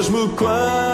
Mesmo quando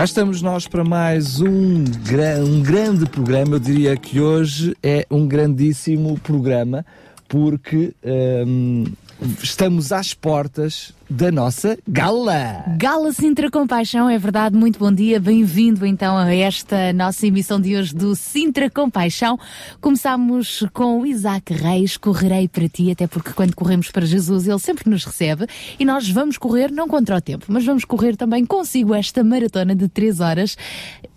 Cá estamos nós para mais um, um grande programa. Eu diria que hoje é um grandíssimo programa porque hum, estamos às portas da nossa gala. Gala Sintra Compaixão, é verdade, muito bom dia, bem-vindo então a esta nossa emissão de hoje do Sintra Compaixão. Começamos com o Isaac Reis, correrei para ti, até porque quando corremos para Jesus ele sempre nos recebe e nós vamos correr não contra o tempo, mas vamos correr também consigo esta maratona de 3 horas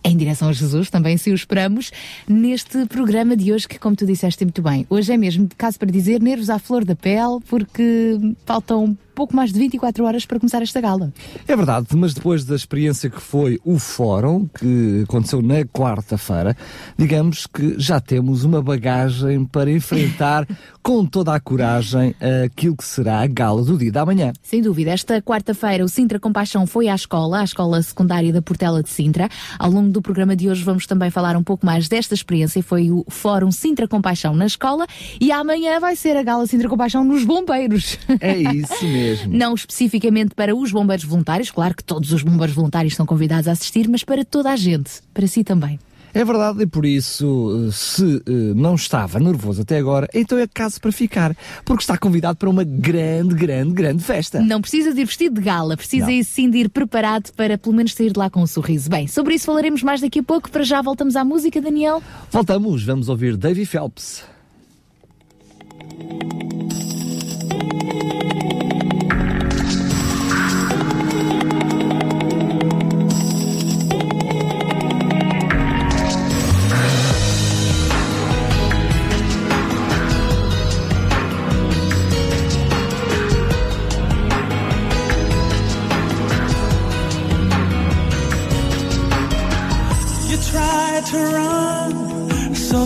em direção a Jesus, também se o esperamos, neste programa de hoje que, como tu disseste muito bem, hoje é mesmo caso para dizer nervos à flor da pele, porque faltam pouco mais de 24 horas para começar esta gala. É verdade, mas depois da experiência que foi o fórum, que aconteceu na quarta-feira, digamos que já temos uma bagagem para enfrentar com toda a coragem aquilo que será a gala do dia da manhã. Sem dúvida, esta quarta-feira o Sintra Compaixão foi à escola, à escola secundária da Portela de Sintra. Ao longo do programa de hoje vamos também falar um pouco mais desta experiência. Foi o Fórum Sintra Compaixão na escola e amanhã vai ser a gala Sintra Compaixão nos bombeiros. É isso mesmo. Não especificamente para os bombeiros voluntários, claro que todos os bombeiros voluntários são convidados a assistir, mas para toda a gente, para si também. É verdade, e por isso, se eh, não estava nervoso até agora, então é caso para ficar, porque está convidado para uma grande, grande, grande festa. Não precisa de ir vestido de gala, precisa Não. sim de ir preparado para pelo menos sair de lá com um sorriso. Bem, sobre isso falaremos mais daqui a pouco. Para já voltamos à música, Daniel. Voltamos, vamos ouvir Davy Phelps.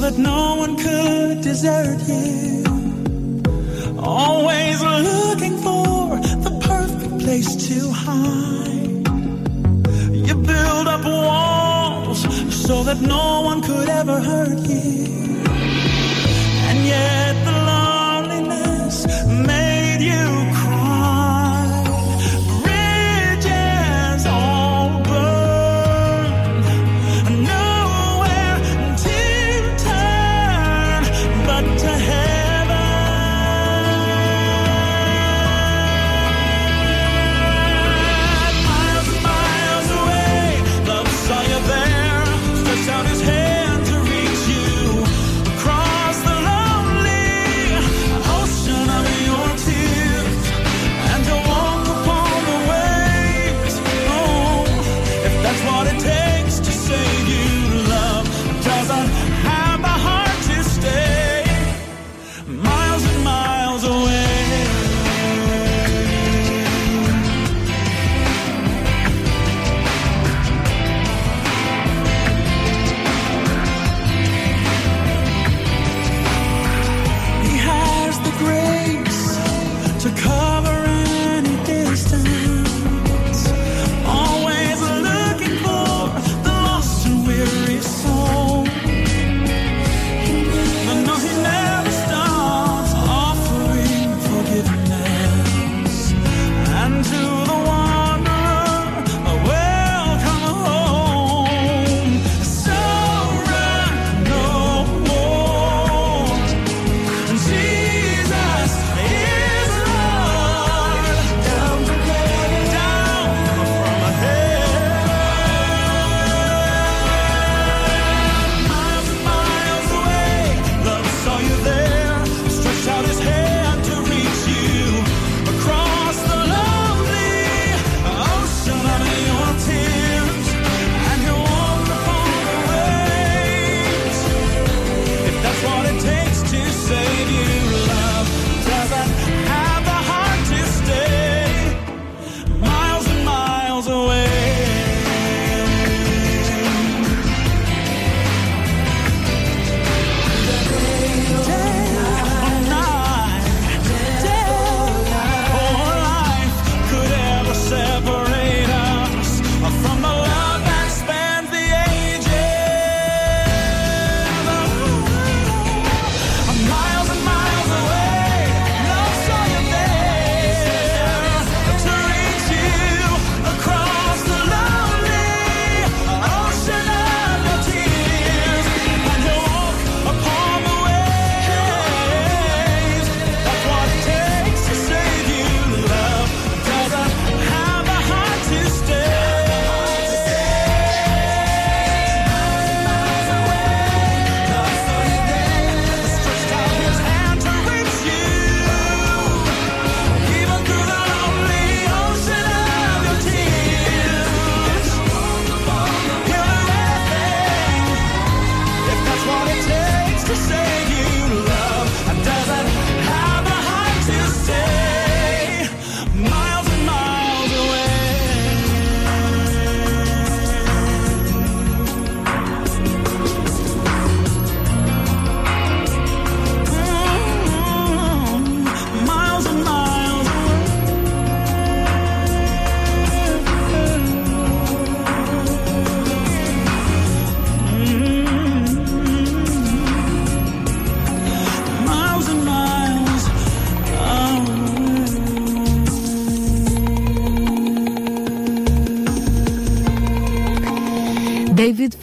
That no one could desert you. Always looking for the perfect place to hide. You build up walls so that no one could ever hurt you. And yet the loneliness made you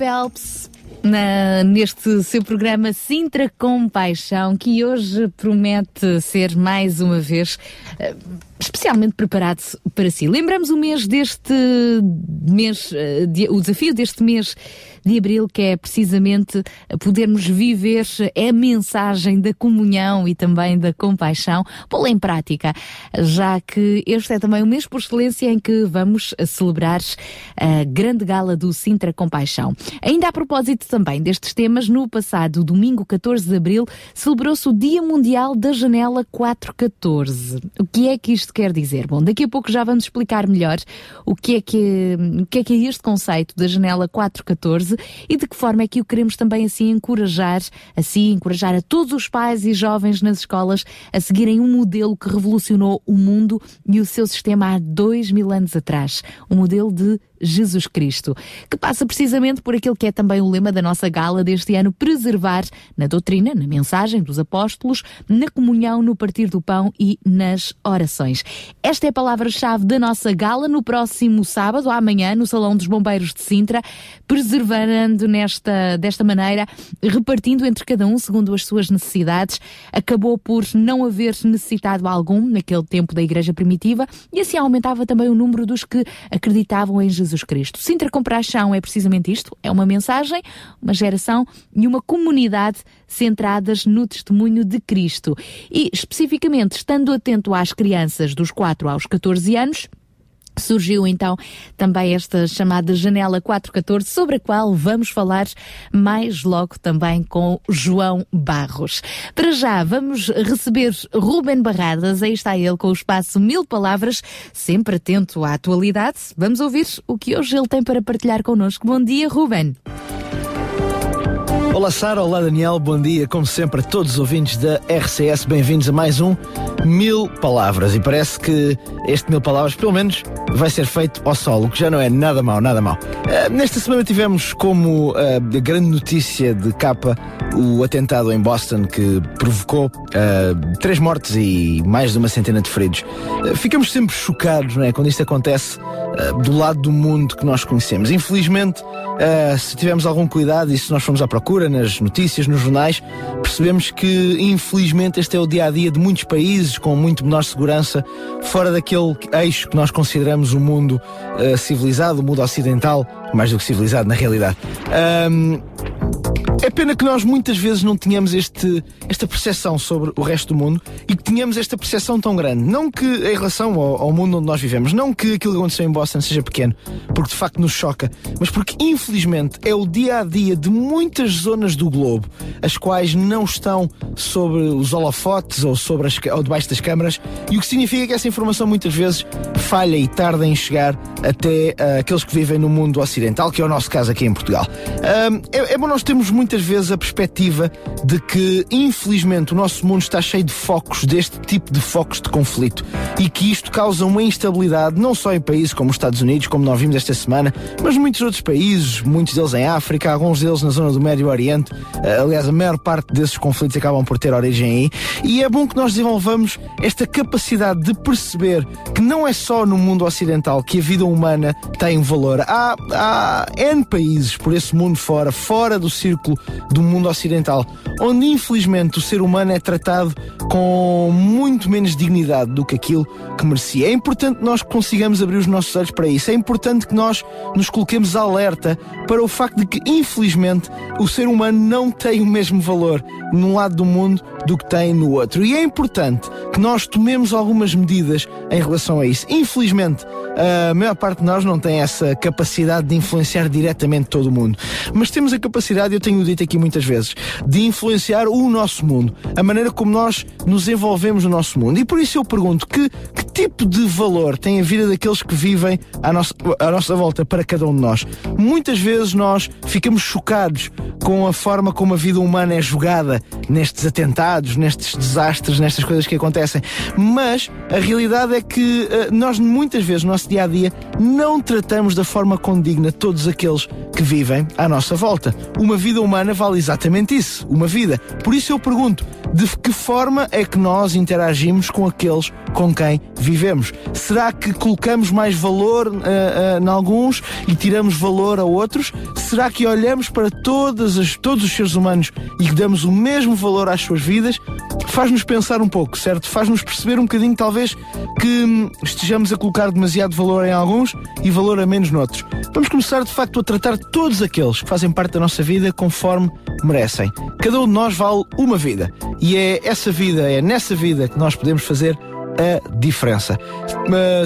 Phelps. na- neste seu programa Sintra com Paixão, que hoje promete ser mais uma vez eh, especialmente preparado para si. Lembramos o mês deste mês, eh, de- o desafio deste mês de abril, que é precisamente podermos viver a mensagem da comunhão e também da compaixão, pô-la em prática, já que este é também o mês por excelência em que vamos celebrar a grande gala do Sintra Compaixão. Ainda a propósito também destes temas, no passado domingo 14 de abril celebrou-se o Dia Mundial da Janela 414. O que é que isto quer dizer? Bom, daqui a pouco já vamos explicar melhor o que é que, o que, é, que é este conceito da Janela 414 e de que forma é que o queremos também assim encorajar, assim encorajar a todos os pais e jovens nas escolas a seguirem um modelo que revolucionou o mundo e o seu sistema há dois mil anos atrás. Um modelo de Jesus Cristo, que passa precisamente por aquilo que é também o lema da nossa gala deste ano, preservar na doutrina, na mensagem dos apóstolos, na comunhão, no partir do pão e nas orações. Esta é a palavra-chave da nossa gala no próximo sábado, amanhã, no Salão dos Bombeiros de Sintra, preservando nesta, desta maneira, repartindo entre cada um segundo as suas necessidades. Acabou por não haver necessitado algum naquele tempo da Igreja Primitiva e assim aumentava também o número dos que acreditavam em Jesus Cristo. Sintra Compaixão é precisamente isto, é uma mensagem, uma geração e uma comunidade centradas no testemunho de Cristo. E, especificamente, estando atento às crianças dos 4 aos 14 anos, Surgiu então também esta chamada Janela 414, sobre a qual vamos falar mais logo também com João Barros. Para já, vamos receber Ruben Barradas, aí está ele com o espaço Mil Palavras, sempre atento à atualidade. Vamos ouvir o que hoje ele tem para partilhar connosco. Bom dia, Ruben. Olá Sara, olá Daniel, bom dia, como sempre a todos os ouvintes da RCS, bem-vindos a mais um Mil Palavras. E parece que este Mil Palavras, pelo menos, vai ser feito ao solo, que já não é nada mau, nada mau. Ah, nesta semana tivemos como ah, grande notícia de capa o atentado em Boston que provocou ah, três mortes e mais de uma centena de feridos. Ficamos sempre chocados não é, quando isto acontece do lado do mundo que nós conhecemos. Infelizmente, se tivermos algum cuidado e se nós formos à procura nas notícias, nos jornais, percebemos que infelizmente este é o dia a dia de muitos países com muito menor segurança, fora daquele eixo que nós consideramos o mundo ah, civilizado, o mundo ocidental, mais do que civilizado na realidade. Ahm, é pena que nós muitas vezes não tenhamos este, esta percepção sobre o resto do mundo e que tenhamos esta percepção tão grande. Não que em relação ao, ao mundo onde nós vivemos, não que aquilo que aconteceu em Boston seja pequeno, porque de facto nos choca, mas porque infelizmente é o dia a dia de muitas zonas do globo, as quais não estão sobre os holofotes ou, sobre as, ou debaixo das câmaras, e o que significa que essa informação muitas vezes falha e tarda em chegar até ah, aqueles que vivem no mundo ocidental, que é o nosso caso aqui em Portugal. Ahm, é, é bom nós termos muitas vezes a perspectiva de que, infelizmente, o nosso mundo está cheio de focos, deste tipo de focos de conflito, e que isto causa uma instabilidade, não só em países como os Estados Unidos, como nós vimos esta semana, mas muitos outros países, muitos deles em África, alguns deles na zona do Médio Oriente. Ah, aliás, a maior parte desses conflitos acabam por ter origem aí. E é bom que nós desenvolvamos esta capacidade de perceber que não é só no mundo ocidental que a vida humana tem valor. Há, há N países por esse mundo fora, fora do círculo do mundo ocidental, onde infelizmente o ser humano é tratado com muito menos dignidade do que aquilo que merecia. É importante que nós consigamos abrir os nossos olhos para isso. É importante que nós nos coloquemos alerta para o facto de que, infelizmente, o ser humano não tem o mesmo valor num lado do mundo do que tem no outro. E é importante que nós tomemos algumas medidas em relação a isso. Infelizmente, a maior parte de nós não tem essa capacidade de influenciar diretamente todo o mundo. Mas temos a capacidade, eu tenho dito aqui muitas vezes, de influenciar o nosso mundo, a maneira como nós nos envolvemos no nosso mundo. E por isso eu pergunto que, que tipo de valor tem a vida daqueles que vivem à nossa, à nossa volta para cada um de nós? Muitas vezes nós ficamos chocados com a forma como a vida humana é jogada nestes atentados, nestes desastres, nestas coisas que acontecem. Mas a realidade é que eh, nós muitas vezes no nosso dia a dia não tratamos da forma condigna todos aqueles que vivem à nossa volta. Uma vida humana vale exatamente isso, uma vida. Por isso eu pergunto, De que forma é que nós interagimos com aqueles com quem vivemos? Será que colocamos mais valor uh, uh, em alguns e tiramos valor a outros? Será que olhamos para todas as, todos os seres humanos e damos o mesmo valor às suas vidas? Faz-nos pensar um pouco, certo? Faz-nos perceber um bocadinho, talvez, que hum, estejamos a colocar demasiado valor em alguns e valor a menos noutros. Vamos começar, de facto, a tratar todos aqueles que fazem parte da nossa vida conforme merecem. Cada um de nós vale uma vida. E é essa vida, é nessa vida que nós podemos fazer a diferença.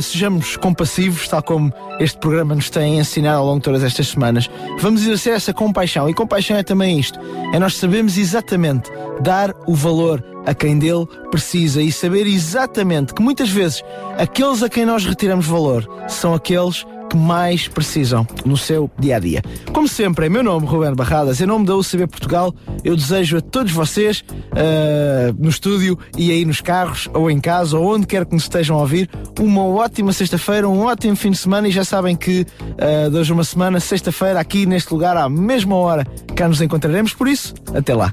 Sejamos compassivos, tal como este programa nos tem ensinado ao longo de todas estas semanas. Vamos exercer essa compaixão. E compaixão é também isto: é nós sabemos exatamente dar o valor a quem dele precisa e saber exatamente que muitas vezes aqueles a quem nós retiramos valor são aqueles que mais precisam no seu dia a dia. Como sempre, em meu nome, Ruben Barradas, em nome da UCB Portugal, eu desejo a todos vocês, uh, no estúdio e aí nos carros, ou em casa, ou onde quer que nos estejam a ouvir, uma ótima sexta-feira, um ótimo fim de semana e já sabem que uh, de hoje uma semana, sexta-feira, aqui neste lugar, à mesma hora, cá nos encontraremos. Por isso, até lá.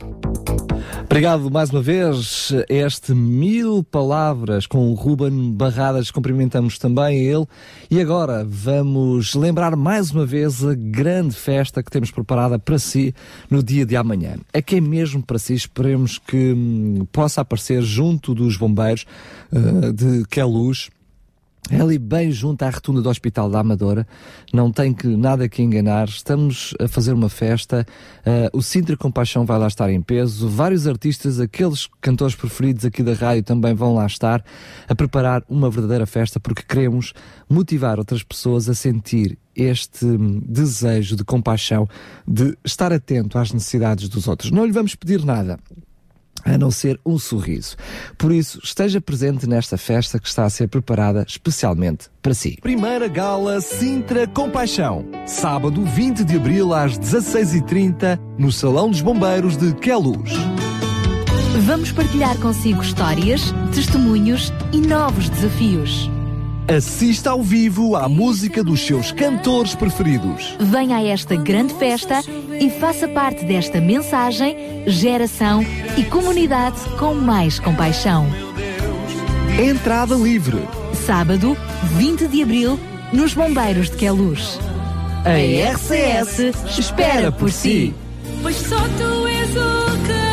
Obrigado mais uma vez. Este Mil Palavras com o Ruben Barradas. Cumprimentamos também ele. E agora vamos lembrar mais uma vez a grande festa que temos preparada para si no dia de amanhã. É que é mesmo para si. Esperemos que hum, possa aparecer junto dos bombeiros uh, de Queluz é ali bem junto à retunda do Hospital da Amadora, não tem que, nada que enganar, estamos a fazer uma festa, uh, o Sintra Compaixão vai lá estar em peso, vários artistas, aqueles cantores preferidos aqui da rádio também vão lá estar a preparar uma verdadeira festa porque queremos motivar outras pessoas a sentir este hum, desejo de compaixão, de estar atento às necessidades dos outros. Não lhe vamos pedir nada a não ser um sorriso. Por isso, esteja presente nesta festa que está a ser preparada especialmente para si. Primeira Gala Sintra Compaixão. Sábado 20 de abril às 16h30 no Salão dos Bombeiros de Queluz. Vamos partilhar consigo histórias, testemunhos e novos desafios. Assista ao vivo à música dos seus cantores preferidos. Venha a esta grande festa e faça parte desta mensagem, geração e comunidade com mais compaixão. Entrada livre. Sábado, 20 de abril, nos Bombeiros de Queluz. A RCS espera por si. Pois só tu és o caminho.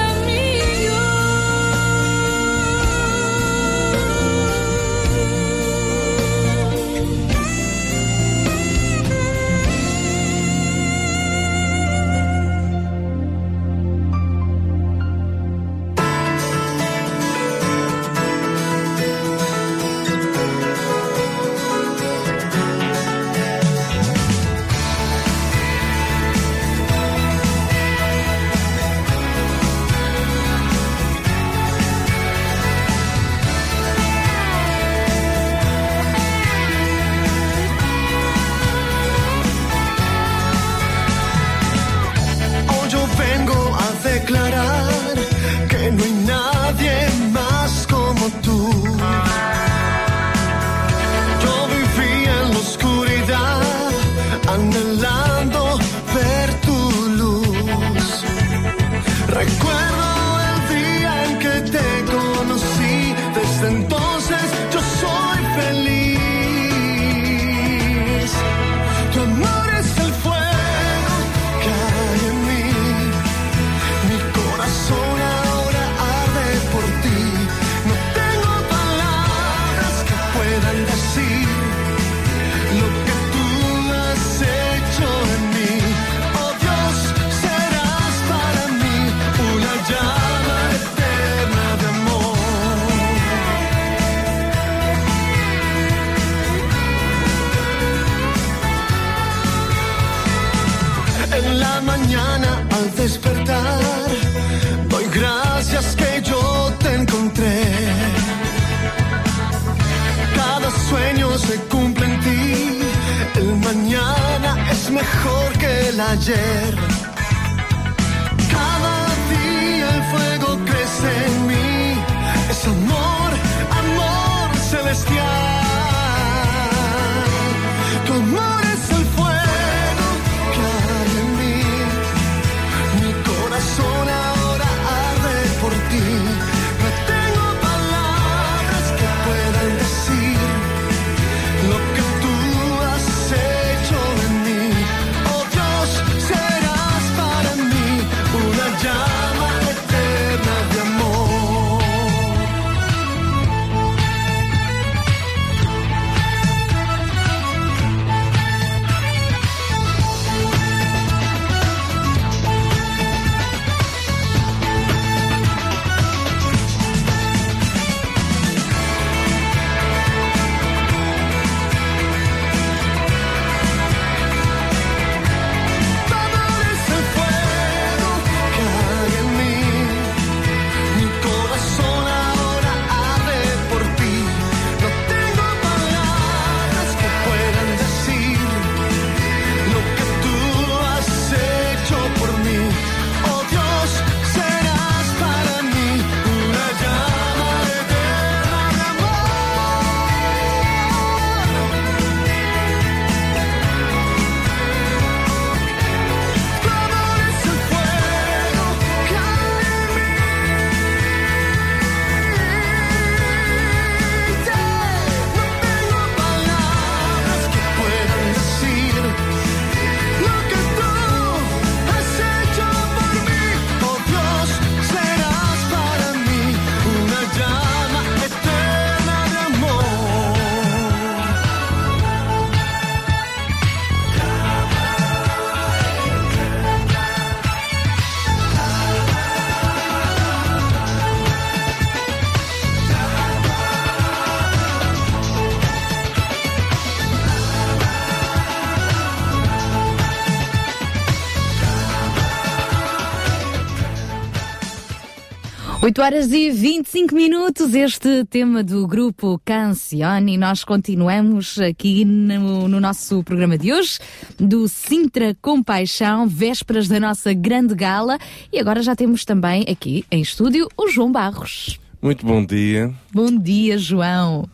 8 horas e 25 minutos, este tema do grupo Cancione. Nós continuamos aqui no, no nosso programa de hoje, do Sintra Compaixão, vésperas da nossa grande gala. E agora já temos também aqui em estúdio o João Barros. Muito bom dia. Bom dia, João.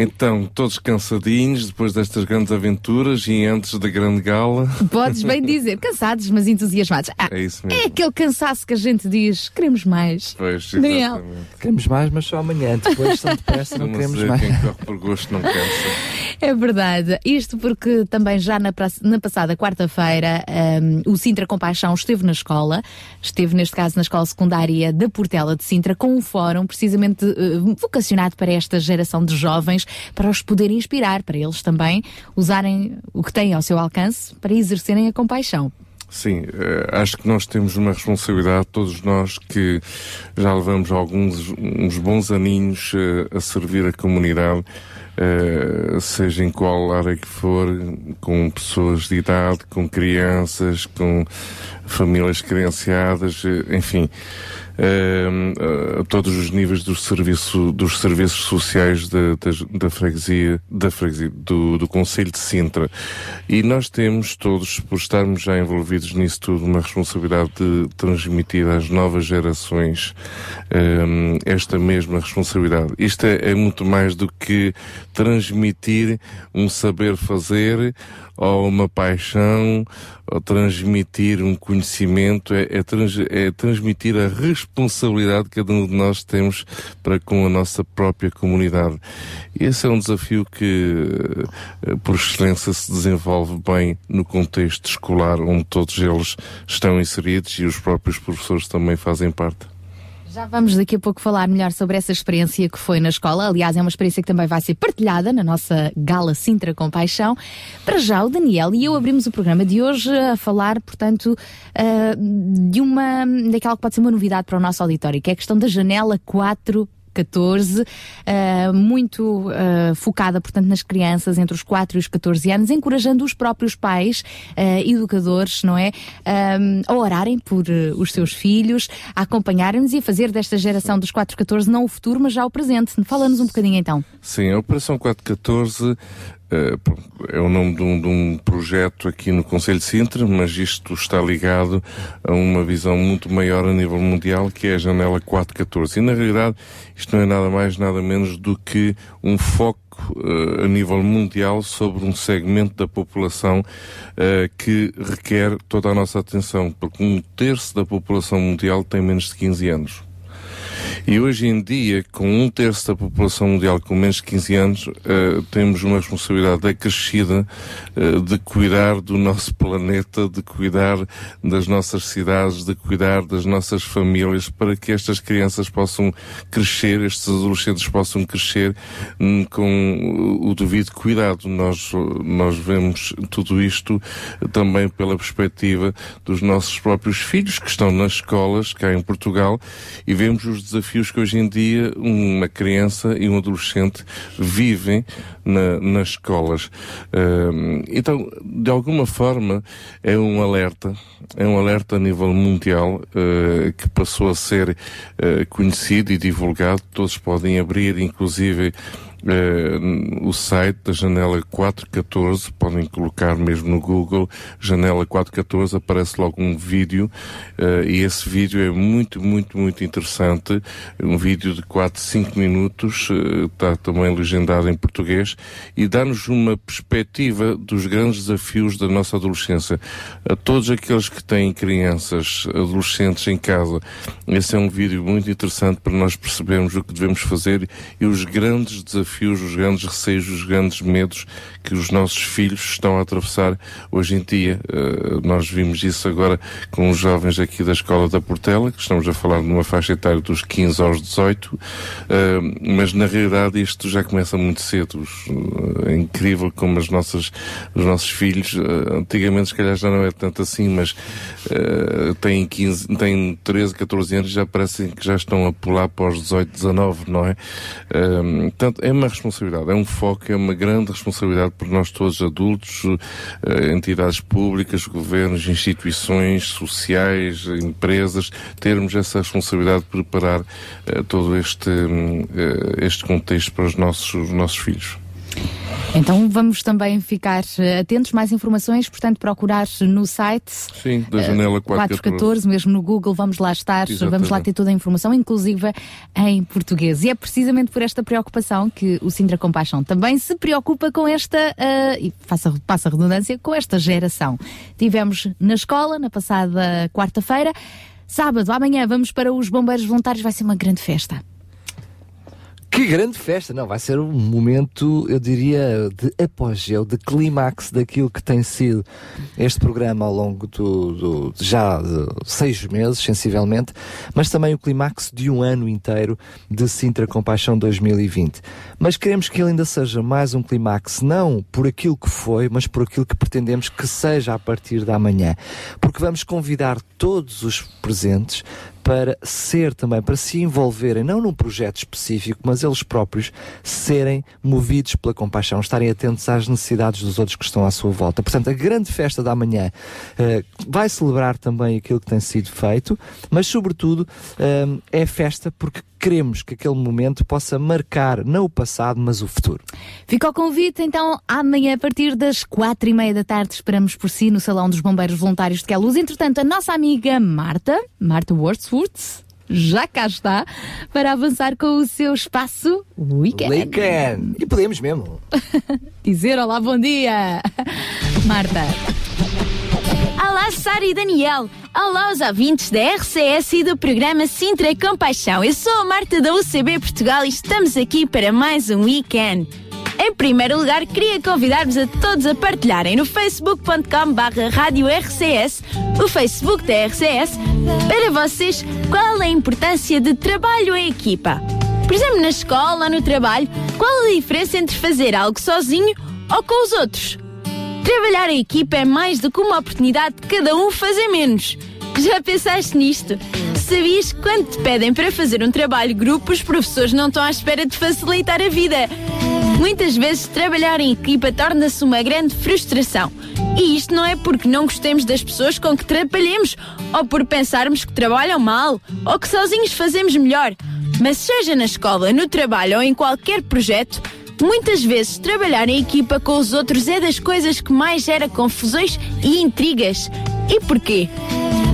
Então, todos cansadinhos depois destas grandes aventuras e antes da grande gala. Podes bem dizer, cansados, mas entusiasmados. Ah, É isso mesmo. é aquele cansaço que a gente diz, queremos mais. Pois, Daniel. exatamente. Queremos mais, mas só amanhã. Depois, tão depressa, não Não queremos mais. quem corre por gosto não cansa. É verdade. Isto porque também já na, na passada quarta-feira hum, o Sintra Compaixão esteve na escola, esteve neste caso na escola secundária da Portela de Sintra, com um fórum precisamente eh, vocacionado para esta geração de jovens, para os poder inspirar, para eles também usarem o que têm ao seu alcance para exercerem a compaixão. Sim, eh, acho que nós temos uma responsabilidade, todos nós que já levamos alguns uns bons aninhos eh, a servir a comunidade, eh, seja em qual área que for, com pessoas de idade, com crianças, com famílias credenciadas, enfim, a todos os níveis do serviço, dos serviços sociais da, das- da freguesia, da freguesia do, do Conselho de Sintra. E nós temos todos, por estarmos já envolvidos nisso tudo, uma responsabilidade de transmitir às novas gerações eh, esta mesma responsabilidade. Isto é, é muito mais do que transmitir um saber fazer ou uma paixão ou transmitir um conhecimento, é, é, trans- é transmitir a responsabilidade que cada um de nós temos para com a nossa própria comunidade. Esse é um desafio que, eh, por excelência, se desenvolve bem no contexto escolar, onde todos eles estão inseridos e os próprios professores também fazem parte. Já vamos daqui a pouco falar melhor sobre essa experiência que foi na escola. Aliás, é uma experiência que também vai ser partilhada na nossa Gala Sintra Compaixão. Para já, o Daniel e eu abrimos o programa de hoje a falar, portanto, ah, de uma, daquela que pode ser uma novidade para o nosso auditório, que é a questão da janela 4 14, ah, muito ah, focada, portanto, nas crianças entre os 4 e os 14 anos, encorajando os próprios pais, ah, educadores, não é? Ah, a orarem por os seus filhos, a acompanharem-nos e a fazer desta geração dos 4-14 não o futuro, mas já o presente. Fala-nos um bocadinho então. Sim, a Operação 414 eh, pronto, é o nome de um, de um projeto aqui no Conselho de Sintra, mas isto está ligado a uma visão muito maior a nível mundial, que é a Janela 414. E na realidade, isto não é nada mais, nada menos do que um foco eh, a nível mundial sobre um segmento da população eh, que requer toda a nossa atenção, porque um terço da população mundial tem menos de 15 anos. E hoje em dia, com um terço da população mundial com menos de 15 anos, eh, temos uma responsabilidade acrescida eh, de cuidar do nosso planeta, de cuidar das nossas cidades, de cuidar das nossas famílias, para que estas crianças possam crescer, estes adolescentes possam crescer hum, com o devido cuidado. Nós, nós vemos tudo isto também pela perspectiva dos nossos próprios filhos que estão nas escolas cá em Portugal e vemos os desafios que hoje em dia uma criança e um adolescente vivem na- nas escolas. Hum, então, de alguma forma, é um alerta, é um alerta a nível mundial eh, que passou a ser eh, conhecido e divulgado. Todos podem abrir, inclusive, o site da Janela 414, podem colocar mesmo no Google Janela 414, aparece logo um vídeo eh, e esse vídeo é muito, muito, muito interessante. Um vídeo de 4, 5 minutos, eh, está também legendado em português e dá-nos uma perspectiva dos grandes desafios da nossa adolescência. A todos aqueles que têm crianças, adolescentes em casa, esse é um vídeo muito interessante para nós percebermos o que devemos fazer e os grandes desafios, os grandes receios, os grandes medos que os nossos filhos estão a atravessar hoje em dia. Eh, nós vimos isso agora com os jovens aqui da Escola da Portela, que estamos a falar de uma faixa etária dos 15 aos 18, eh, mas na realidade isto já começa muito cedo. Os- É incrível como as nossas, os nossos filhos, eh, antigamente se calhar já não é tanto assim, mas eh, têm 15, têm 13, 14 anos já parecem que já estão a pular para os 18, 19, não é? Eh, portanto, é uma responsabilidade, é um foco, é uma grande responsabilidade por nós todos, adultos, eh, entidades públicas, governos, instituições sociais, empresas, termos essa responsabilidade de preparar eh, todo este, hum, eh, este contexto para os nossos, os nossos filhos. Então vamos também ficar eh, atentos, mais informações, portanto procurar no site Sim, da janela 414. 414, mesmo no Google, vamos lá estar, Exatamente. vamos lá ter toda a informação, inclusive em português. E é precisamente por esta preocupação que o Sintra Compaixão também se preocupa com esta, ah, e faça, passa a redundância, com esta geração. Tivemos na escola, na passada quarta-feira, sábado, amanhã vamos para os Bombeiros Voluntários, vai ser uma grande festa. Que grande festa! Não, vai ser um momento, eu diria, de apogeu, de clímax daquilo que tem sido este programa ao longo do, do- já de seis meses, sensivelmente, mas também o clímax de um ano inteiro de Sintra Compaixão 2020. Mas queremos que ele ainda seja mais um clímax, não por aquilo que foi, mas por aquilo que pretendemos que seja a partir da manhã. Porque vamos convidar todos os presentes para ser também, para se envolverem, não num projeto específico, mas eles próprios serem movidos pela compaixão, estarem atentos às necessidades dos outros que estão à sua volta. Portanto, a grande festa da manhã eh, vai celebrar também aquilo que tem sido feito, mas sobretudo eh, é festa porque queremos que aquele momento possa marcar não o passado, mas o futuro. Fica o convite, então, amanhã a partir das quatro e meia da tarde esperamos por si no Salão dos Bombeiros Voluntários de Queluz. Entretanto, a nossa amiga Marta, Marta Wordsworth, já cá está para avançar com o seu espaço Weekend. Weekend! E podemos mesmo. Dizer olá, bom dia! Marta, Olá, Sara e Daniel. Olá aos ouvintes da RCS e do programa Sintra Compaixão. Eu sou a Marta da UCB Portugal e estamos aqui para mais um weekend. Em primeiro lugar, queria convidar-vos a todos a partilharem no facebook.com barra rádio RCS, o Facebook da RCS, para vocês qual é a importância de trabalho em equipa. Por exemplo, na escola ou no trabalho, qual a diferença entre fazer algo sozinho ou com os outros? Trabalhar em equipa é mais do que uma oportunidade de cada um fazer menos. Já pensaste nisto? Sabias que quando te pedem para fazer um trabalho grupo, os professores não estão à espera de facilitar a vida? Muitas vezes trabalhar em equipa torna-se uma grande frustração. E isto não é porque não gostemos das pessoas com que trabalhemos, ou por pensarmos que trabalham mal, ou que sozinhos fazemos melhor. Mas seja na escola, no trabalho ou em qualquer projeto, Muitas vezes trabalhar em equipa com os outros é das coisas que mais gera confusões e intrigas. E porquê?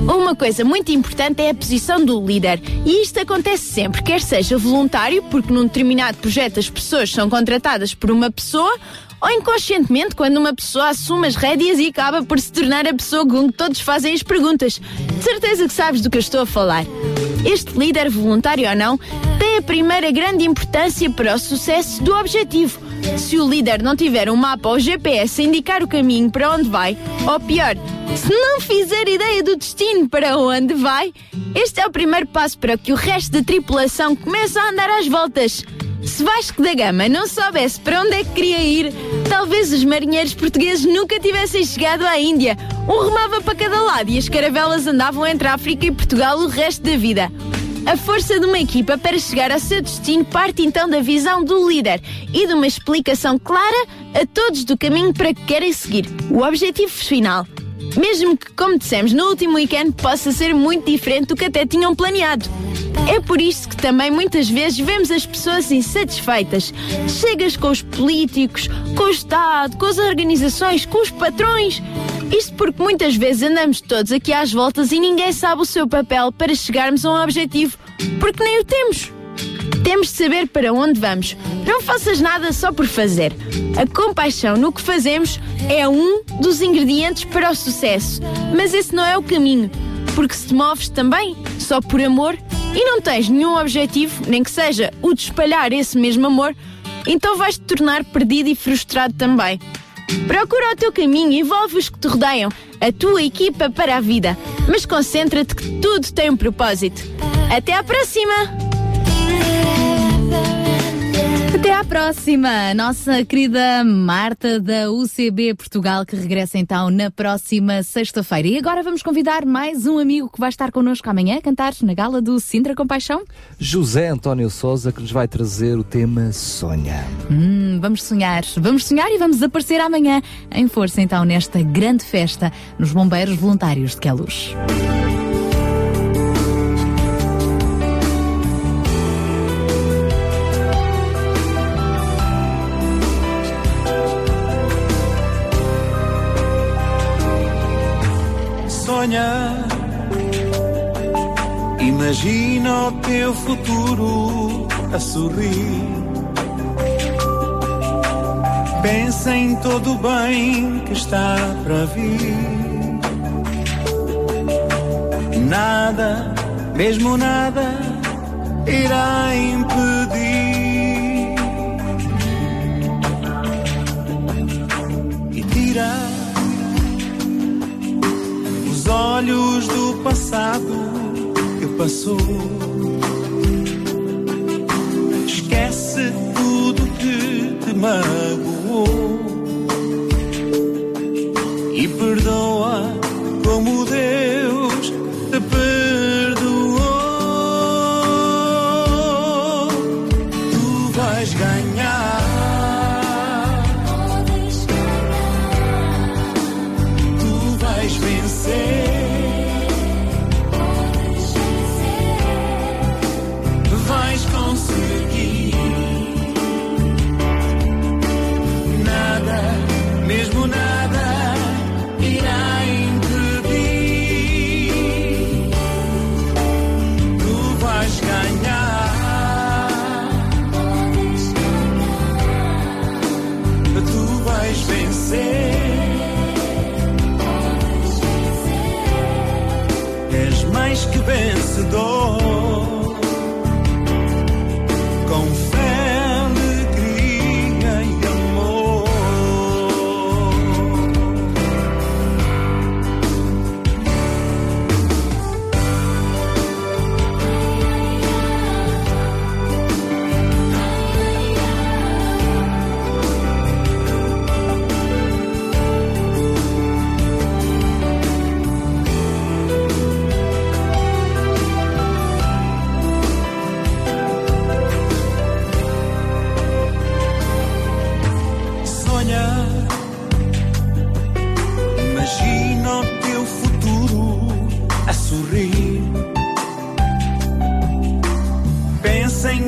Uma coisa muito importante é a posição do líder. E isto acontece sempre, quer seja voluntário, porque num determinado projeto as pessoas são contratadas por uma pessoa, ou inconscientemente, quando uma pessoa assume as rédeas e acaba por se tornar a pessoa com que todos fazem as perguntas. De certeza que sabes do que eu estou a falar. Este líder, voluntário ou não, tem a primeira grande importância para o sucesso do objetivo. Se o líder não tiver um mapa ou GPS a indicar o caminho para onde vai, ou pior, se não fizer ideia do destino para onde vai, este é o primeiro passo para que o resto da tripulação comece a andar às voltas. Se Vasco da Gama não soubesse para onde é que queria ir, talvez os marinheiros portugueses nunca tivessem chegado à Índia. Um remava para cada lado e as caravelas andavam entre a África e Portugal o resto da vida. A força de uma equipa para chegar ao seu destino parte então da visão do líder e de uma explicação clara a todos do caminho para que querem seguir, o objetivo final. Mesmo que, como dissemos no último weekend, possa ser muito diferente do que até tinham planeado. É por isso que também muitas vezes vemos as pessoas insatisfeitas. Chegas com os políticos, com o Estado, com as organizações, com os patrões. Isto porque muitas vezes andamos todos aqui às voltas e ninguém sabe o seu papel para chegarmos a um objetivo, porque nem o temos. Temos de saber para onde vamos. Não faças nada só por fazer. A compaixão no que fazemos é um dos ingredientes para o sucesso. Mas esse não é o caminho. Porque se te moves também só por amor e não tens nenhum objetivo, nem que seja o de espalhar esse mesmo amor, então vais te tornar perdido e frustrado também. Procura o teu caminho envolve os que te rodeiam, a tua equipa para a vida. Mas concentra-te que tudo tem um propósito. Até à próxima! Até à próxima, nossa querida Marta da UCB Portugal, que regressa então na próxima sexta-feira. E agora vamos convidar mais um amigo que vai estar connosco amanhã a cantar na gala do Sintra Compaixão. José António Souza, que nos vai trazer o tema Sonha. Hum, vamos sonhar, vamos sonhar e vamos aparecer amanhã em força então nesta grande festa nos Bombeiros Voluntários de Queluz. Sonha, imagina o teu futuro a sorrir. Pensa em todo o bem que está para vir. Nada, mesmo nada, irá impedir. E tira os olhos do passado que passou. Esquece tudo que te magoou e perdoa como Deus que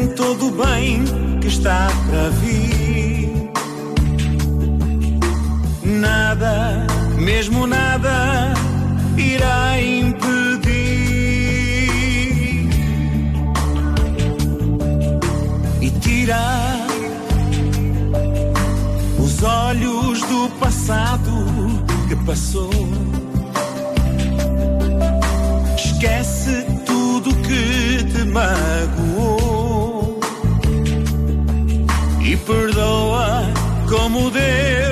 todo o bem que está para vir. Nada, mesmo nada, irá impedir. E tirar os olhos do passado que passou. Esquece tudo que te magoou como Deus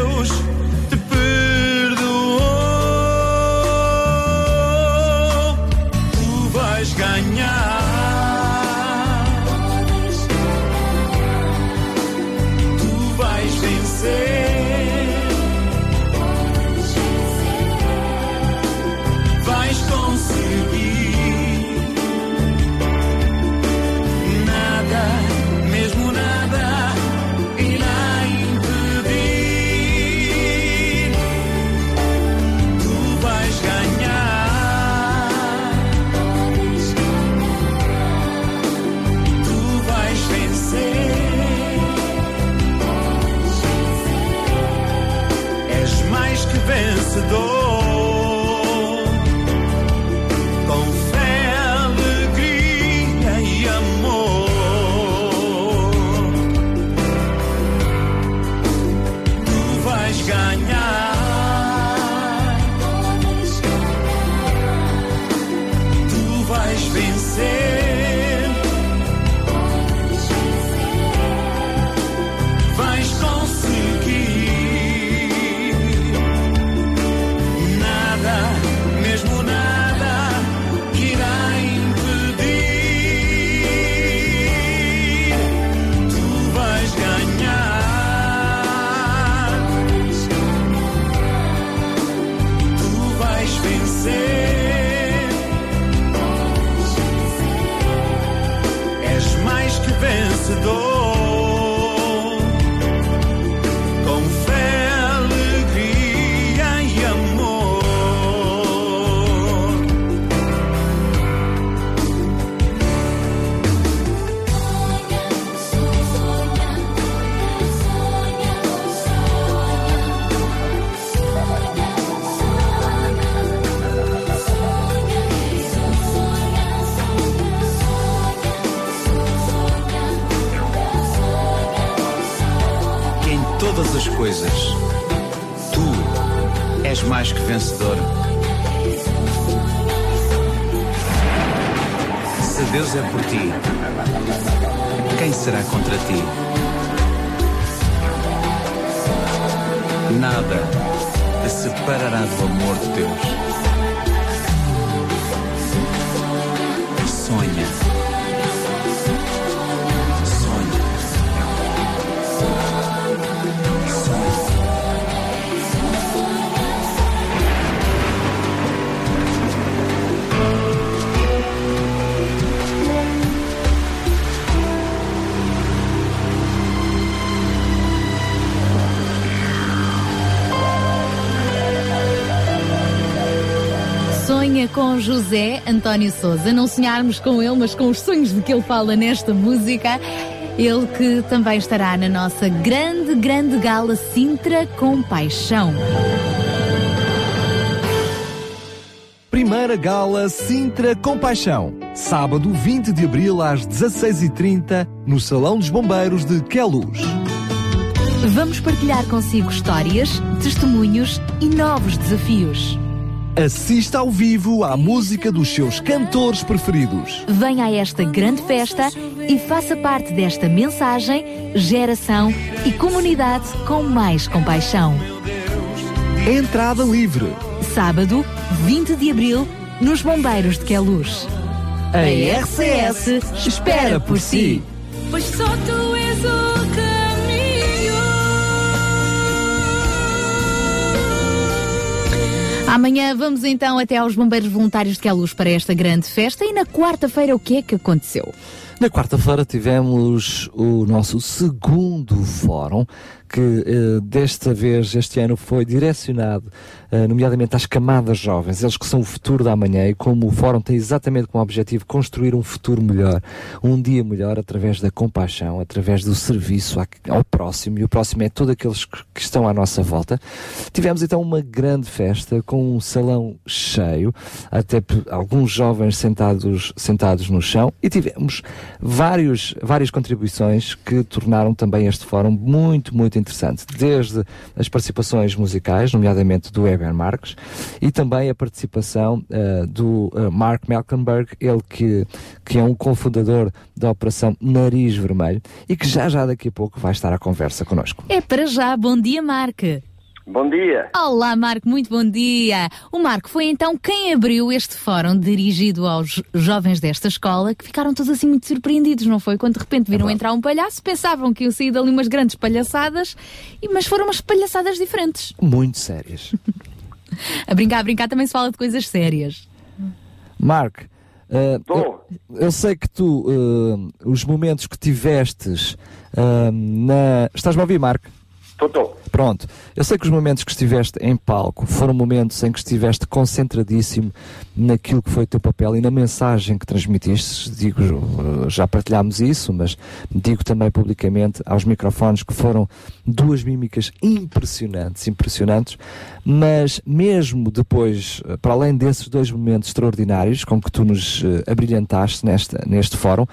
com José António Souza. Não sonharmos com ele, mas com os sonhos de que ele fala nesta música. Ele que também estará na nossa grande, grande gala Sintra com Paixão. Primeira Gala Sintra Compaixão. Sábado 20 de abril às 16h30 no Salão dos Bombeiros de Queluz. Vamos partilhar consigo histórias, testemunhos e novos desafios. Assista ao vivo à música dos seus cantores preferidos. Venha a esta grande festa e faça parte desta mensagem, geração e comunidade com mais compaixão. Entrada livre. Sábado, 20 de abril, nos Bombeiros de Queluz. A RCS espera por si. Pois só tu és o Amanhã vamos então até aos Bombeiros Voluntários de Queluz para esta grande festa e na quarta-feira o que é que aconteceu? Na quarta-feira tivemos o nosso segundo fórum, que eh, desta vez, este ano, foi direcionado, eh, nomeadamente às camadas jovens, eles que são o futuro da amanhã, e como o fórum tem exatamente como objetivo construir um futuro melhor, um dia melhor, através da compaixão, através do serviço ao próximo, e o próximo é todos aqueles que estão à nossa volta. Tivemos então uma grande festa com um salão cheio, até alguns jovens sentados, sentados no chão, e tivemos vários, várias contribuições que tornaram também este fórum muito, muito interessante. Desde as participações musicais, nomeadamente do Weber Marques, e também a participação eh, do eh, Mark Malkenberg, ele que, que é um cofundador da Operação Nariz Vermelho e que já já daqui a pouco vai estar à conversa connosco. É para já. Bom dia, Marco. Bom dia. Olá, Marco, muito bom dia. O Marco foi então quem abriu este fórum dirigido aos jovens desta escola que ficaram todos assim muito surpreendidos, não foi? Quando de repente viram entrar um palhaço, pensavam que iam sair dali umas grandes palhaçadas, mas foram umas palhaçadas diferentes. Muito sérias. A brincar, a brincar também se fala de coisas sérias. Mark, eh, eu, eu sei que tu, eh, os momentos que tivestes eh, na. Estás-me a ouvir, Mark? Tô. Pronto. Eu sei que os momentos que estiveste em palco foram momentos em que estiveste concentradíssimo naquilo que foi o teu papel e na mensagem que transmitiste. Digo, já partilhámos isso, mas digo também publicamente aos microfones que foram duas mímicas impressionantes, impressionantes, mas mesmo depois, para além desses dois momentos extraordinários com que tu nos eh, abrilhantaste nesta, neste fórum,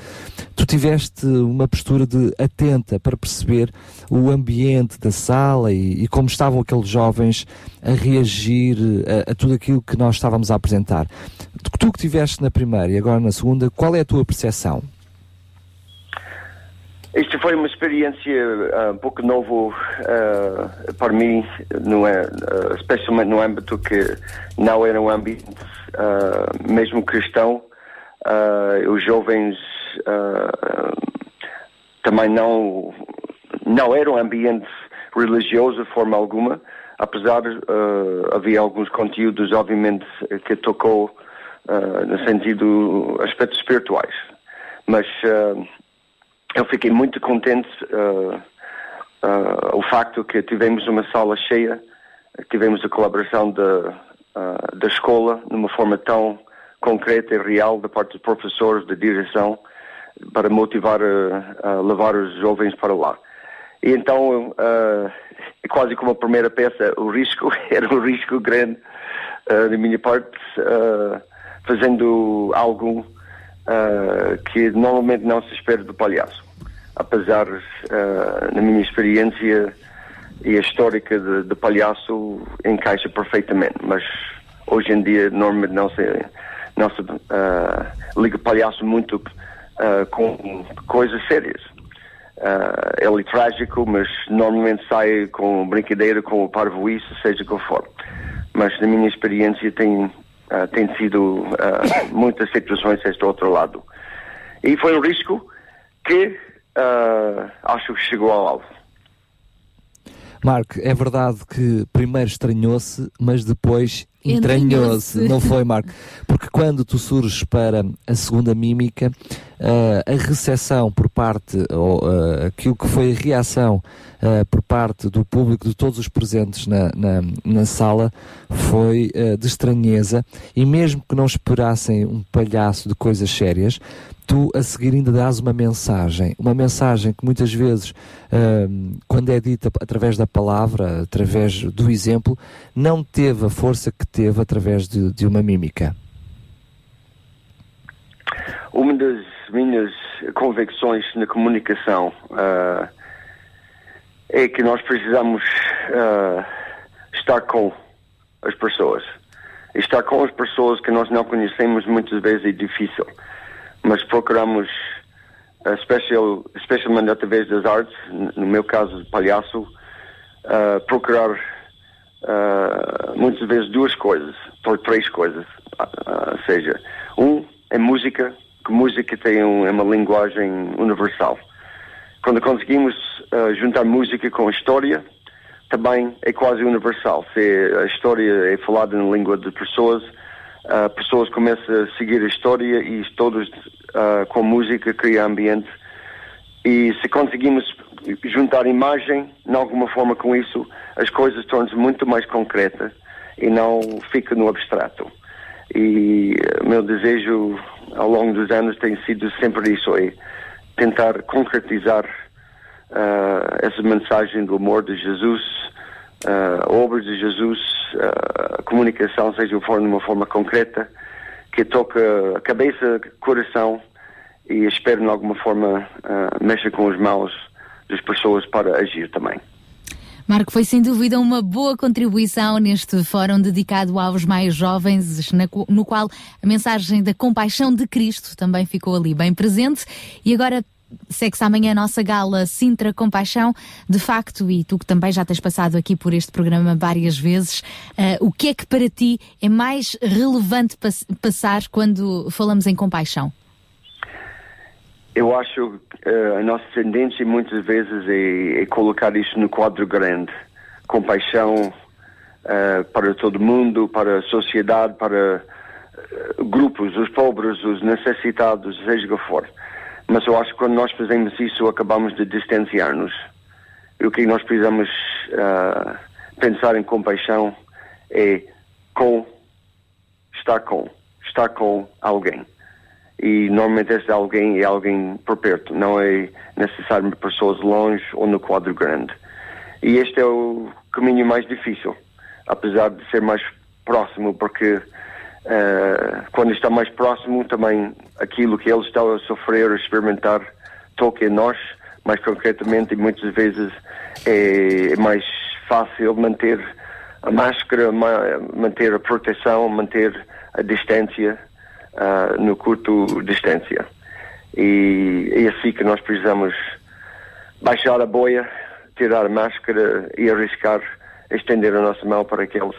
tu tiveste uma postura de atenta para perceber o ambiente da sala e, e como estavam aqueles jovens a reagir a, a tudo aquilo que nós estávamos a apresentar. Tu, que estiveste na primeira e agora na segunda, qual é a tua percepção? Isto foi uma experiência ah, um pouco novo ah, para mim, não é, ah, especialmente no âmbito que não era um ambiente ah, mesmo cristão. Os jovens também não não era um ambiente religioso de forma alguma, apesar ah, havia alguns conteúdos obviamente que tocou ah, no sentido aspectos espirituais, mas ah, eu fiquei muito contente uh, uh, o facto que tivemos uma sala cheia, tivemos a colaboração da, uh, da escola numa forma tão concreta e real da parte dos professores, da direção, para motivar a levar os jovens para lá. E então, uh, quase como a primeira peça, o risco era um risco grande uh, da minha parte, uh, fazendo algo que normalmente não se espera do palhaço. Apesar, na minha experiência, e a histórica de, de palhaço encaixa perfeitamente, mas hoje em dia normalmente não se, não se liga palhaço muito com coisas sérias. Ele é trágico, mas normalmente sai com brincadeira, com o parvoíce, seja o que for. Mas na minha experiência tem, ah, tem sido ah, muitas situações deste outro lado. E foi um risco que acho que chegou ao alvo. Marco, é verdade que primeiro estranhou-se, mas depois entranhou-se, não foi, Marco? Porque quando tu surges para a segunda mímica, ah, a recepção por parte, ou ah, aquilo que foi a reação ah, por parte do público, de todos os presentes na, na, na sala, foi de estranheza, e mesmo que não esperassem um palhaço de coisas sérias, tu a seguir ainda dás uma mensagem, uma mensagem que muitas vezes, hum, quando é dita através da palavra, através do exemplo, não teve a força que teve através de, de uma mímica. Uma das minhas convicções na comunicação ah, é que nós precisamos ah, estar com as pessoas. Estar com as pessoas que nós não conhecemos muitas vezes é difícil, mas procuramos, especial, especialmente através das artes, no meu caso de palhaço, ah, procurar ah, muitas vezes duas coisas, ou três coisas. Ah, seja, um é música, que música tem um, é uma linguagem universal. Quando conseguimos juntar música com história, também é quase universal. Se a história é falada na língua de pessoas, ah, pessoas começam a seguir a história e todos ah, com música criam ambiente e se conseguimos juntar imagem, de alguma forma com isso, as coisas tornam-se muito mais concretas e não fica no abstrato. E eh, meu desejo ao longo dos anos tem sido sempre isso, é tentar concretizar ah, essa mensagem do amor de Jesus, ah, a obra de Jesus, ah, a comunicação seja de uma forma concreta, que toca a cabeça, coração e espero de alguma forma ah, mexa com os maus das pessoas para agir também. Marco, foi sem dúvida uma boa contribuição neste fórum dedicado aos mais jovens, no qual a mensagem da compaixão de Cristo também ficou ali bem presente. E agora segue-se amanhã a nossa gala Sintra Compaixão. De facto, e tu que também já tens passado aqui por este programa várias vezes, eh, o que é que para ti é mais relevante pass- passar quando falamos em compaixão? Eu acho que eh, a nossa tendência muitas vezes é, é colocar isso no quadro grande. Compaixão eh, para todo mundo, para a sociedade, para eh, grupos, os pobres, os necessitados, seja o que for. Mas eu acho que quando nós fazemos isso acabamos de distanciar-nos. E o que nós precisamos ah, pensar em compaixão é com, estar com, estar com alguém e normalmente esse alguém é alguém por perto, não é necessariamente pessoas longe ou no quadro grande. E este é o caminho mais difícil, apesar de ser mais próximo, porque eh, quando está mais próximo, também aquilo que eles estão a sofrer, a experimentar, toca em nós, mais concretamente, e muitas vezes é, é mais fácil manter a máscara, ma- manter a proteção, manter a distância ah, no curto distância. E é assim que nós precisamos baixar a boia, tirar a máscara e arriscar estender a nossa mão para aqueles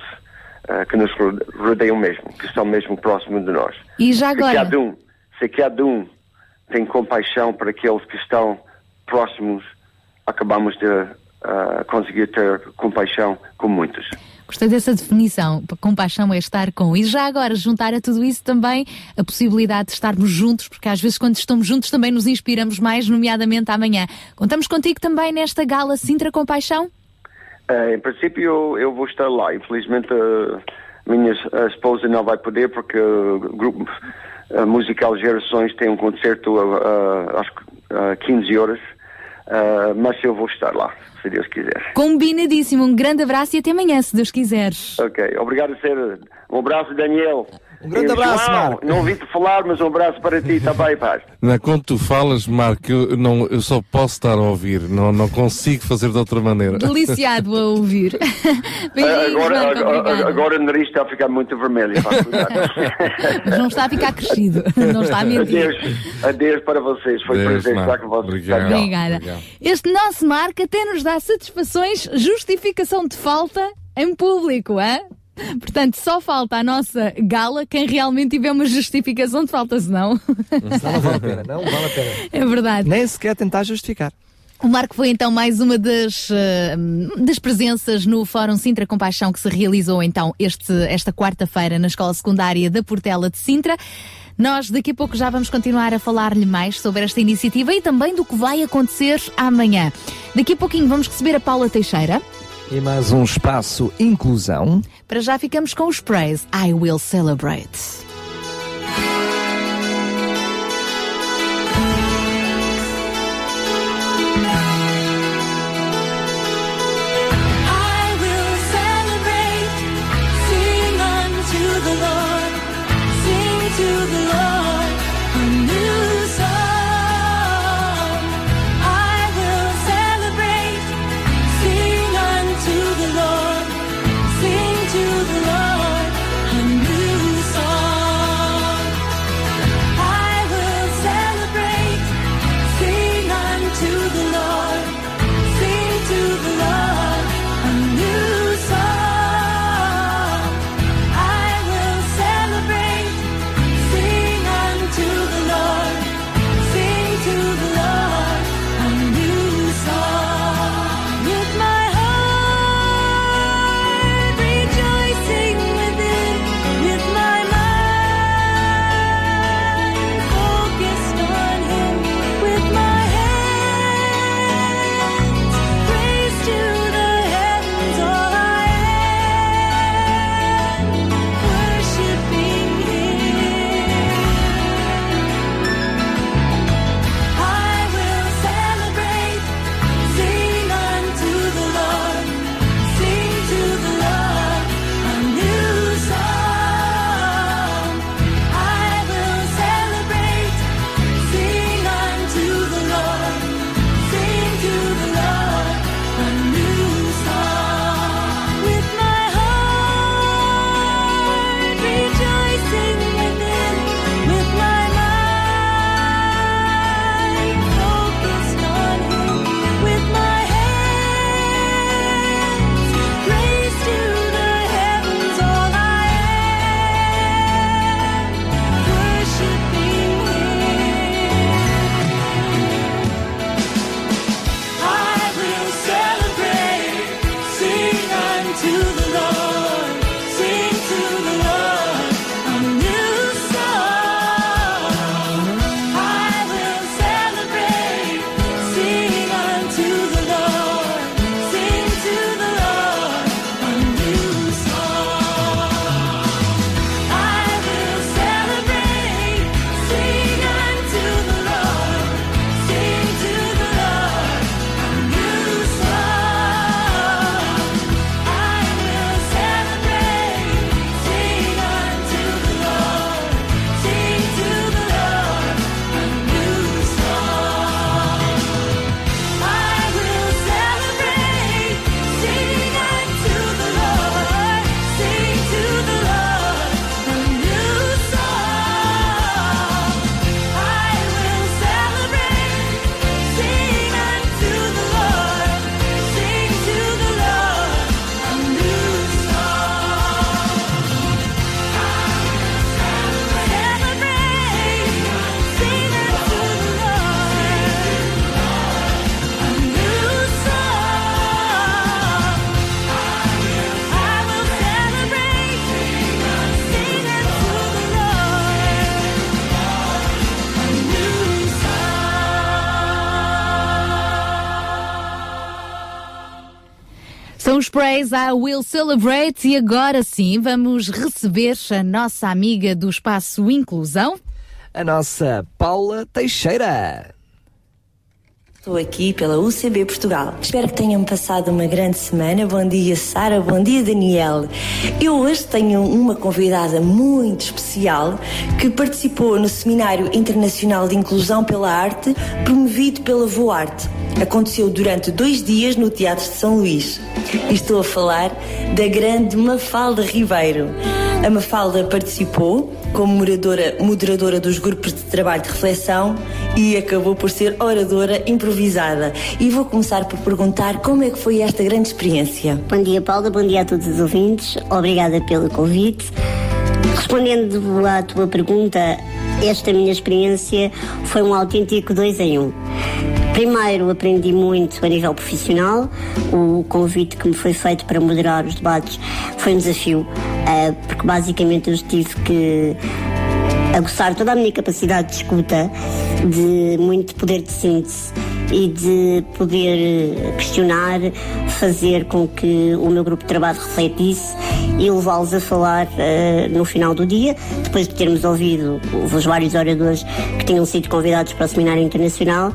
ah, que nos rode- rodeiam mesmo, que estão mesmo próximos de nós. E já Se agora? cada um, se cada um tem compaixão para aqueles que estão próximos, acabamos de ah, conseguir ter compaixão com muitos. Gostei dessa definição. Compaixão é estar com. E já agora, juntar a tudo isso também a possibilidade de estarmos juntos, porque às vezes quando estamos juntos também nos inspiramos mais, nomeadamente amanhã. Contamos contigo também nesta gala Sintra Compaixão? Eh, em princípio, eu, eu vou estar lá. Infelizmente, a minha esposa não vai poder porque o grupo eh, musical Gerações tem um concerto a, às a 15 horas. Eh, mas eu vou estar lá, se Deus quiser. Combinadíssimo. Um grande abraço e até amanhã, se Deus quiseres. Ok, obrigado, Sera. Um abraço, Daniel. Um grande abraço, João, Marco. Não ouvi-te falar, mas um abraço para ti também, paz. Não, quando tu falas, Marco, eu, não, eu só posso estar a ouvir, não, não consigo fazer de outra maneira. Deliciado a ouvir. Agora, Marco, agora, agora o nariz está a ficar muito vermelho. Mas não está a ficar crescido. Não está a mentir. Adeus, adeus para vocês. Foi Adeus, prazer estar Marco. com vocês. Obrigado. Obrigada. Obrigado. Este nosso Marco até nos dá satisfações, justificação de falta em público, é? Portanto, só falta a nossa gala quem realmente tiver uma justificação de falta, senão. Não, não vale a pena, não vale a pena. é verdade. Nem sequer tentar justificar. O Marco foi então mais uma das, eh, das presenças no Fórum Sintra Compaixão que se realizou então este, esta quarta-feira na Escola Secundária da Portela de Sintra. Nós daqui a pouco já vamos continuar a falar-lhe mais sobre esta iniciativa e também do que vai acontecer amanhã. Daqui a pouquinho vamos receber a Paula Teixeira. E mais um espaço inclusão. Para já ficamos com os praise I Will Celebrate. São os praise I Will Celebrate e agora sim vamos receber a nossa amiga do Espaço Inclusão. A nossa Paula Teixeira. Estou aqui pela UCB Portugal. Espero que tenham passado uma grande semana. Bom dia, Sara. Bom dia, Daniel. Eu hoje tenho uma convidada muito especial que participou no Seminário Internacional de Inclusão pela Arte, promovido pela Voarte. Aconteceu durante dois dias no Teatro de São Luís. Estou a falar da grande Mafalda Ribeiro. A Mafalda participou como moderadora, moderadora dos grupos de trabalho de reflexão e acabou por ser oradora improvisada. E vou começar por perguntar como é que foi esta grande experiência. Bom dia, Paula. Bom dia a todos os ouvintes. Obrigada pelo convite. Respondendo à tua pergunta, esta minha experiência foi um autêntico dois em um. Primeiro, aprendi muito a nível profissional. O convite que me foi feito para moderar os debates foi um desafio, eh, porque basicamente eu tive que aguçar toda a minha capacidade de escuta, de muito poder de síntese e de poder questionar, fazer com que o meu grupo de trabalho refletisse e levá-los a falar eh, no final do dia, depois de termos ouvido os vários oradores que tinham sido convidados para o Seminário Internacional.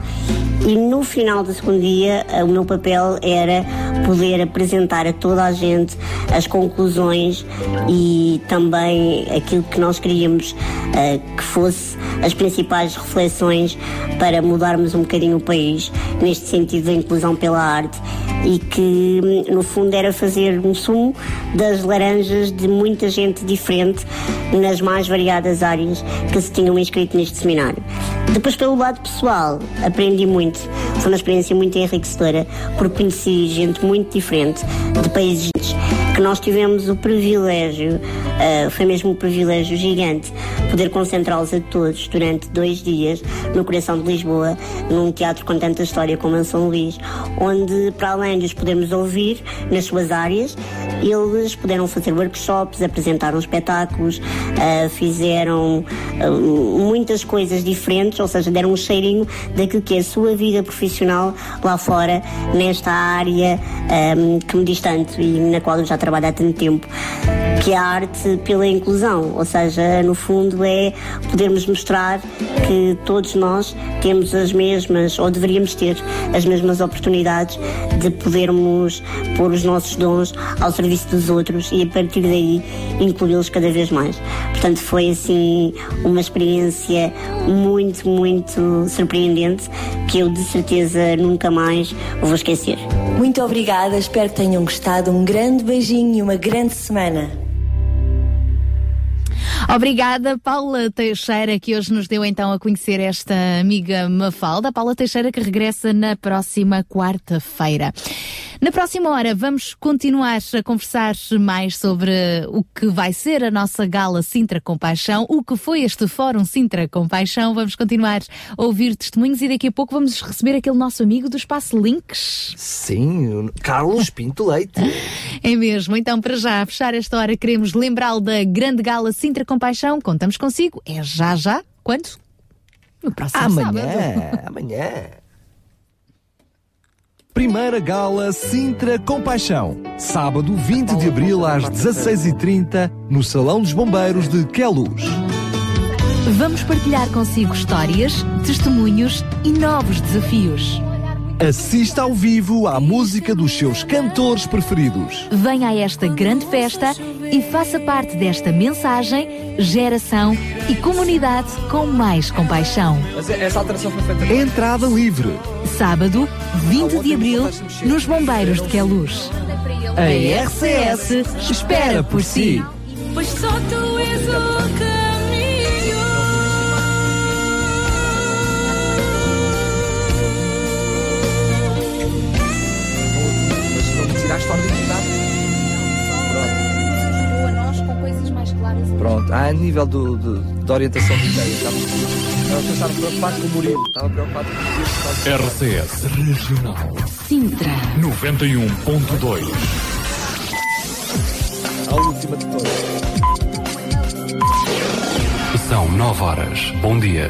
E no final do segundo dia, eh, o meu papel era poder apresentar a toda a gente as conclusões e também aquilo que nós queríamos eh, que fosse as principais reflexões para mudarmos um bocadinho o país neste sentido da inclusão pela arte e que no fundo era fazer um sumo das laranjas de muita gente diferente nas mais variadas áreas que se tinham inscrito neste seminário. Depois, pelo lado pessoal, aprendi muito. Foi uma experiência muito enriquecedora, porque conheci gente muito diferente, de países que nós tivemos o privilégio, ah, foi mesmo um privilégio gigante, poder concentrá-los a todos durante dois dias no coração de Lisboa, num teatro com tanta história como em São Luís, onde, para além de os podermos ouvir nas suas áreas, eles puderam fazer workshops, apresentaram espetáculos, ah, fizeram ah, muitas coisas diferentes, ou seja, deram um cheirinho daquilo que é a sua vida profissional lá fora, nesta área ah, que me diz tanto e na qual eu já trabalho há tanto tempo, que é a arte pela inclusão, ou seja, no fundo é podermos mostrar que todos nós temos as mesmas, ou deveríamos ter as mesmas oportunidades de podermos pôr os nossos dons ao serviço dos outros e a partir daí incluí-los cada vez mais. Portanto, foi assim uma experiência muito, muito surpreendente que eu de certeza nunca mais vou esquecer. Muito obrigada, espero que tenham gostado. Um grande beijinho e uma grande semana. Obrigada, Paula Teixeira, que hoje nos deu então a conhecer esta amiga Mafalda. Paula Teixeira que regressa na próxima quarta-feira. Na próxima hora vamos continuar a conversar mais sobre o que vai ser a nossa gala Sintra Compaixão, o que foi este Fórum Sintra Compaixão. Vamos continuar a ouvir testemunhos e daqui a pouco vamos receber aquele nosso amigo do Espaço Links. Sim, Carlos Pinto Leite. É mesmo. Então, para já, fechar esta hora, queremos lembrá-lo da grande gala Sintra Compaixão. Contamos consigo. É já, já. Quando? No próximo Amanhã, sábado. amanhã. Primeira Gala Sintra Compaixão. Sábado 20 de abril às 16h30 no Salão dos Bombeiros de Queluz. Vamos partilhar consigo histórias, testemunhos e novos desafios. Assista ao vivo à música dos seus cantores preferidos. Venha a esta grande festa e faça parte desta mensagem, geração e comunidade com mais compaixão. Mas essa alteração foi feita. Entrada livre. Sábado, 20 de abril, nos Bombeiros de Queluz. A RCS espera por si. Pois só tu és o caminho. Não me tiraste a ordinidade. a nós com coisas mais claras. Pronto, a nível do, do- da orientação de ideias. Estava, estava, estava preocupado com o Murilo. Estava preocupado com o Murilo. RCS Regional Sintra. 91.2. A última de todas. São 9 horas. Bom dia.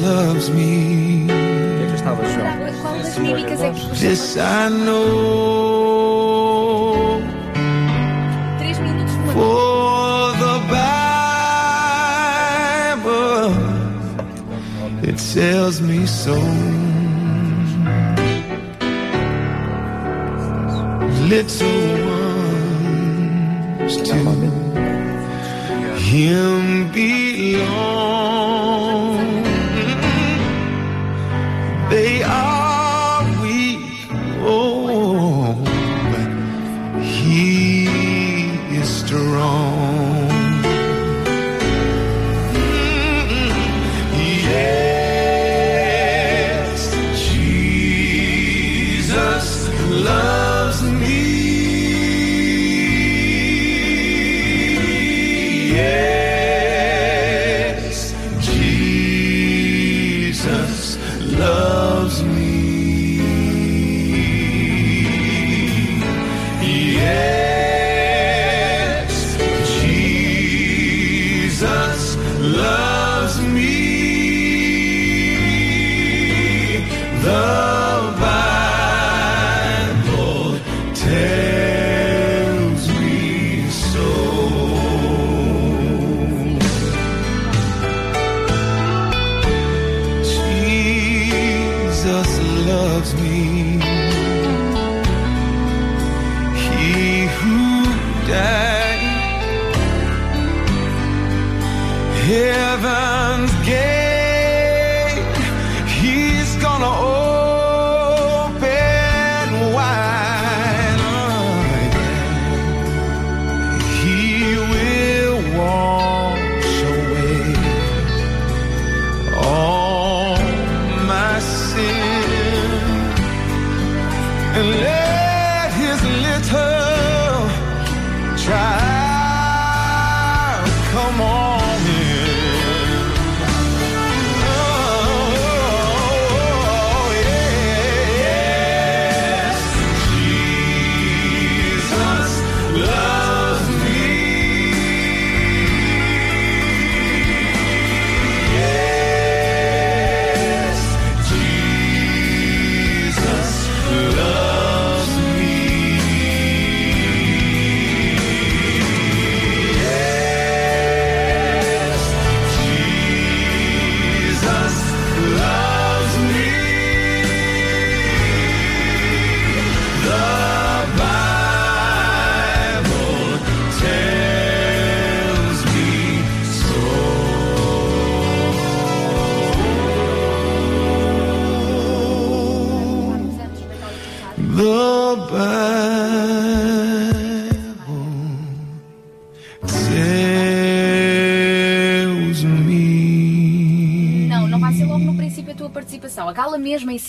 loves me. Qual das mímicas é que This I know. Três minutos de For the Bible, it tells me so. Little ones to Him belong.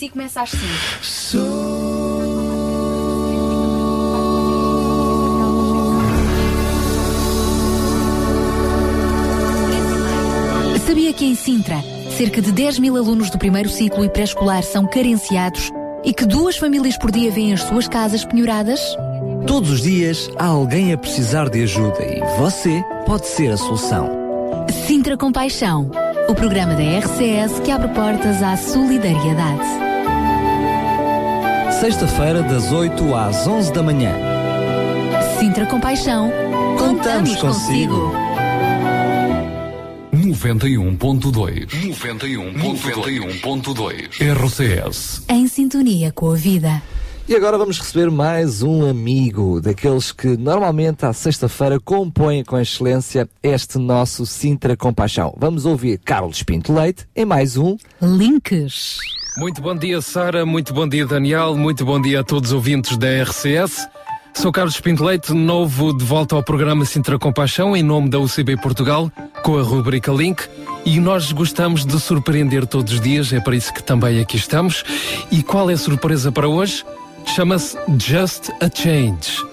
Si começa às 5. Sabia que em Sintra, cerca de 10 mil alunos do primeiro ciclo e pré-escolar são carenciados e que duas famílias por dia veem as suas casas penhoradas? Todos os dias há alguém a precisar de ajuda e você pode ser a solução. Sintra Compaixão, o programa da RCS que abre portas à solidariedade. Sexta-feira, das 8 às 11 da manhã. Sintra Compaixão, Contamos consigo. 91.2 91.2 RCS em sintonia com a vida. E agora vamos receber mais um amigo, daqueles que normalmente à sexta-feira compõem com excelência este nosso Sintra Compaixão. Vamos ouvir Carlos Pinto Leite em mais um Links. Muito bom dia, Sara. Muito bom dia, Daniel. Muito bom dia a todos os ouvintes da RCS. Sou Carlos Pinto Leite, novo de volta ao programa Sintra Compaixão, em nome da UCB Portugal, com a rubrica Link. E nós gostamos de surpreender todos os dias, é para isso que também aqui estamos. E qual é a surpresa para hoje? Chama-se Just a Change.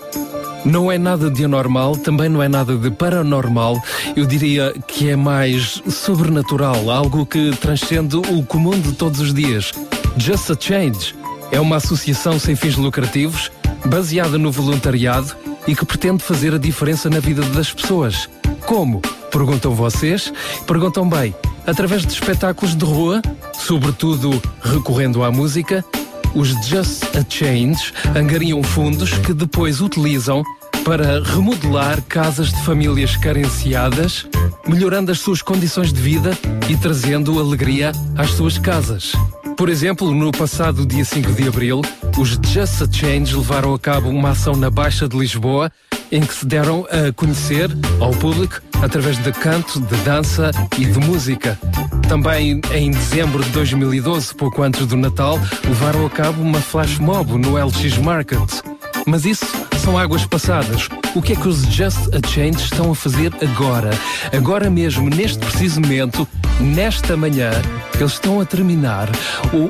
Não é nada de anormal, também não é nada de paranormal. Eu diria que é mais sobrenatural, algo que transcende o comum de todos os dias. Just a Change é uma associação sem fins lucrativos, baseada no voluntariado e que pretende fazer a diferença na vida das pessoas. Como? Perguntam vocês? Perguntam bem. Através de espetáculos de rua, sobretudo recorrendo à música, os Just a Change angariam fundos que depois utilizam para remodelar casas de famílias carenciadas, melhorando as suas condições de vida e trazendo alegria às suas casas. Por exemplo, no passado dia 5 de abril, os Just a Change levaram a cabo uma ação na Baixa de Lisboa em que se deram a conhecer ao público através de canto, de dança e de música. Também em dezembro de 2012, pouco antes do Natal, levaram a cabo uma flash mob no LX Market. Mas isso são águas passadas. O que é que os Just a Change estão a fazer agora? Agora mesmo, neste preciso momento, nesta manhã, eles estão a terminar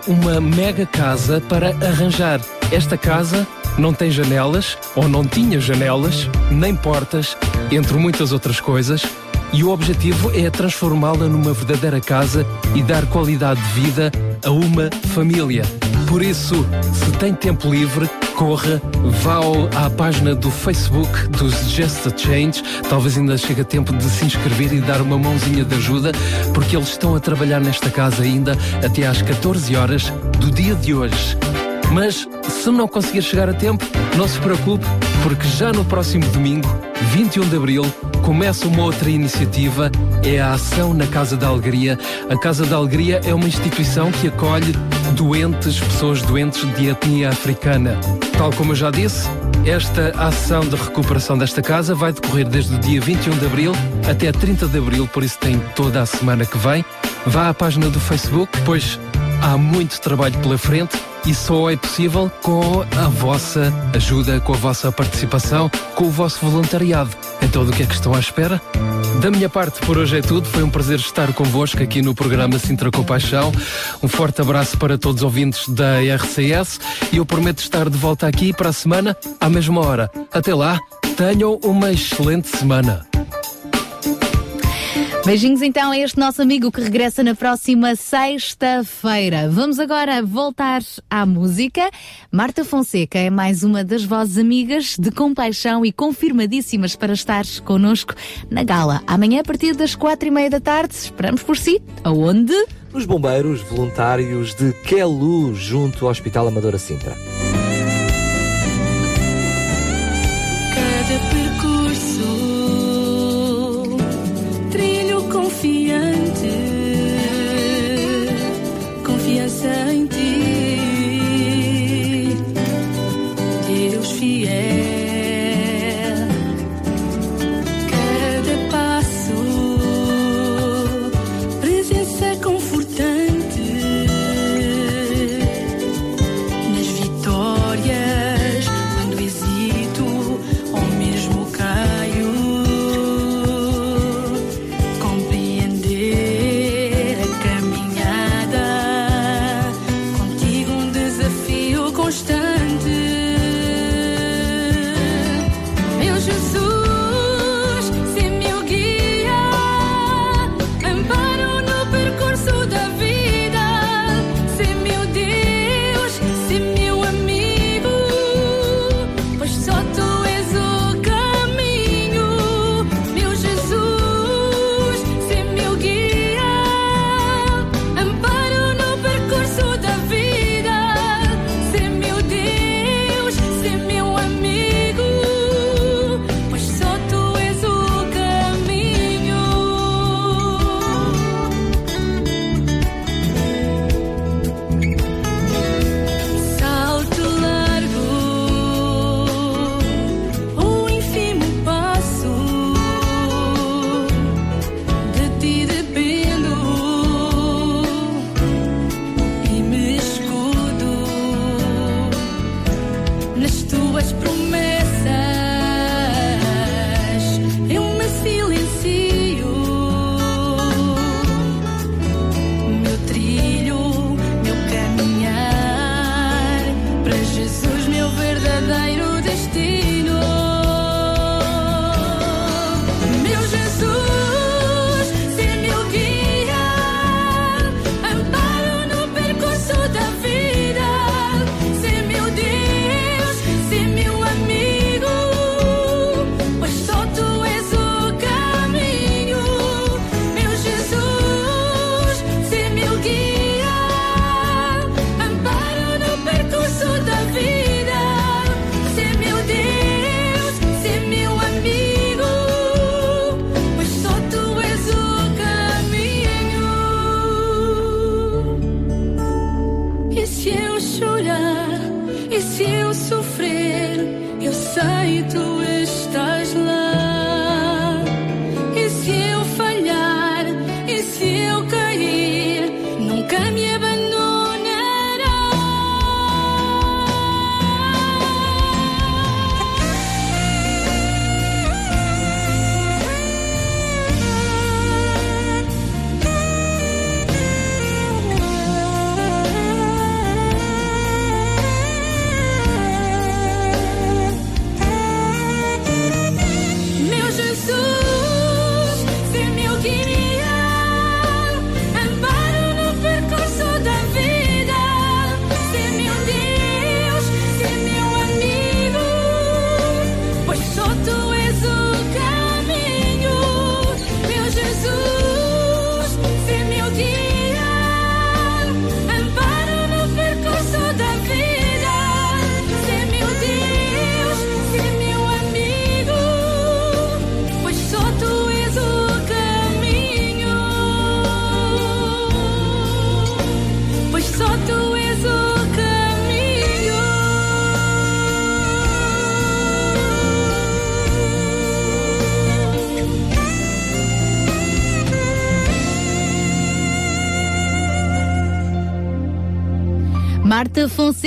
uma mega casa para arranjar. Esta casa não tem janelas, ou não tinha janelas, nem portas, entre muitas outras coisas. E o objetivo é transformá-la numa verdadeira casa e dar qualidade de vida a uma família. Por isso, se tem tempo livre, corra, vá à página do Facebook dos Just a Change. Talvez ainda chegue a tempo de se inscrever e dar uma mãozinha de ajuda, porque eles estão a trabalhar nesta casa ainda até às 14 horas do dia de hoje. Mas se não conseguir chegar a tempo, não se preocupe, porque já no próximo domingo, 21 de abril, começa uma outra iniciativa, é a Ação na Casa da Alegria. A Casa da Alegria é uma instituição que acolhe doentes, pessoas doentes de etnia africana. Tal como eu já disse, esta ação de recuperação desta casa vai decorrer desde o dia 21 de abril até 30 de abril, por isso tem toda a semana que vem. Vá à página do Facebook, pois há muito trabalho pela frente e só é possível com a vossa ajuda, com a vossa participação, com o vosso voluntariado. Então, do que é que estão à espera? Da minha parte, por hoje é tudo. Foi um prazer estar convosco aqui no programa Sintra Compaixão. Um forte abraço para todos os ouvintes da RCS e eu prometo estar de volta aqui para a semana, à mesma hora. Até lá, tenham uma excelente semana. Beijinhos então a este nosso amigo que regressa na próxima sexta-feira. Vamos agora voltar à música. Marta Fonseca é mais uma das vozes amigas de compaixão e confirmadíssimas para estar connosco na gala. Amanhã, a partir das quatro e meia da tarde, esperamos por si. Aonde? Os bombeiros voluntários de Quelu, junto ao Hospital Amadora Sintra.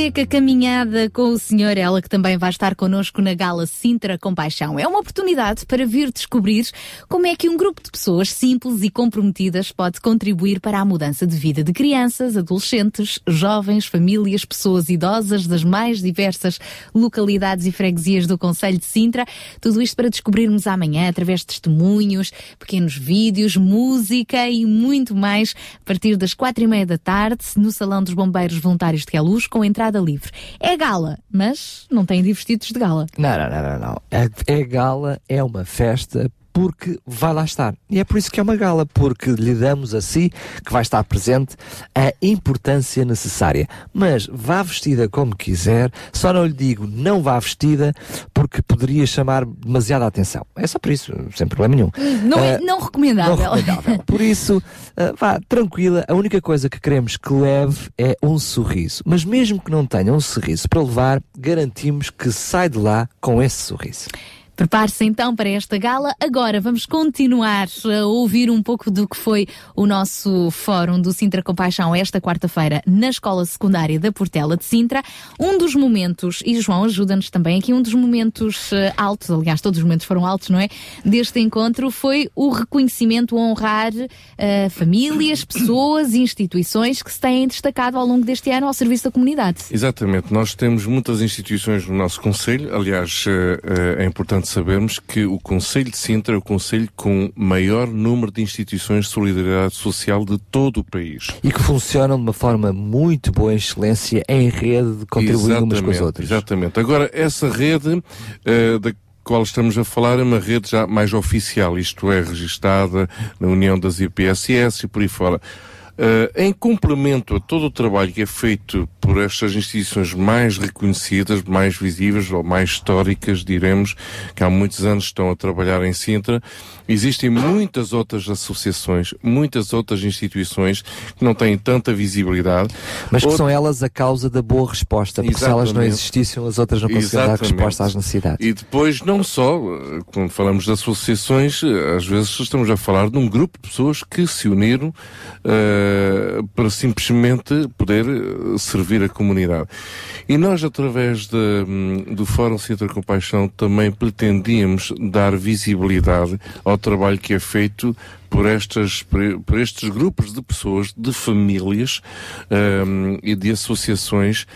Fonseca, caminhada com o senhor, ela que também vai estar connosco na Gala Sintra Compaixão. É uma oportunidade para vir descobrir como é que um grupo de pessoas simples e comprometidas pode contribuir para a mudança de vida de crianças, adolescentes, jovens, famílias, pessoas idosas das mais diversas localidades e freguesias do Conselho de Sintra. Tudo isto para descobrirmos amanhã através de testemunhos, pequenos vídeos, música e muito mais a partir das quatro e meia da tarde no Salão dos Bombeiros Voluntários de Queluz com entrada livre. É gala, mas não tem de vestidos de gala. Não, não, não, não, não. É, é gala, é uma festa porque vai lá estar. E é por isso que é uma gala, porque lhe damos a si, que vai estar presente, a importância necessária. Mas vá vestida como quiser, só não lhe digo não vá vestida porque poderia chamar demasiada atenção. É só por isso, sem problema nenhum. Não, é, Ah, não recomendável. não recomendável. Por isso, ah, vá, tranquila, a única coisa que queremos que leve é um sorriso. Mas mesmo que não tenha um sorriso para levar, garantimos que sai de lá com esse sorriso. Prepare-se então para esta gala. Agora vamos continuar a ouvir um pouco do que foi o nosso fórum do Sintra Compaixão esta quarta-feira na Escola Secundária da Portela de Sintra. Um dos momentos, e João ajuda-nos também aqui, um dos momentos eh, altos, aliás, todos os momentos foram altos, não é? Deste encontro foi o reconhecimento, honrar eh, famílias, pessoas, instituições que se têm destacado ao longo deste ano ao serviço da comunidade. Exatamente, nós temos muitas instituições no nosso Conselho, aliás, eh, eh, é importante sabermos que o Conselho de Sintra é o Conselho com maior número de instituições de solidariedade social de todo o país. E que funcionam de uma forma muito boa, em excelência, em rede, contribuindo umas com as outras. Exatamente. Agora, essa rede eh, da qual estamos a falar é uma rede já mais oficial, isto é, registada na União das IPSS e por aí fora. Eh, em complemento a todo o trabalho que é feito por estas instituições mais reconhecidas, mais visíveis ou mais históricas, diremos, que há muitos anos estão a trabalhar em Sintra, existem muitas outras associações, muitas outras instituições que não têm tanta visibilidade. Mas que Out- são elas a causa da boa resposta, porque se elas não Exatamente. existissem, as outras não conseguiam dar Exatamente. resposta às necessidades. E depois, não só, quando falamos de associações, às vezes estamos a falar de um grupo de pessoas que se uniram eh, para simplesmente poder eh, servir a comunidade. E nós, através de, do Fórum Sintra Compaixão, também pretendíamos dar visibilidade ao trabalho que é feito por, estas, por, estes grupos de pessoas, de famílias hum, e de associações,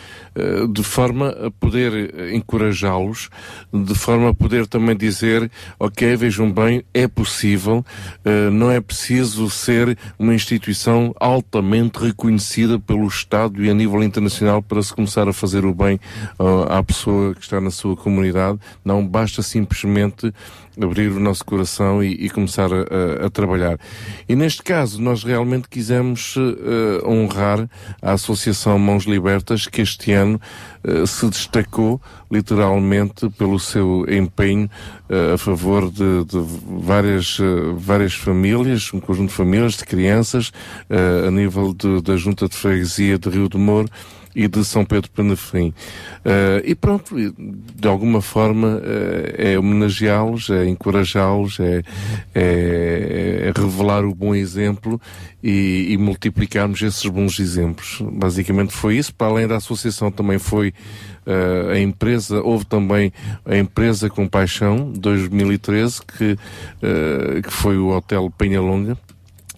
de forma a poder eh, encorajá-los, de forma a poder também dizer, ok, vejam bem, é possível, eh, não é preciso ser uma instituição altamente reconhecida pelo Estado e a nível internacional para se começar a fazer o bem à pessoa que está na sua comunidade, não basta simplesmente abrir o nosso coração e, e começar a, a- trabalhar. E neste caso, nós realmente quisemos eh, honrar a Associação Mãos Libertas, que este ano eh, se destacou literalmente pelo seu empenho eh, a favor de, de várias, eh, várias famílias, um conjunto de famílias, de crianças, a nível de- da Junta de Freguesia de Rio de Moro, e de São Pedro Penafrim. Eh, e pronto, de alguma forma eh, é homenageá-los, é encorajá-los, é, é- é revelar o bom exemplo e, e multiplicarmos esses bons exemplos. Basicamente foi isso, para além da associação também foi eh, a empresa, houve também a empresa com paixão 2013 que, que foi o Hotel Penhalonga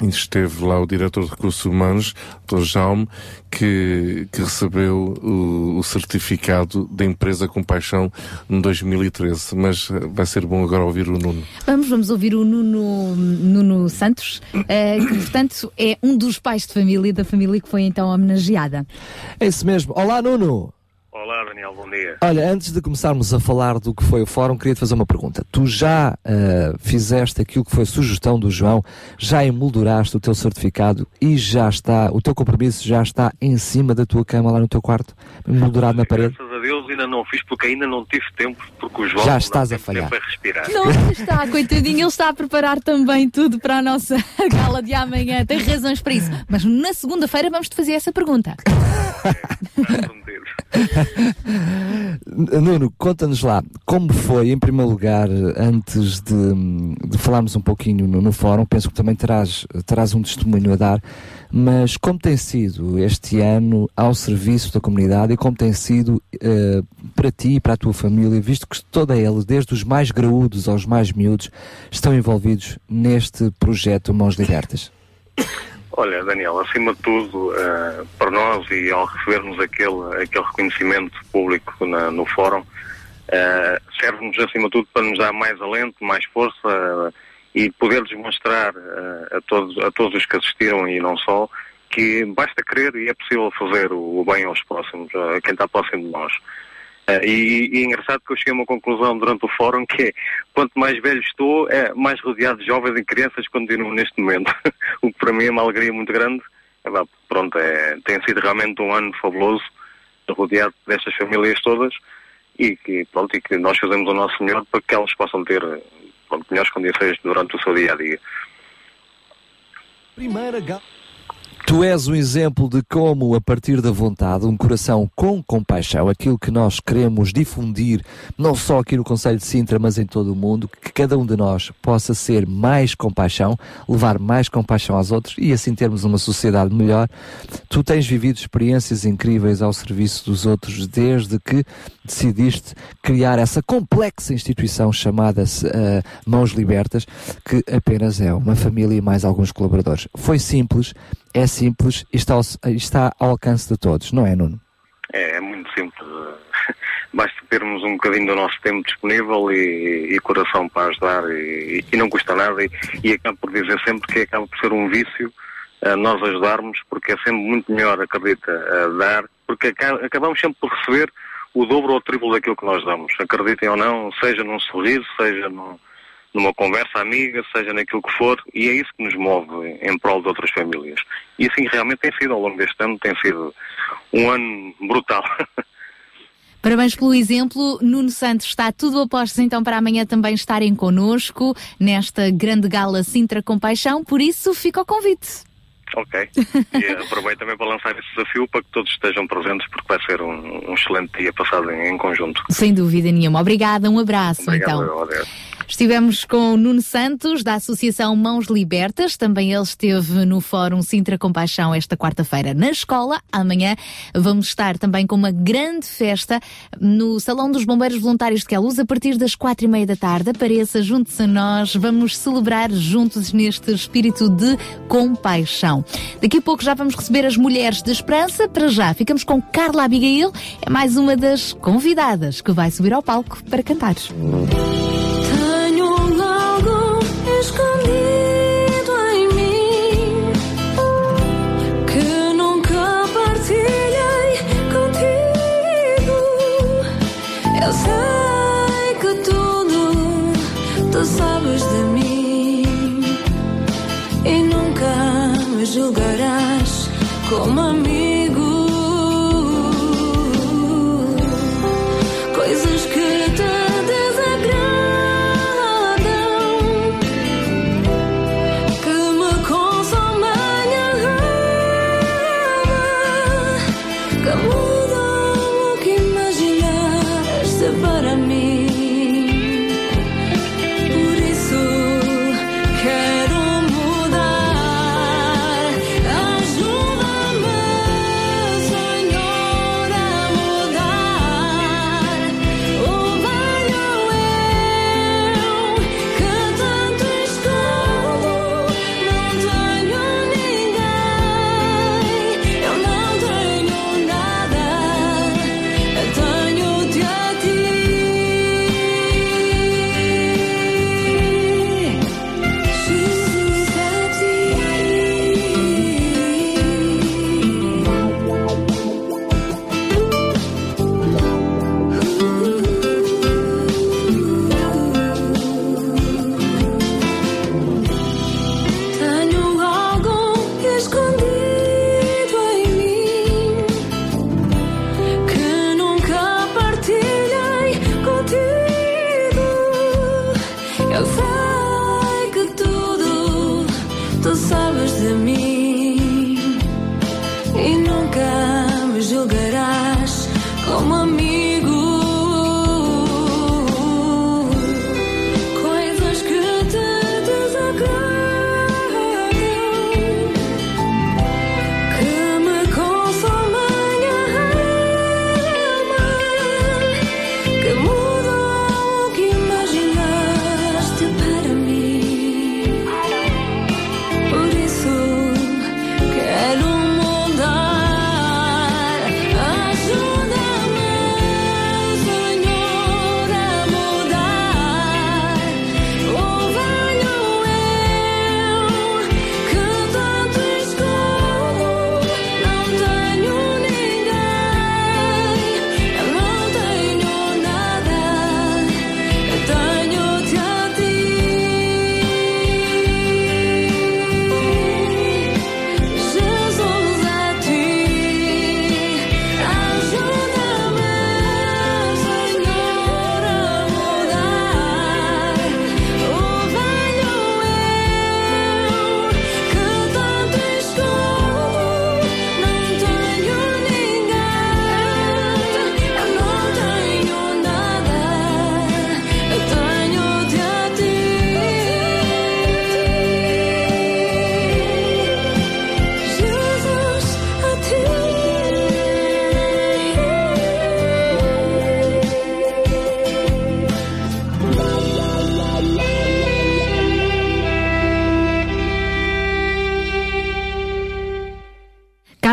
esteve lá o diretor de recursos humanos, Dr. Jaume, que, que recebeu o, o certificado da empresa com paixão em 2013. Mas eh, vai ser bom agora ouvir o Nuno. Vamos, vamos ouvir o Nuno, Nuno Santos, eh, que portanto é um dos pais de família da família que foi então homenageada. É isso mesmo. Olá, Nuno! Olá, Daniel, bom dia. Olha, antes de começarmos a falar do que foi o fórum, queria te fazer uma pergunta. Tu já ah, fizeste aquilo que foi sugestão do João, já emolduraste o teu certificado e já está, o teu compromisso já está em cima da tua cama lá no teu quarto, emoldurado na parede? Graças a Deus ainda não fiz porque ainda não tive tempo, porque o João Já não estás a falhar. tempo a respirar. Não está, coitadinho, ele está a preparar também tudo para a nossa gala de amanhã. Tem razões para isso. Mas na segunda-feira vamos-te fazer essa pergunta. Nuno, conta-nos lá, como foi, em primeiro lugar, antes de, de falarmos um pouquinho no, no fórum, penso que também terás, terás um testemunho a dar, mas como tem sido este ano ao serviço da comunidade e como tem sido eh, para ti e para a tua família, visto que toda ela, desde os mais graúdos aos mais miúdos, estão envolvidos neste projeto Mãos Libertas? Olha, Daniel, acima de tudo, eh, para nós e ao recebermos aquele, aquele reconhecimento público na- no fórum, eh, serve-nos acima de tudo para nos dar mais alento, mais força eh, e poder demonstrar eh, a, todos, a todos os que assistiram e não só, que basta querer e é possível fazer o, o bem aos próximos, a quem está próximo de nós. Eh, e, e é engraçado que eu cheguei a uma conclusão durante o fórum que é, quanto mais velho estou, é mais rodeado de jovens e crianças continuo neste momento. o que para mim é uma alegria muito grande. É, pronto, é, tem sido realmente um ano fabuloso, rodeado destas famílias todas e que, pronto, e que nós fazemos o nosso melhor para que elas possam ter pronto, melhores condições durante o seu dia a dia. Primeira. Tu és um exemplo de como, a partir da vontade, um coração com compaixão, aquilo que nós queremos difundir, não só aqui no Conselho de Sintra, mas em todo o mundo, que cada um de nós possa ser mais compaixão, levar mais compaixão aos outros e assim termos uma sociedade melhor. Tu tens vivido experiências incríveis ao serviço dos outros desde que decidiste criar essa complexa instituição chamada eh, Mãos Libertas, que apenas é uma família e mais alguns colaboradores. Foi simples, é simples e está ao, está ao alcance de todos, não é, Nuno? É, é muito simples. eh, Basta termos um bocadinho do nosso tempo disponível e, e coração para ajudar e, e não custa nada e, e acabo por dizer sempre que acaba por ser um vício eh, nós ajudarmos porque é sempre muito melhor, acredita, a dar, porque aca- acabamos sempre por receber o dobro ou o triplo daquilo que nós damos. Acreditem ou não, seja num sorriso, seja num- numa conversa amiga, seja naquilo que for, e é isso que nos move em prol de outras famílias. E assim realmente tem sido ao longo deste ano, tem sido um ano brutal. Parabéns pelo exemplo. Nuno Santos está tudo a postos então para amanhã também estarem connosco nesta grande gala Sintra Compaixão, por isso fica o convite. Ok. E aproveito também para lançar esse desafio para que todos estejam presentes, porque vai ser um, um excelente dia passado em, em conjunto. Sem dúvida nenhuma. Obrigada, um abraço Obrigado, então. adeus. Estivemos com o Nuno Santos, da Associação Mãos Libertas. Também ele esteve no Fórum Sintra Compaixão esta quarta-feira na escola. Amanhã vamos estar também com uma grande festa no Salão dos Bombeiros Voluntários de Queluz a partir das quatro e meia da tarde. Apareça, junte-se a nós. Vamos celebrar juntos neste espírito de compaixão. Daqui a pouco já vamos receber as Mulheres da Esperança. Para já, ficamos com Carla Abigail. É mais uma das convidadas que vai subir ao palco para cantar.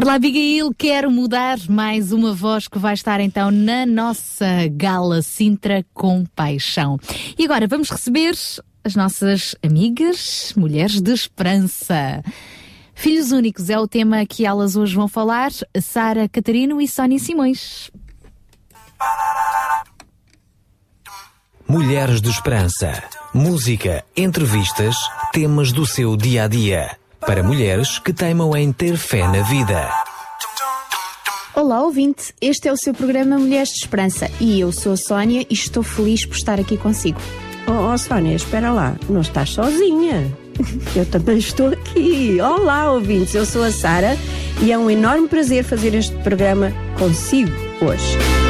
Carla Abigail quer mudar mais uma voz que vai estar então na nossa gala Sintra com Paixão. E agora vamos receber as nossas amigas, mulheres de esperança. Filhos únicos é o tema que elas hoje vão falar, Sara Catarino e Sónia Simões. Mulheres de Esperança. Música, entrevistas, temas do seu dia a dia. Para mulheres que teimam em ter fé na vida. Olá, ouvinte. Este é o seu programa Mulheres de Esperança e eu sou a Sónia e estou feliz por estar aqui consigo. Oh, oh, Sónia, espera lá, não estás sozinha. Eu também estou aqui. Olá, ouvintes, eu sou a Sara e é um enorme prazer fazer este programa consigo hoje.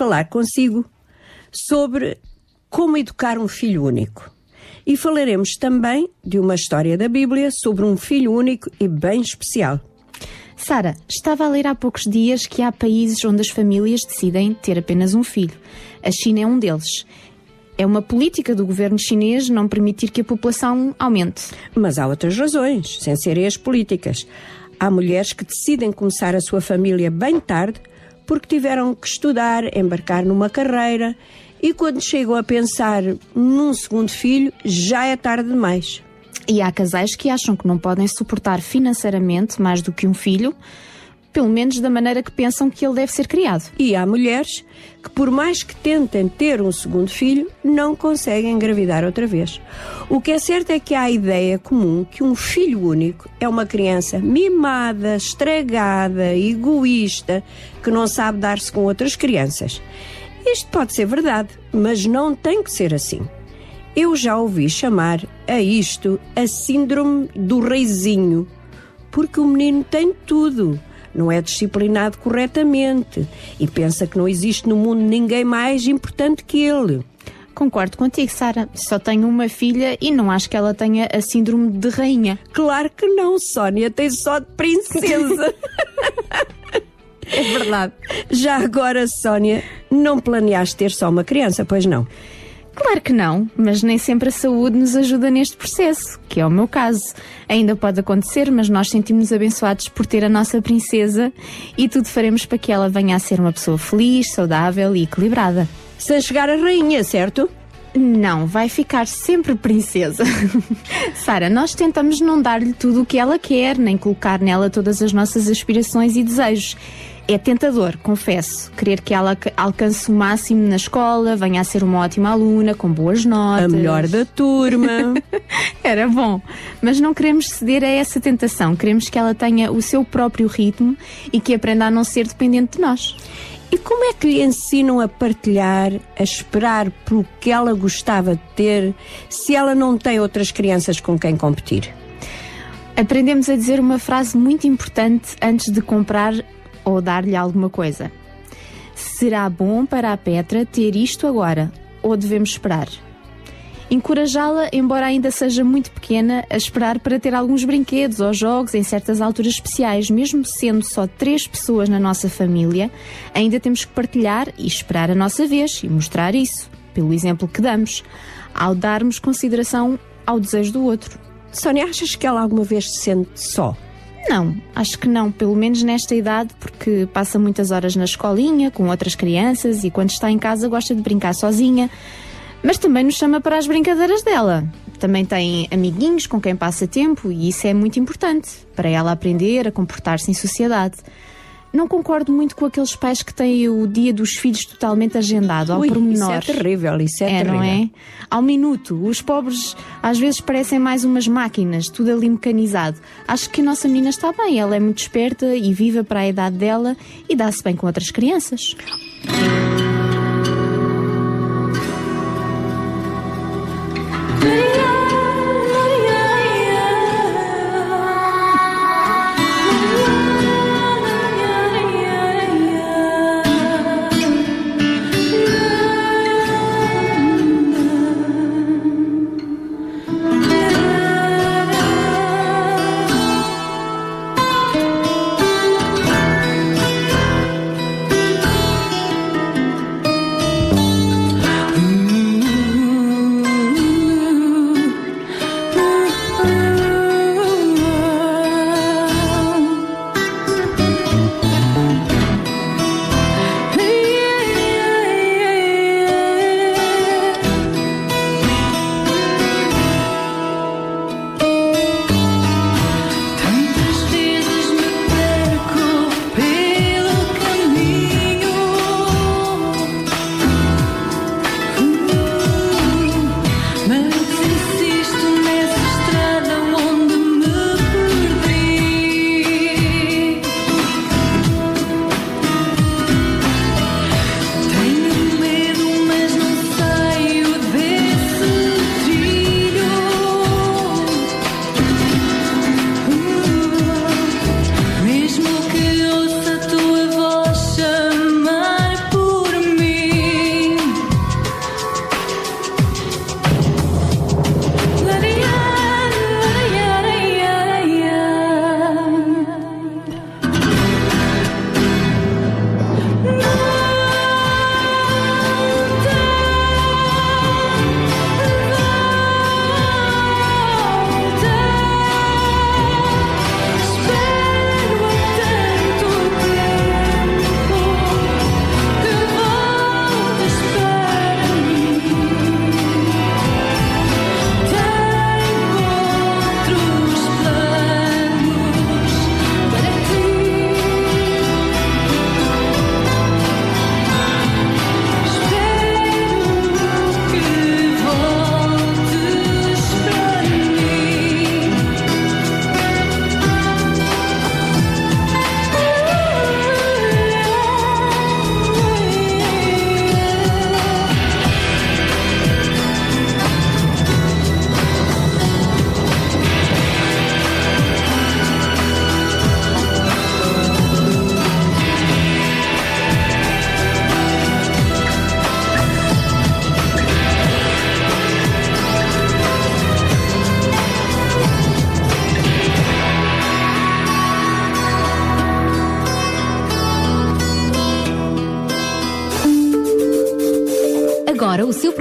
Falar consigo sobre como educar um filho único. E falaremos também de uma história da Bíblia sobre um filho único e bem especial. Sara, estava a ler há poucos dias que há países onde as famílias decidem ter apenas um filho. A China é um deles. É uma política do governo chinês não permitir que a população aumente. Mas há outras razões, sem serem as políticas. Há mulheres que decidem começar a sua família bem tarde porque tiveram que estudar, embarcar numa carreira e quando chegam a pensar num segundo filho, já é tarde demais. E há casais que acham que não podem suportar financeiramente mais do que um filho, pelo menos da maneira que pensam que ele deve ser criado. E há mulheres que, por mais que tentem ter um segundo filho, não conseguem engravidar outra vez. O que é certo é que há a ideia comum que um filho único é uma criança mimada, estragada, egoísta, que não sabe dar-se com outras crianças. Isto pode ser verdade, mas não tem que ser assim. Eu já ouvi chamar a isto a síndrome do reizinho, porque o menino tem tudo, não é disciplinado corretamente e pensa que não existe no mundo ninguém mais importante que ele. Concordo contigo, Sara. Só tenho uma filha e não acho que ela tenha a síndrome de rainha. Claro que não, Sónia, tem só de princesa. é verdade. Já agora, Sónia, não planeaste ter só uma criança, pois não? Claro que não, mas nem sempre a saúde nos ajuda neste processo, que é o meu caso. Ainda pode acontecer, mas nós sentimos-nos abençoados por ter a nossa princesa e tudo faremos para que ela venha a ser uma pessoa feliz, saudável e equilibrada. Sem chegar a rainha, certo? Não, vai ficar sempre princesa. Sara, nós tentamos não dar-lhe tudo o que ela quer, nem colocar nela todas as nossas aspirações e desejos. É tentador, confesso, querer que ela alca- alcance o máximo na escola, venha a ser uma ótima aluna, com boas notas. A melhor da turma. Era bom. Mas não queremos ceder a essa tentação. Queremos que ela tenha o seu próprio ritmo e que aprenda a não ser dependente de nós. E como é que lhe ensinam a partilhar, a esperar pelo que ela gostava de ter, se ela não tem outras crianças com quem competir? Aprendemos a dizer uma frase muito importante antes de comprar ou dar-lhe alguma coisa. Será bom para a Petra ter isto agora ou devemos esperar? Encorajá-la, embora ainda seja muito pequena, a esperar para ter alguns brinquedos ou jogos em certas alturas especiais, mesmo sendo só três pessoas na nossa família, ainda temos que partilhar e esperar a nossa vez e mostrar isso, pelo exemplo que damos, ao darmos consideração ao desejo do outro. Sónia, achas que ela alguma vez se sente só? Não, acho que não, pelo menos nesta idade, porque passa muitas horas na escolinha, com outras crianças e quando está em casa gosta de brincar sozinha, mas também nos chama para as brincadeiras dela. Também tem amiguinhos com quem passa tempo e isso é muito importante para ela aprender a comportar-se em sociedade. Não concordo muito com aqueles pais que têm o dia dos filhos totalmente agendado, ao Ui, pormenor. isso é terrível, isso é, É, terrível. não é? Ao minuto. Os pobres às vezes parecem mais umas máquinas, tudo ali mecanizado. Acho que a nossa menina está bem, ela é muito esperta e viva para a idade dela e dá-se bem com outras crianças.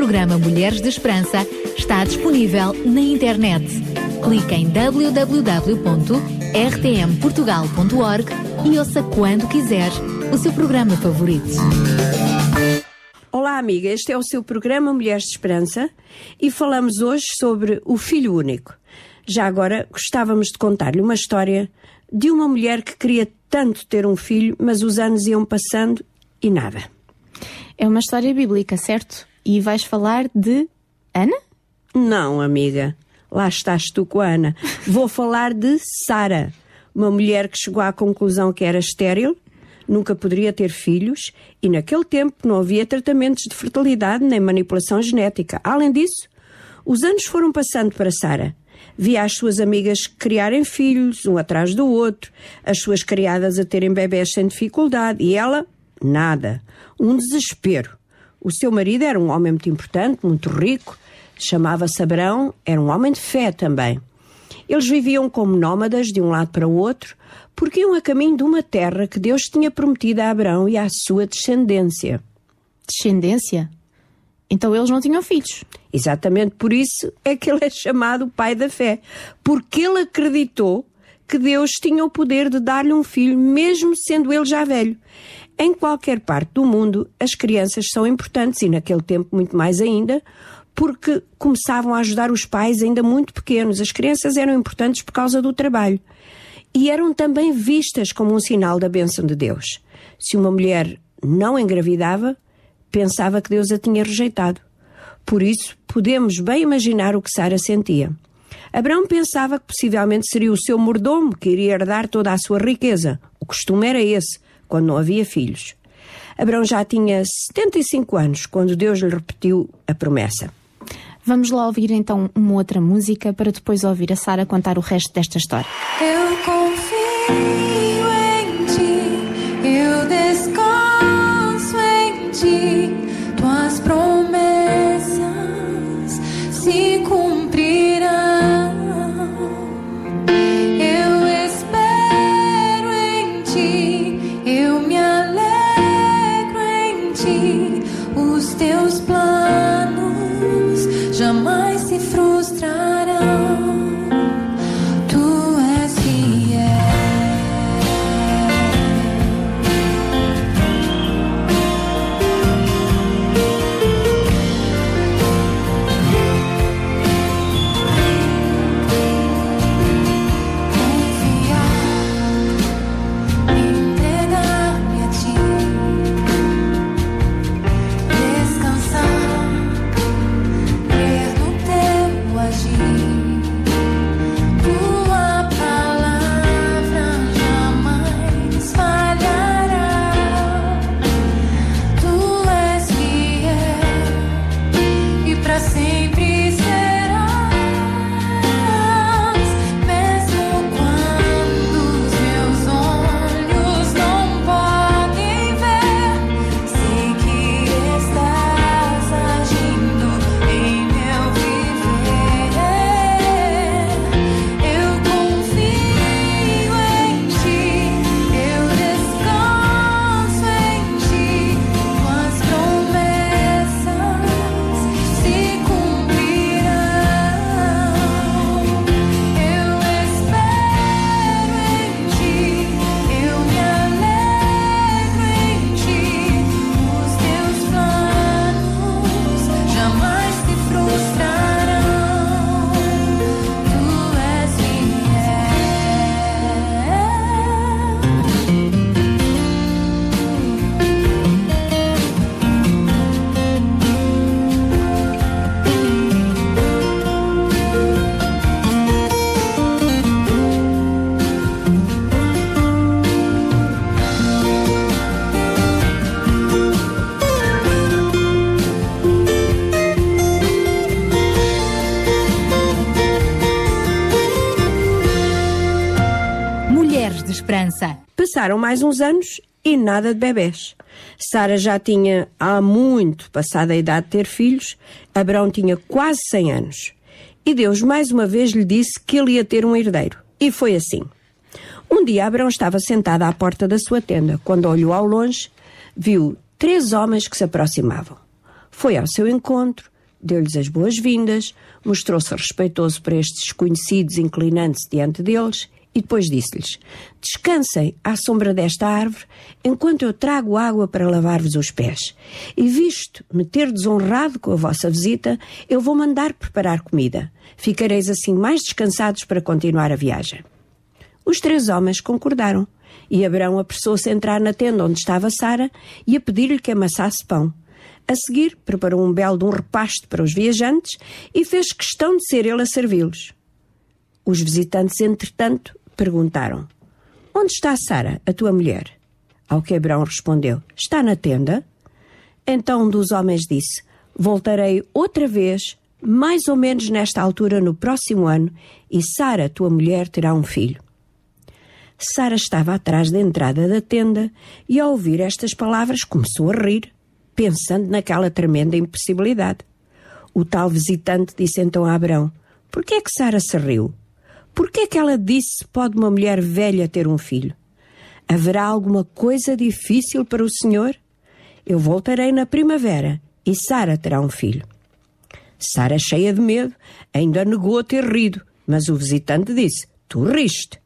Programa Mulheres de Esperança está disponível na internet. Clique em www.rtmportugal.org e ouça quando quiser o seu programa favorito. Olá amiga. Este é o seu programa Mulheres de Esperança e falamos hoje sobre o filho único. Já agora gostávamos de contar-lhe uma história de uma mulher que queria tanto ter um filho, mas os anos iam passando e nada. É uma história bíblica, certo? E vais falar de Ana? Não, amiga. Lá estás tu com a Ana. Vou falar de Sara, uma mulher que chegou à conclusão que era estéril, nunca poderia ter filhos e naquele tempo não havia tratamentos de fertilidade nem manipulação genética. Além disso, os anos foram passando para Sara. Via as suas amigas criarem filhos, um atrás do outro, as suas criadas a terem bebés sem dificuldade e ela, nada. Um desespero. O seu marido era um homem muito importante, muito rico, chamava-se Abrão, era um homem de fé também. Eles viviam como nómadas de um lado para o outro, porque iam a caminho de uma terra que Deus tinha prometido a Abrão e à sua descendência. Descendência? Então eles não tinham filhos. Exatamente por isso é que ele é chamado o pai da fé, porque ele acreditou que Deus tinha o poder de dar-lhe um filho, mesmo sendo ele já velho. Em qualquer parte do mundo, as crianças são importantes e naquele tempo muito mais ainda, porque começavam a ajudar os pais ainda muito pequenos. As crianças eram importantes por causa do trabalho. E eram também vistas como um sinal da bênção de Deus. Se uma mulher não engravidava, pensava que Deus a tinha rejeitado. Por isso, podemos bem imaginar o que Sara sentia. Abraão pensava que possivelmente seria o seu mordomo que iria herdar toda a sua riqueza. O costume era esse, quando não havia filhos. Abraão já tinha 75 anos quando Deus lhe repetiu a promessa. Vamos lá ouvir então uma outra música para depois ouvir a Sara contar o resto desta história. Eu confio Passaram mais uns anos e nada de bebés. Sara já tinha há muito passado a idade de ter filhos, Abraão tinha quase 100 anos. E Deus mais uma vez lhe disse que ele ia ter um herdeiro. E foi assim. Um dia Abraão estava sentado à porta da sua tenda. Quando olhou ao longe, viu três homens que se aproximavam. Foi ao seu encontro, deu-lhes as boas-vindas, mostrou-se respeitoso para estes desconhecidos, inclinando-se diante deles e depois disse-lhes: Descansem à sombra desta árvore, enquanto eu trago água para lavar-vos os pés. E visto me ter desonrado com a vossa visita, eu vou mandar preparar comida. Ficareis assim mais descansados para continuar a viagem. Os três homens concordaram, e Abraão apressou-se a entrar na tenda onde estava Sara e a pedir-lhe que amassasse pão. A seguir, preparou um belo de um repasto para os viajantes e fez questão de ser ele a servi-los. Os visitantes, entretanto, perguntaram: Onde está Sara, a tua mulher? Ao que Abraão respondeu: Está na tenda. Então um dos homens disse: Voltarei outra vez, mais ou menos nesta altura no próximo ano, e Sara, tua mulher, terá um filho. Sara estava atrás da entrada da tenda e, ao ouvir estas palavras, começou a rir, pensando naquela tremenda impossibilidade. O tal visitante disse então a Abraão: Por que é que Sara se riu? Por que é que ela disse pode uma mulher velha ter um filho? Haverá alguma coisa difícil para o Senhor? Eu voltarei na primavera e Sara terá um filho. Sara, cheia de medo, ainda negou ter rido, mas o visitante disse: Tu riste.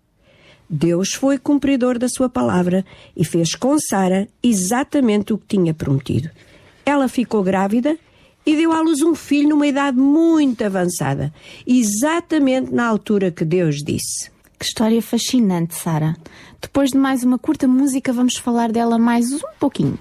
Deus foi cumpridor da sua palavra e fez com Sara exatamente o que tinha prometido. Ela ficou grávida e deu à luz um filho numa idade muito avançada, exatamente na altura que Deus disse. Que história fascinante, Sara. Depois de mais uma curta música, vamos falar dela mais um pouquinho.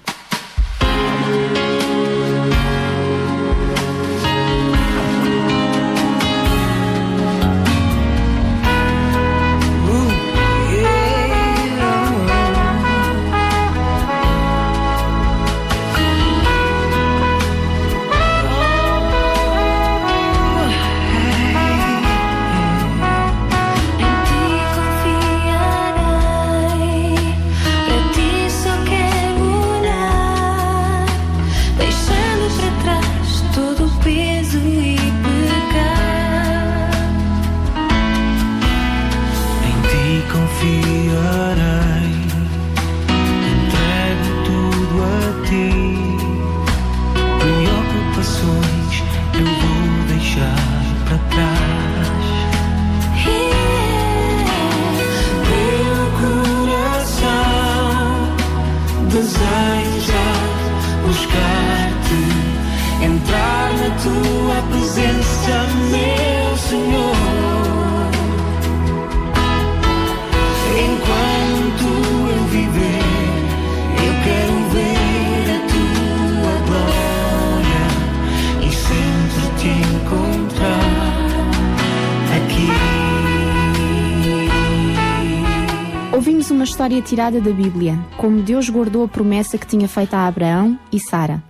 História tirada da Bíblia, como Deus guardou a promessa que tinha feito a Abraão e Sara.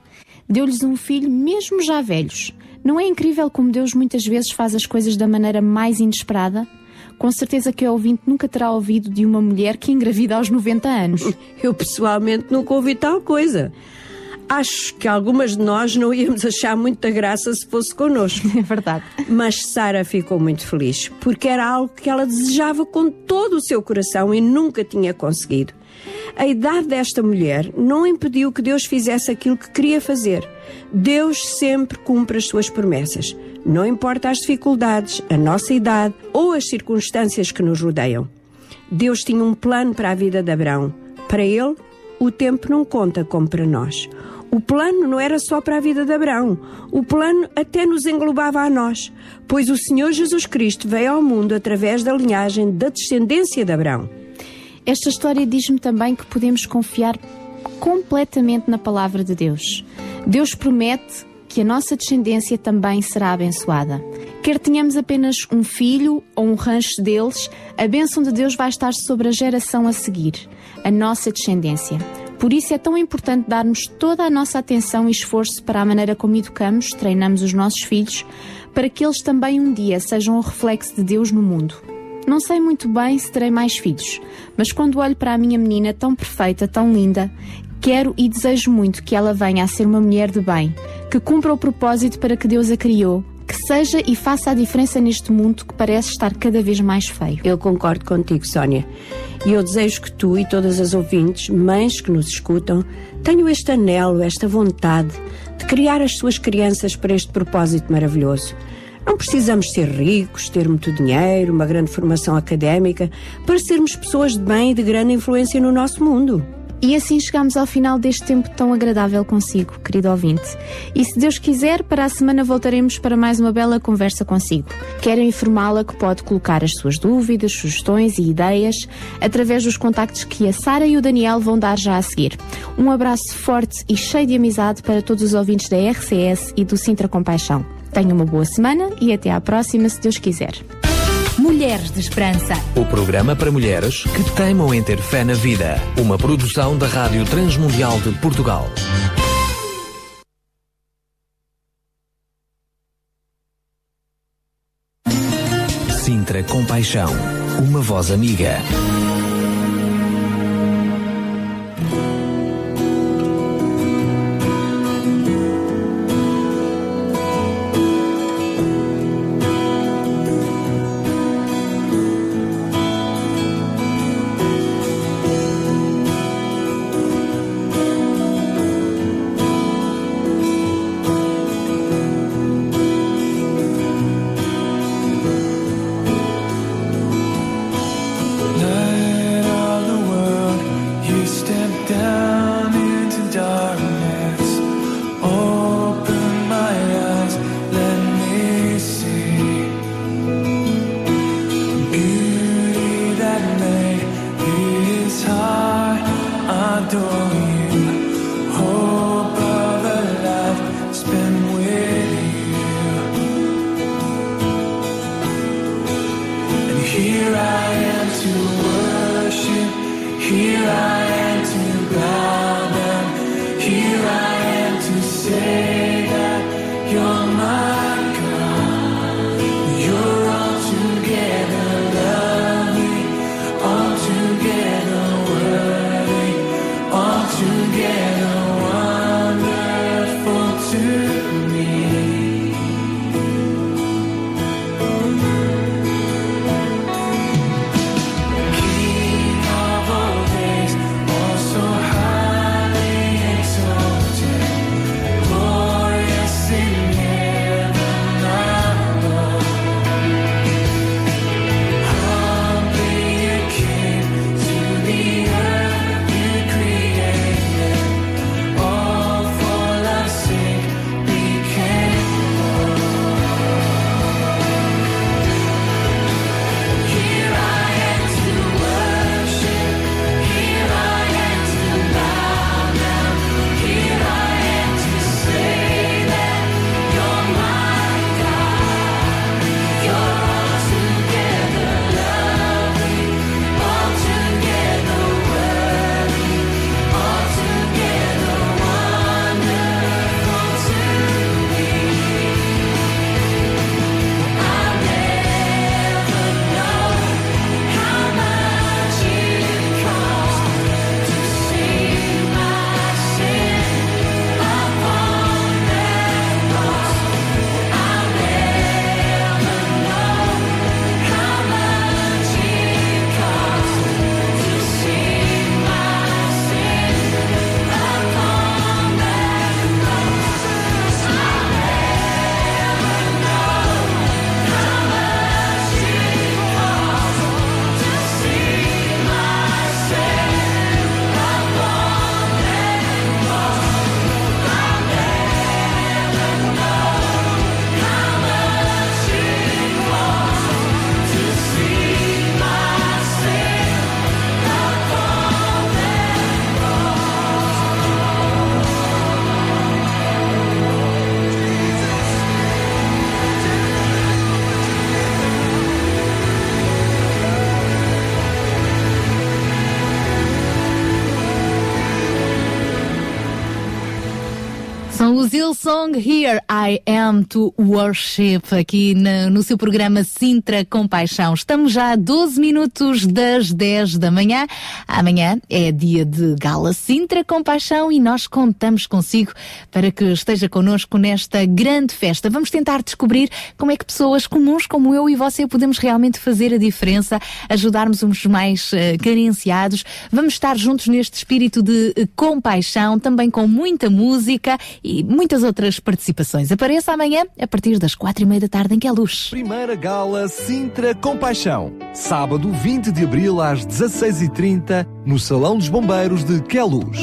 Deu-lhes um filho, mesmo já velhos. Não é incrível como Deus muitas vezes faz as coisas da maneira mais inesperada? Com certeza que o ouvinte nunca terá ouvido de uma mulher que engravida aos 90 anos. Eu pessoalmente nunca ouvi tal coisa. Acho que algumas de nós não íamos achar muita graça se fosse connosco. É verdade. Mas Sara ficou muito feliz, porque era algo que ela desejava com todo o seu coração e nunca tinha conseguido. A idade desta mulher não impediu que Deus fizesse aquilo que queria fazer. Deus sempre cumpre as suas promessas. Não importa as dificuldades, a nossa idade ou as circunstâncias que nos rodeiam. Deus tinha um plano para a vida de Abraão. Para ele, o tempo não conta como para nós. O plano não era só para a vida de Abraão. O plano até nos englobava a nós, pois o Senhor Jesus Cristo veio ao mundo através da linhagem da descendência de Abraão. Esta história diz-me também que podemos confiar completamente na palavra de Deus. Deus promete que a nossa descendência também será abençoada. Quer tenhamos apenas um filho ou um rancho deles, a bênção de Deus vai estar sobre a geração a seguir, a nossa descendência. Por isso é tão importante darmos toda a nossa atenção e esforço para a maneira como educamos, treinamos os nossos filhos, para que eles também um dia sejam o reflexo de Deus no mundo. Não sei muito bem se terei mais filhos, mas quando olho para a minha menina tão perfeita, tão linda, quero e desejo muito que ela venha a ser uma mulher de bem, que cumpra o propósito para que Deus a criou, que seja e faça a diferença neste mundo que parece estar cada vez mais feio. Eu concordo contigo, Sónia. E eu desejo que tu e todas as ouvintes, mães que nos escutam, tenham este anelo, esta vontade de criar as suas crianças para este propósito maravilhoso. Não precisamos ser ricos, ter muito dinheiro, uma grande formação académica, para sermos pessoas de bem e de grande influência no nosso mundo. E assim chegamos ao final deste tempo tão agradável consigo, querido ouvinte. E se Deus quiser, para a semana voltaremos para mais uma bela conversa consigo. Quero informá-la que pode colocar as suas dúvidas, sugestões e ideias através dos contactos que a Sara e o Daniel vão dar já a seguir. Um abraço forte e cheio de amizade para todos os ouvintes da RCS e do Sintra Compaixão. Tenha uma boa semana e até à próxima, se Deus quiser. Mulheres de Esperança. O programa para mulheres que teimam em ter fé na vida. Uma produção da Rádio Transmundial de Portugal. Sintra Compaixão. Uma voz amiga. São os Hillsong Here I Am to Worship aqui na- no seu programa Sintra Compaixão. Estamos já a 12 minutos das 10 da manhã. Amanhã é dia de Gala Sintra Compaixão e nós contamos consigo para que esteja connosco nesta grande festa. Vamos tentar descobrir como é que pessoas comuns como eu e você podemos realmente fazer a diferença, ajudarmos os mais eh, carenciados. Vamos estar juntos neste espírito de eh, compaixão, também com muita música e e muitas outras participações. Apareça amanhã a partir das quatro e meia da tarde em que é luz. Primeira Gala Sintra Compaixão. Sábado 20 de abril às 16h30 no Salão dos Bombeiros de Queluz.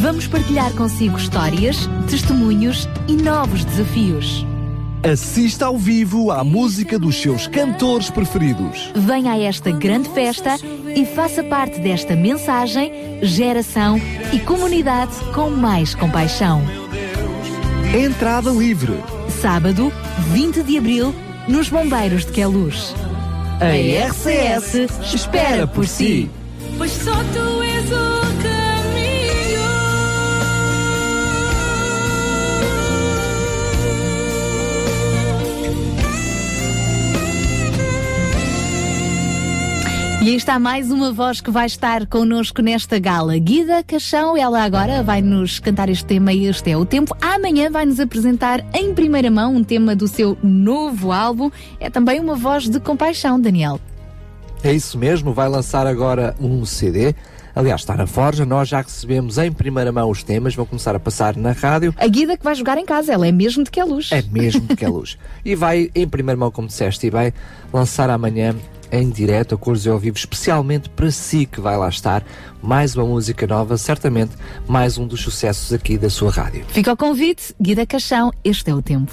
Vamos partilhar consigo histórias, testemunhos e novos desafios. Assista ao vivo à música dos seus cantores preferidos. Venha a esta grande festa e faça parte desta mensagem, geração e comunidade com mais compaixão. Entrada livre. Sábado, 20 de abril, nos Bombeiros de Queluz. A RCS espera por si. Pois só tu és o caminho. E aí está mais uma voz que vai estar connosco nesta gala. Guida Caixão, ela agora vai nos cantar este tema e este é o tempo. Amanhã vai nos apresentar em primeira mão um tema do seu novo álbum. É também uma voz de compaixão, Daniel. É isso mesmo, vai lançar agora um CD. Aliás, está na Forja, nós já recebemos em primeira mão os temas, vão começar a passar na rádio. A Guida que vai jogar em casa, ela é mesmo de que é luz. É mesmo de que é luz. e vai, em primeira mão, como disseste, e vai lançar amanhã em direto, a cores e ao vivo, especialmente para si que vai lá estar. Mais uma música nova, certamente mais um dos sucessos aqui da sua rádio. Fica o convite, Guida Caixão, este é o tempo.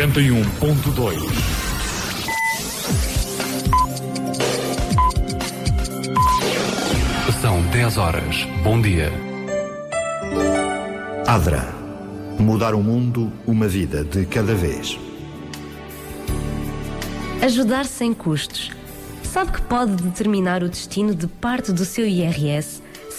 91.2. São 10 horas. Bom dia. Adra. Mudar o mundo, uma vida de cada vez. Ajudar sem custos. Sabe que pode determinar o destino de parte do seu IRS?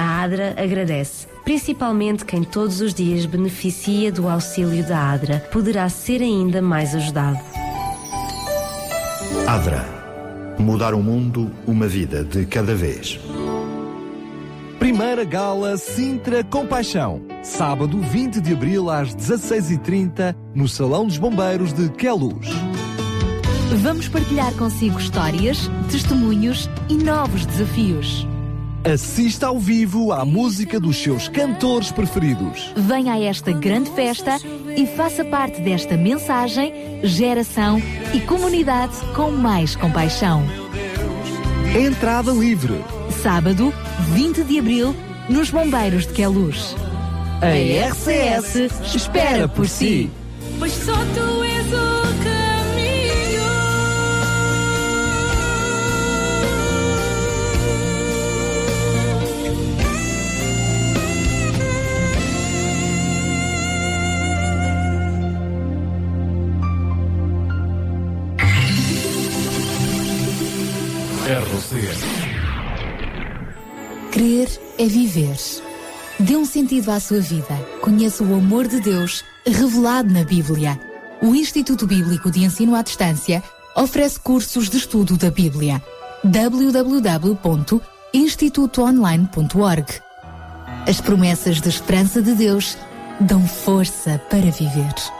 A ADRA agradece, principalmente quem todos os dias beneficia do auxílio da ADRA, poderá ser ainda mais ajudado. Adra. Mudar o mundo, uma vida de cada vez. Primeira Gala Sintra Compaixão. Sábado 20 de abril às 16h30 no Salão dos Bombeiros de Queluz. Vamos partilhar consigo histórias, testemunhos e novos desafios. Assista ao vivo à música dos seus cantores preferidos. Venha a esta grande festa e faça parte desta mensagem, geração e comunidade com mais compaixão. Entrada livre. Sábado, 20 de abril, nos Bombeiros de Queluz. A RCS espera por si. Pois só tu és o caminho. RCS. Crer é viver. Dê um sentido à sua vida. Conheça o amor de Deus revelado na Bíblia. O Instituto Bíblico de Ensino à Distância oferece cursos de estudo da Bíblia. www.institutoonline.org As promessas de esperança de Deus dão força para viver.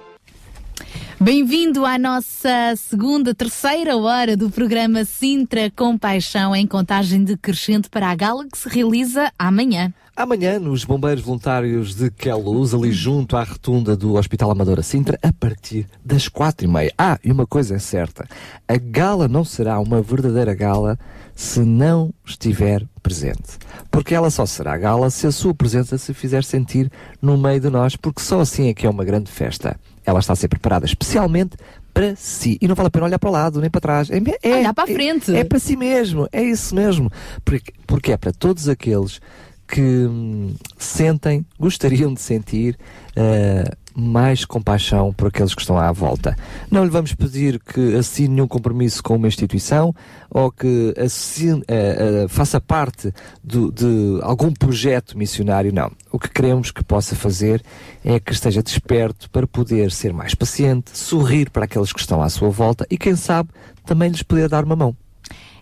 Bem-vindo à nossa segunda, terceira hora do programa Sintra Compaixão em contagem decrescente para a gala que se realiza amanhã. Amanhã, nos Bombeiros Voluntários de Queluz, ali junto à rotunda do Hospital Amadora Sintra, a partir das quatro e meia. Ah, e uma coisa é certa, a gala não será uma verdadeira gala se não estiver presente. Porque ela só será gala se a sua presença se fizer sentir no meio de nós, porque só assim é que é uma grande festa. Ela está a ser preparada especialmente para si. E não vale a pena olhar para o lado, nem para trás. É, é, Olhar para a frente. É, é para si mesmo, é isso mesmo. Porque, porque é para todos aqueles que hum, sentem, gostariam de sentir eh, mais compaixão por aqueles que estão à volta. Não lhe vamos pedir que assine nenhum compromisso com uma instituição ou que assine, eh, eh, faça parte do- de algum projeto missionário, não. O que queremos que possa fazer é que esteja desperto para poder ser mais paciente, sorrir para aqueles que estão à sua volta e, quem sabe, também lhes poder dar uma mão.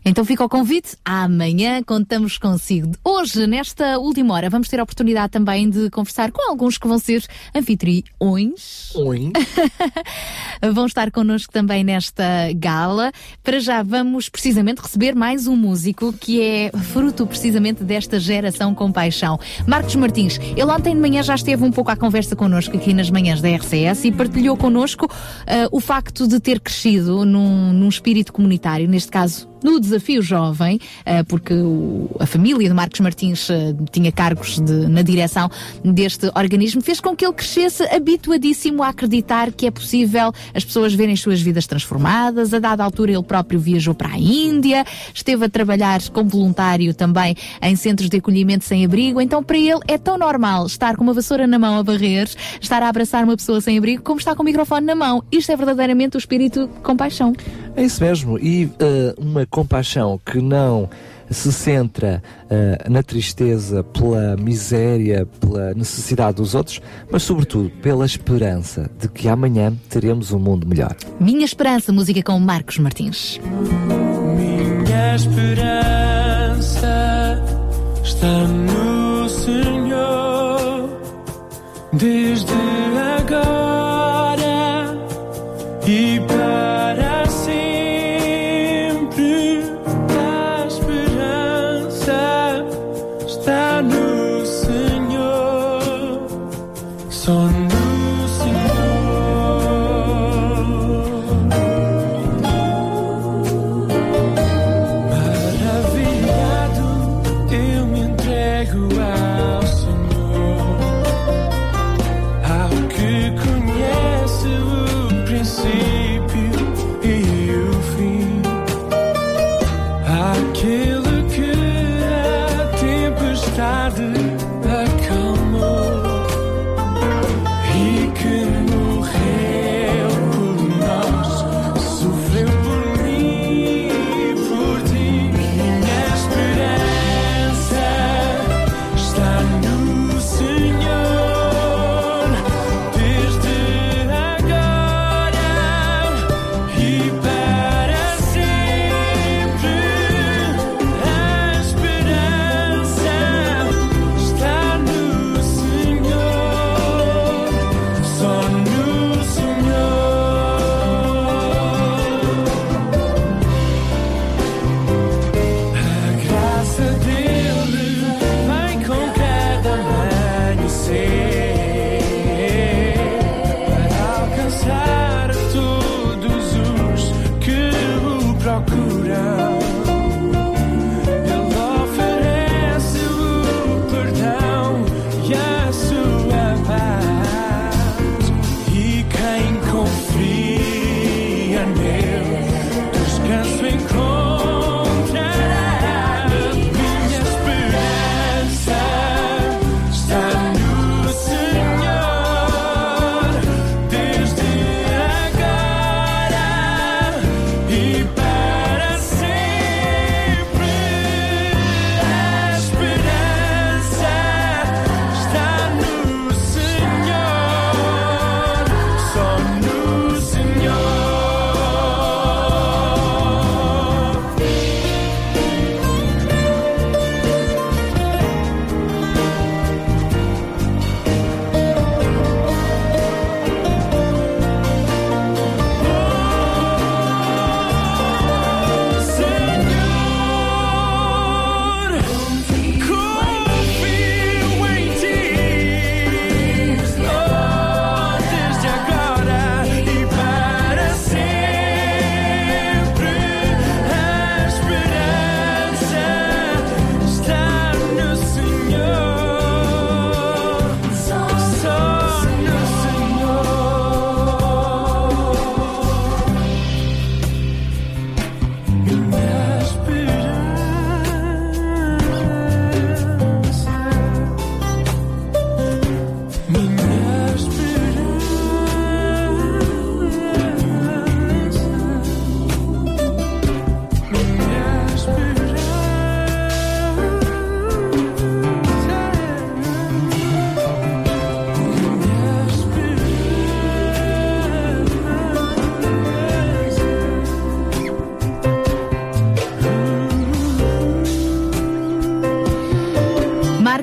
Então fica o convite. Amanhã contamos consigo. Hoje, nesta última hora, vamos ter a oportunidade também de conversar com alguns que vão ser anfitriões. Oi. vão estar connosco também nesta gala. Para já vamos precisamente receber mais um músico que é fruto precisamente desta geração com paixão. Marcos Martins, ele ontem de manhã já esteve um pouco à conversa connosco aqui nas manhãs da RCS e partilhou connosco ah, o facto de ter crescido num, num espírito comunitário, neste caso no Desafio Jovem, eh, porque a família de Marcos Martins eh, tinha cargos de- na direção deste organismo, fez com que ele crescesse habituadíssimo a acreditar que é possível as pessoas verem as suas vidas transformadas. A dada altura, ele próprio viajou para a Índia, esteve a trabalhar como voluntário também em centros de acolhimento sem abrigo. Então, para ele, é tão normal estar com uma vassoura na mão a varrer, estar a abraçar uma pessoa sem abrigo, como estar com o microfone na mão. Isto é verdadeiramente o espírito de compaixão. É isso mesmo. E eh, uma compaixão que não se centra eh, na tristeza, pela miséria, pela necessidade dos outros, mas sobretudo pela esperança de que amanhã teremos um mundo melhor. Minha Esperança, música com Marcos Martins. Minha esperança está no Senhor, desde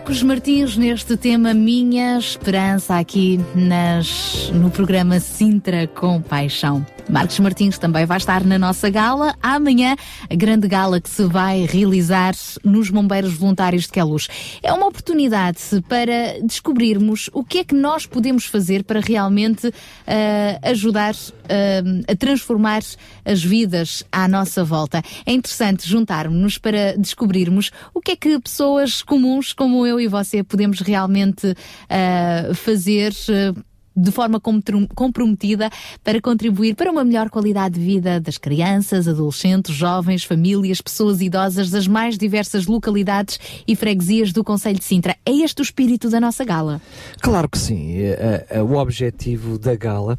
Marcos Martins neste tema Minha Esperança aqui nas, no programa Sintra com Paixão. Marcos Martins também vai estar na nossa gala. Amanhã, a grande gala que se vai realizar nos Bombeiros Voluntários de Queluz. É uma oportunidade para descobrirmos o que é que nós podemos fazer para realmente ah, ajudar ah, a transformar as vidas à nossa volta. É interessante juntarmos-nos para descobrirmos o que é que pessoas comuns como eu e você podemos realmente ah, fazer. De forma comprometida para contribuir para uma melhor qualidade de vida das crianças, adolescentes, jovens, famílias, pessoas idosas das mais diversas localidades e freguesias do Conselho de Sintra. É este o espírito da nossa gala. Claro que sim. Eh, eh, o objetivo da gala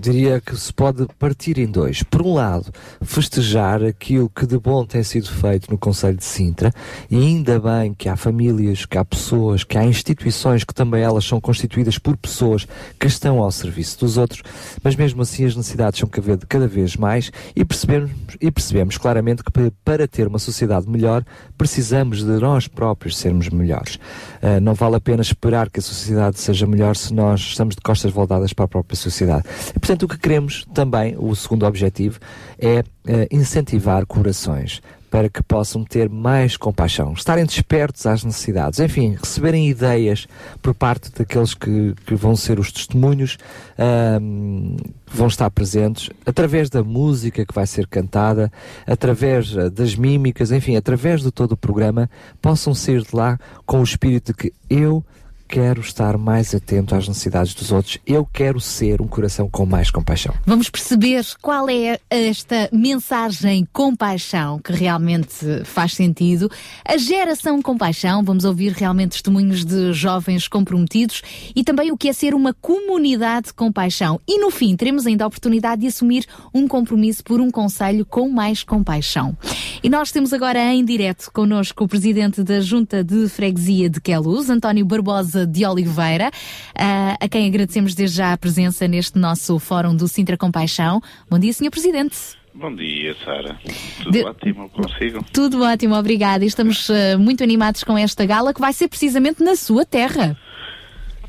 diria que se pode partir em dois. Por um lado, festejar aquilo que de bom tem sido feito no Conselho de Sintra e ainda bem que há famílias, que há pessoas, que há instituições que também elas são constituídas por pessoas que estão ao serviço dos outros, mas mesmo assim as necessidades são cada vez- mais e percebemos, e percebemos claramente que pa- para ter uma sociedade melhor precisamos de nós próprios sermos melhores. Ah, não vale a pena esperar que a sociedade seja melhor se nós estamos de costas voltadas para a própria sociedade. E, portanto, o que queremos também, o segundo objetivo, é ah, incentivar corações para que possam ter mais compaixão, estarem despertos às necessidades, enfim, receberem ideias por parte daqueles que, que vão ser os testemunhos, ahm, que vão estar presentes, através da música que vai ser cantada, através ah, das mímicas, enfim, através de todo o programa, possam sair de lá com o espírito de que eu quero estar mais atento às necessidades dos outros, eu quero ser um coração com mais compaixão. Vamos perceber qual é esta mensagem compaixão que realmente faz sentido. A geração compaixão, vamos ouvir realmente testemunhos de jovens comprometidos e também o que é ser uma comunidade compaixão. E no fim, teremos ainda a oportunidade de assumir um compromisso por um conselho com mais compaixão. E nós temos agora em direto connosco o presidente da Junta de Freguesia de Queluz, António Barbosa de Oliveira, ah, a quem agradecemos desde já a presença neste nosso Fórum do Sintra Compaixão. Bom dia, Sr. Presidente. Bom dia, Sara. Tudo De- ótimo consigo? Tudo ótimo, obrigada. E estamos ah, muito animados com esta gala que vai ser precisamente na sua terra.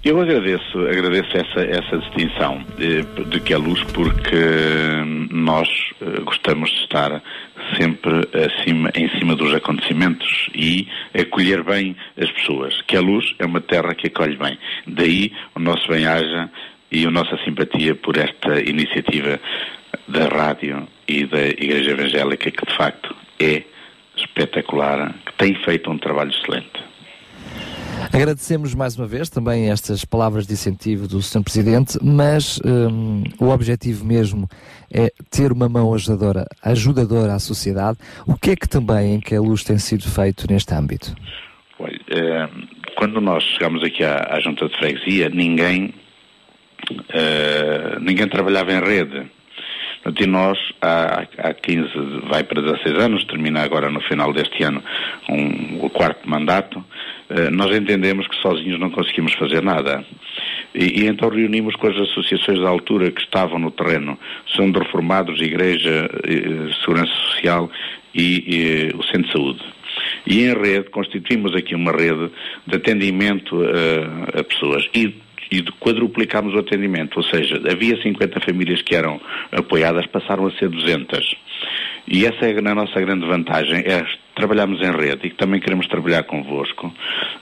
Eu agradeço, agradeço essa, essa distinção eh, de que a luz, porque nós eh, gostamos de estar sempre acima, em cima dos acontecimentos e acolher bem as pessoas. Que a luz é uma terra que acolhe bem. Daí o nosso bem-aja e a nossa simpatia por esta iniciativa da rádio e da Igreja Evangélica, que de facto é espetacular, que tem feito um trabalho excelente. Agradecemos mais uma vez também estas palavras de incentivo do Sr. Presidente, mas hum, o objetivo mesmo é ter uma mão ajudadora, ajudadora à sociedade. O que é que também em que a luz tem sido feito neste âmbito? Olha, eh, quando nós chegamos aqui à, à junta de freguesia, ninguém, eh, ninguém trabalhava em rede. Portanto, e nós, há, há 15, vai para 16 anos, termina agora no final deste ano um, o quarto mandato, eh, nós entendemos que sozinhos não conseguimos fazer nada. E, e então reunimos com as associações da altura que estavam no terreno, são de reformados, Igreja, eh, Segurança Social e, eh, o Centro de Saúde. E em rede, constituímos aqui uma rede de atendimento eh, a pessoas. E, e quadruplicámos o atendimento, ou seja, havia 50 famílias que eram apoiadas, passaram a ser 200. E essa é a nossa grande vantagem, é trabalharmos em rede e também queremos trabalhar convosco,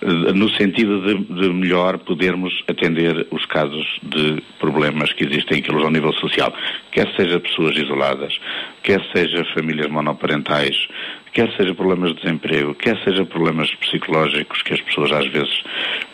eh, no sentido de, de melhor podermos atender os casos de problemas que existem aqui ao nível social, quer seja pessoas isoladas, quer seja famílias monoparentais, quer seja problemas de desemprego, quer seja problemas psicológicos que as pessoas às vezes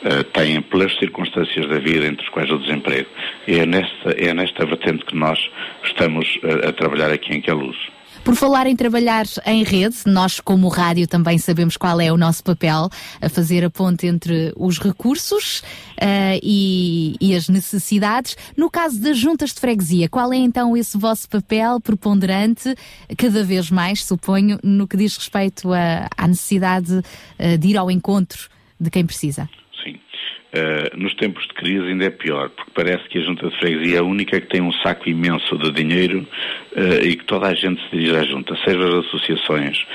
eh, têm pelas circunstâncias da vida, entre os quais o desemprego. É nesta, é nesta vertente que nós estamos eh, a trabalhar aqui em Queluz. Por falar em trabalhar em rede, nós, como rádio, também sabemos qual é o nosso papel, a fazer a ponte entre os recursos ah, e, e as necessidades. No caso das juntas de freguesia, qual é então esse vosso papel preponderante, cada vez mais, suponho, no que diz respeito a- à necessidade ah, de ir ao encontro de quem precisa? Uh, nos tempos de crise ainda é pior, porque parece que a Junta de Freguesia é a única que tem um saco imenso de dinheiro uh, e que toda a gente se dirige à Junta, sejam as associações,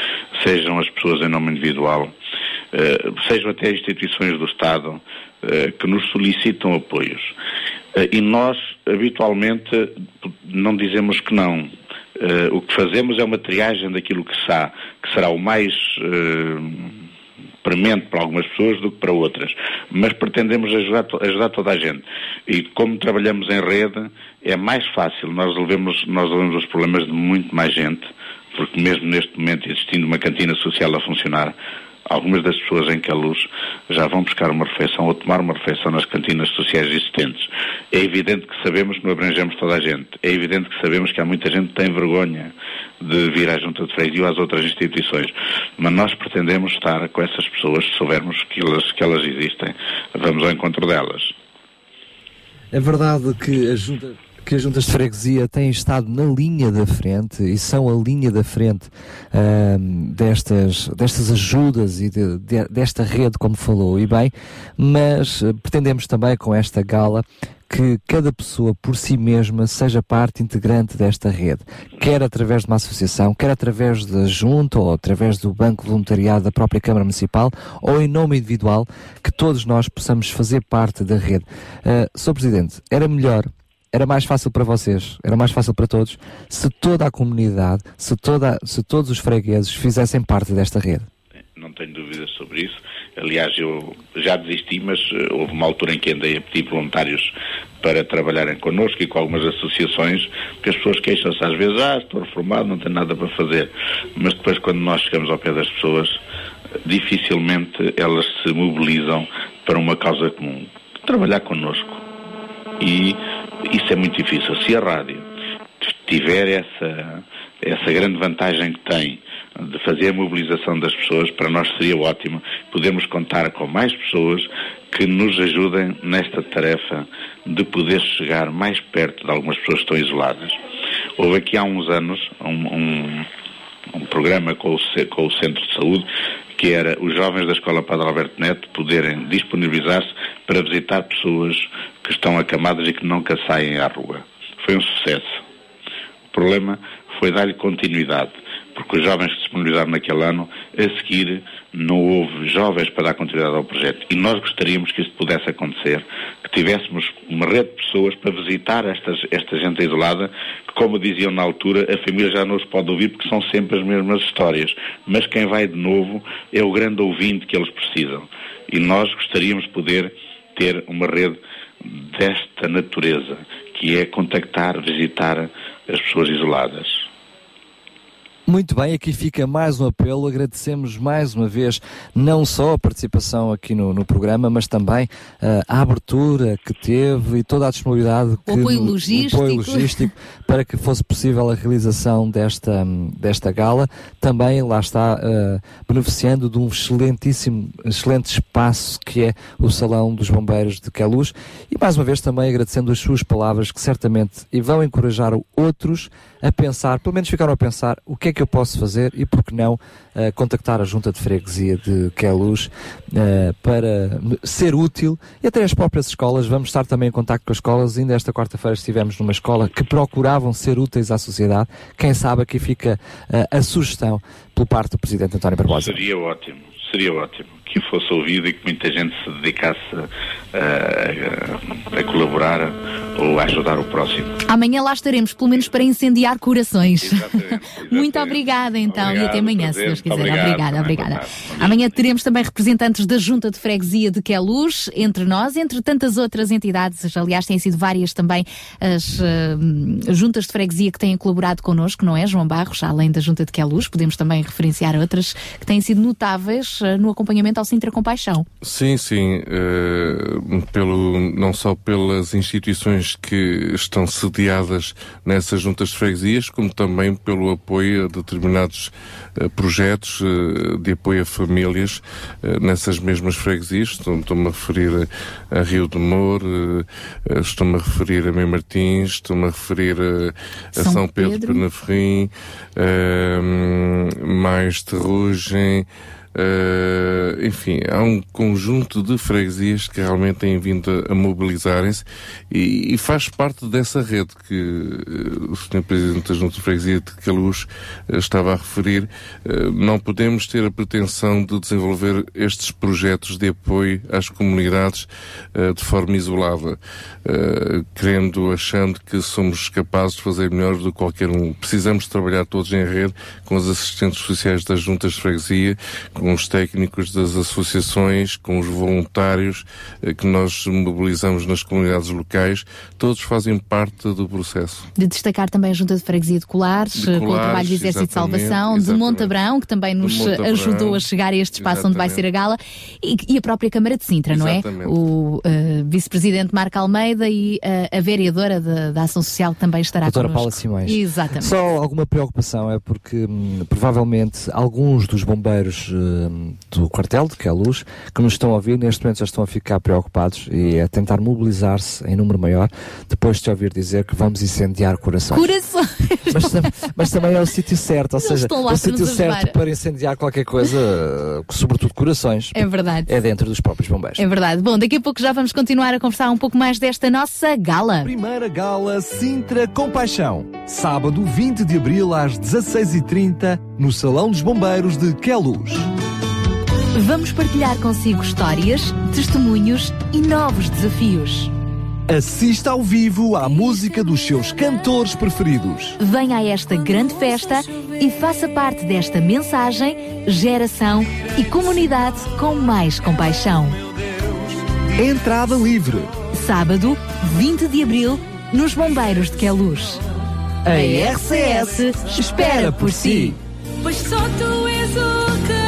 sejam as pessoas em nome individual, uh, sejam até instituições do Estado que nos solicitam apoios. E nós, habitualmente, não dizemos que não. O que fazemos é uma triagem daquilo que, que será o mais premente para algumas pessoas do que para outras. Mas pretendemos ajudar, ajudar toda a gente. E como trabalhamos em rede, é mais fácil. Nós resolvemos, nós resolvemos os problemas de muito mais gente, porque mesmo neste momento, existindo uma cantina social a funcionar, algumas das pessoas em Queluz já vão buscar uma refeição ou tomar uma refeição nas cantinas sociais existentes. É evidente que sabemos que não abrangemos toda a gente. É evidente que sabemos que há muita gente que tem vergonha de vir à Junta de Freguesia ou às outras instituições. Mas nós pretendemos estar com essas pessoas, se soubermos que elas, que elas existem. Vamos ao encontro delas. É verdade que, a junta, que as juntas de freguesia têm estado na linha da frente e são a linha da frente ahm, destas, destas ajudas e de- de- desta rede, como falou, e bem, mas eh, pretendemos também com esta gala que cada pessoa por si mesma seja parte integrante desta rede, quer através de uma associação, quer através da junta ou através do banco voluntariado da própria Câmara Municipal ou em nome individual, que todos nós possamos fazer parte da rede. Uh, Sr. Presidente, era melhor era mais fácil para vocês, era mais fácil para todos, se toda a comunidade, se, toda, se todos os fregueses fizessem parte desta rede. Não tenho dúvidas sobre isso. Aliás, eu já desisti, mas eh, houve uma altura em que andei a pedir voluntários para trabalharem connosco e com algumas associações, porque as pessoas queixam-se às vezes, ah, estou reformado, não tenho nada para fazer. Mas depois, quando nós chegamos ao pé das pessoas, dificilmente elas se mobilizam para uma causa comum. Trabalhar connosco. E isso é muito difícil. Se a rádio tiver essa, essa grande vantagem que tem de fazer a mobilização das pessoas, para nós seria ótimo podermos contar com mais pessoas que nos ajudem nesta tarefa de poder chegar mais perto de algumas pessoas que estão isoladas. Houve aqui há uns anos um, um, um programa com o, com o Centro de Saúde que era os jovens da Escola Padre Alberto Neto poderem disponibilizar-se para visitar pessoas que estão acamadas e que nunca saem à rua. Foi um sucesso. O problema foi dar-lhe continuidade, porque os jovens que disponibilizaram naquele ano, a seguir não houve jovens para dar continuidade ao projeto. E nós gostaríamos que isso pudesse acontecer, tivéssemos uma rede de pessoas para visitar estas, esta gente isolada, que como diziam na altura, a família já não os pode ouvir porque são sempre as mesmas histórias. Mas quem vai de novo é o grande ouvinte que eles precisam. E nós gostaríamos de poder ter uma rede desta natureza, que é contactar, visitar as pessoas isoladas. Muito bem, aqui fica mais um apelo. Agradecemos mais uma vez não só a participação aqui no, no programa, mas também eh, a abertura que teve e toda a disponibilidade que, apoio no- logístico. apoio logístico para que fosse possível a realização desta, desta gala. Também lá está eh, beneficiando de um excelentíssimo, excelente espaço que é o Salão dos Bombeiros de Queluz. E mais uma vez também agradecendo as suas palavras que certamente e vão encorajar outros a pensar, pelo menos ficaram a pensar o que é que eu posso fazer e por que não eh, contactar a Junta de Freguesia de Queluz eh, para ser útil e até as próprias escolas. Vamos estar também em contacto com as escolas. Ainda esta quarta-feira estivemos numa escola que procuravam ser úteis à sociedade. Quem sabe aqui fica eh, a sugestão por parte do Presidente António Barbosa. Seria ótimo, seria ótimo que fosse ouvido e que muita gente se dedicasse a, a- a colaborar ou a ajudar o próximo. Amanhã lá estaremos, pelo menos para incendiar corações. Muito obrigada então e até amanhã, se Deus quiser. Obrigado, obrigada, obrigada. tarde. Amanhã teremos também representantes da Junta de Freguesia de Queluz, entre nós, entre tantas outras entidades. Aliás, têm sido várias também as eh, juntas de freguesia que têm colaborado connosco, não é, João Barros? Além da Junta de Queluz, podemos também referenciar outras que têm sido notáveis eh, no acompanhamento ao Sintra Compaixão. Sim, sim, eh, pelo, não só pelas instituições que estão sediadas nessas juntas de freguesias, como também pelo apoio a determinados eh, projetos eh, de apoio a famílias nessas mesmas freguesias. Estou- Estou-me a referir a, Rio de eh, estou-me a referir a Mãe Martins, estou-me a referir a, a São São, Pedro, Pedro. Penaferrim, mais Terrugem, Eh, enfim, há um conjunto de freguesias que realmente têm vindo a, mobilizarem-se e, e faz parte dessa rede que eh, o Sr. Presidente da Junta de Freguesia de Caluz eh, estava a referir. Não podemos ter a pretensão de desenvolver estes projetos de apoio às comunidades de forma isolada, querendo, achando que somos capazes de fazer melhor do que qualquer um. Precisamos trabalhar todos em rede com os assistentes sociais das juntas de freguesia, com os técnicos das associações, com os voluntários eh, que nós mobilizamos nas comunidades locais. Todos fazem parte do processo. De destacar também a Junta de Freguesia de Colares, De eh, com o Colares, trabalho do Exército de exatamente, Salvação, de exatamente. Montabrão, que também nos Montabrão, ajudou a chegar a este espaço onde vai ser a gala, e, e a própria Câmara de Sintra, não é? Exatamente. O eh, Vice-Presidente Marco Almeida e eh, a vereadora da, da Ação Social que também estará Doutora connosco. Paula Simões. Exatamente. Só alguma preocupação é porque hum, provavelmente alguns dos bombeiros do quartel de Queluz que nos estão a ouvir neste momento já estão a ficar preocupados e a tentar mobilizar-se em número maior depois de te ouvir dizer que vamos incendiar corações. Corações! Mas, tam- mas também é o sítio certo, ou Eles seja, o sítio certo ajudar. para incendiar qualquer coisa, sobretudo corações, É verdade. é dentro dos próprios bombeiros. É verdade. Bom, daqui a pouco já vamos continuar a conversar um pouco mais desta nossa gala. Primeira Gala Sintra Compaixão. Sábado 20 de abril às 16h30 no Salão dos Bombeiros de Queluz. Vamos partilhar consigo histórias, testemunhos e novos desafios. Assista ao vivo à música dos seus cantores preferidos. Venha a esta grande festa e faça parte desta mensagem, geração e comunidade com mais compaixão. Entrada livre. Sábado, 20 de abril, nos Bombeiros de Queluz. A RCS espera por si. Pois só tu és o caminho.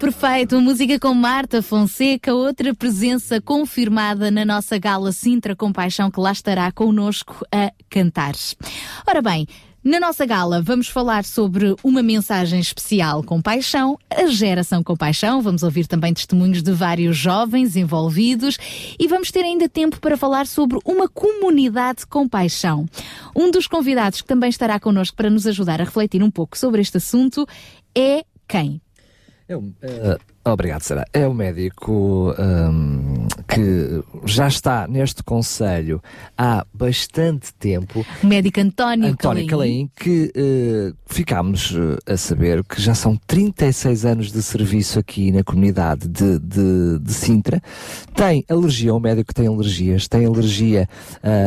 Perfeito, uma música com Marta Fonseca, outra presença confirmada na nossa gala Sintra Compaixão, que lá estará connosco a cantar. Ora bem, na nossa gala vamos falar sobre uma mensagem especial com paixão, a geração com paixão. Vamos ouvir também testemunhos de vários jovens envolvidos e vamos ter ainda tempo para falar sobre uma comunidade com paixão. Um dos convidados que também estará connosco para nos ajudar a refletir um pouco sobre este assunto é quem? É um, eh, obrigado, Sara. É o médico hum, que já está neste conselho há bastante tempo. O médico António, António Calaim, que eh, ficámos eh, a saber que já são 36 anos de serviço aqui na comunidade de, de, de Sintra. Tem alergia, um médico que tem alergias, tem alergia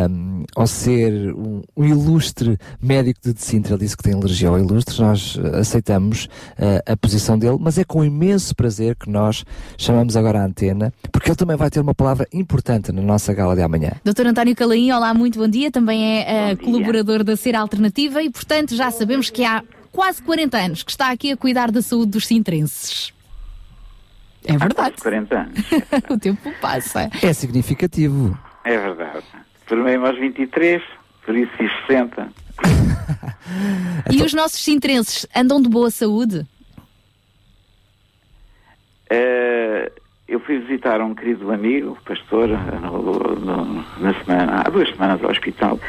hum, ao ser um, um ilustre médico de, Sintra. Ele disse que tem alergia ao ilustre, nós eh, aceitamos eh, a posição dele, mas é com imenso prazer que nós chamamos agora a antena, porque ele também vai ter uma palavra importante na nossa gala de amanhã. Doutor António Calaim, olá, muito bom dia. Também é eh, colaborador da Ser Alternativa e, portanto, já sabemos que há quase 40 anos que está aqui a cuidar da saúde dos sintrenses. É verdade. 40 anos. o tempo passa. É significativo. É verdade. Formei-me aos 23, por isso fiz 60. E os nossos sintrenses andam de boa saúde? Eh, eu fui visitar um querido amigo, pastor, no- no- na semana, há duas semanas ao hospital,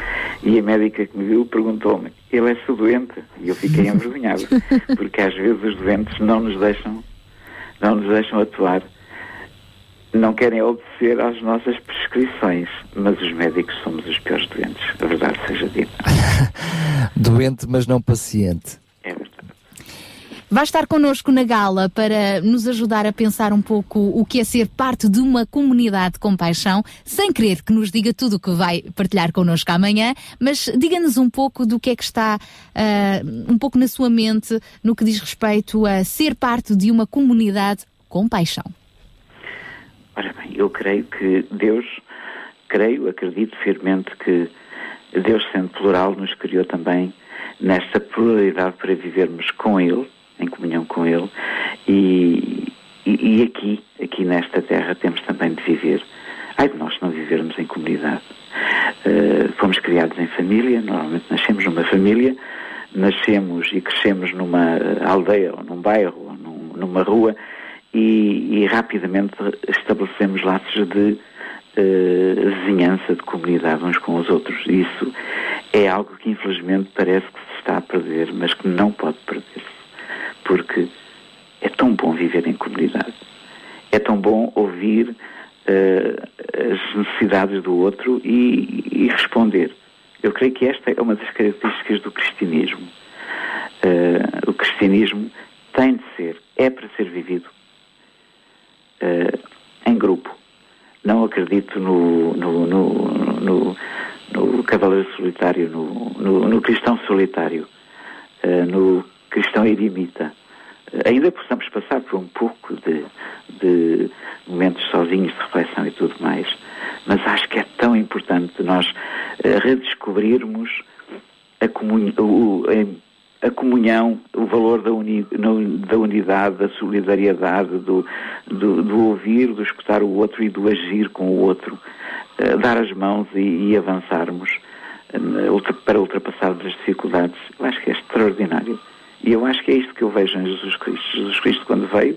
e a médica que me viu perguntou-me, ele é seu doente? E eu fiquei envergonhado, porque às vezes os doentes não nos deixam, não nos deixam atuar. Não querem obedecer às nossas prescrições, mas os médicos somos os piores doentes, a verdade seja dita. Doente, mas não paciente. Vai estar connosco na gala para nos ajudar a pensar um pouco o que é ser parte de uma comunidade com paixão, sem querer que nos diga tudo o que vai partilhar connosco amanhã, mas diga-nos um pouco do que é que está ah, um pouco na sua mente no que diz respeito a ser parte de uma comunidade com paixão. Ora bem, eu creio que Deus, creio, acredito firmemente que Deus, sendo plural, nos criou também nesta pluralidade para vivermos com Ele, em comunhão com Ele, e, e, e aqui, aqui nesta terra, temos também de viver. Ai de nós não vivermos em comunidade. Uh, fomos criados em família, normalmente nascemos numa família, nascemos e crescemos numa aldeia, ou num bairro, ou num- numa rua, e, e rapidamente estabelecemos laços de eh, vizinhança, de comunidade uns com os outros. Isso é algo que infelizmente parece que se está a perder, mas que não pode perder-se. Porque é tão bom viver em comunidade. É tão bom ouvir eh, as necessidades do outro e, e responder. Eu creio que esta é uma das características do cristianismo. Eh, o cristianismo tem de ser, é para ser vivido eh, em grupo. Não acredito no, no, no, no, cavaleiro solitário, no, cristão solitário, no cristão eremita. Ainda possamos passar por um pouco de, de momentos sozinhos de reflexão e tudo mais, mas acho que é tão importante nós eh, redescobrirmos a, a comunhão, o valor da, uni- da unidade, da solidariedade, do, do, do ouvir, do escutar o outro e do agir com o outro, eh, dar as mãos e, e avançarmos eh, para ultrapassarmos as dificuldades. Eu acho que é extraordinário. E eu acho que é isto que eu vejo em Jesus Cristo. Jesus Cristo, quando veio,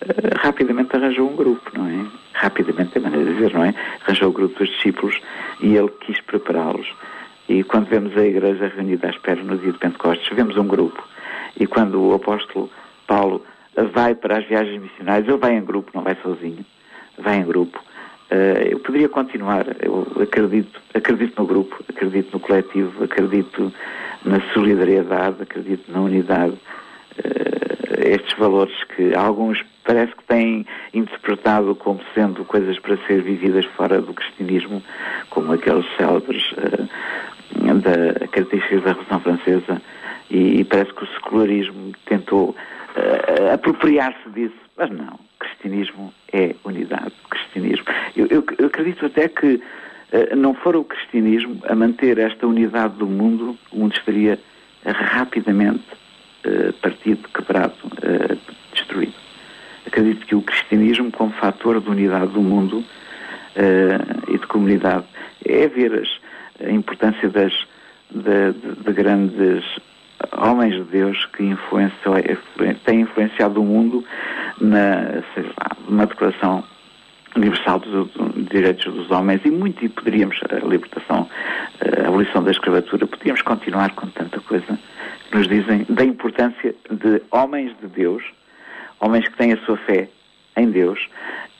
eh, rapidamente arranjou um grupo, não é? Rapidamente é maneira de dizer, não é? Arranjou o grupo dos discípulos e ele quis prepará-los. E quando vemos a igreja reunida à espera no dia de Pentecostes, vemos um grupo. E quando o apóstolo Paulo vai para as viagens missionárias, ele vai em grupo, não vai sozinho. Vai em grupo. Eh, eu poderia continuar. Eu acredito, acredito no grupo, acredito no coletivo, acredito na solidariedade, acredito na unidade. Eh, estes valores que alguns parece que têm interpretado como sendo coisas para ser vividas fora do cristianismo, como aqueles célebres eh, da características da Revolução Francesa, e, parece que o secularismo tentou apropriar-se disso, mas não. Cristianismo é unidade. Cristianismo. Eu, eu- eu acredito até que eh, não for o cristianismo a manter esta unidade do mundo, o mundo estaria rapidamente eh, partido, quebrado, eh, destruído. Acredito que o cristianismo, como fator de unidade do mundo e de comunidade, é ver as- a importância das, de, de- de grandes homens de Deus que influenciam, têm influenciado o mundo na, sei lá, declaração universal dos, dos direitos dos homens e muito e poderíamos a libertação, a abolição da escravatura, podíamos continuar com tanta coisa que nos dizem da importância de homens de Deus, homens que têm a sua fé em Deus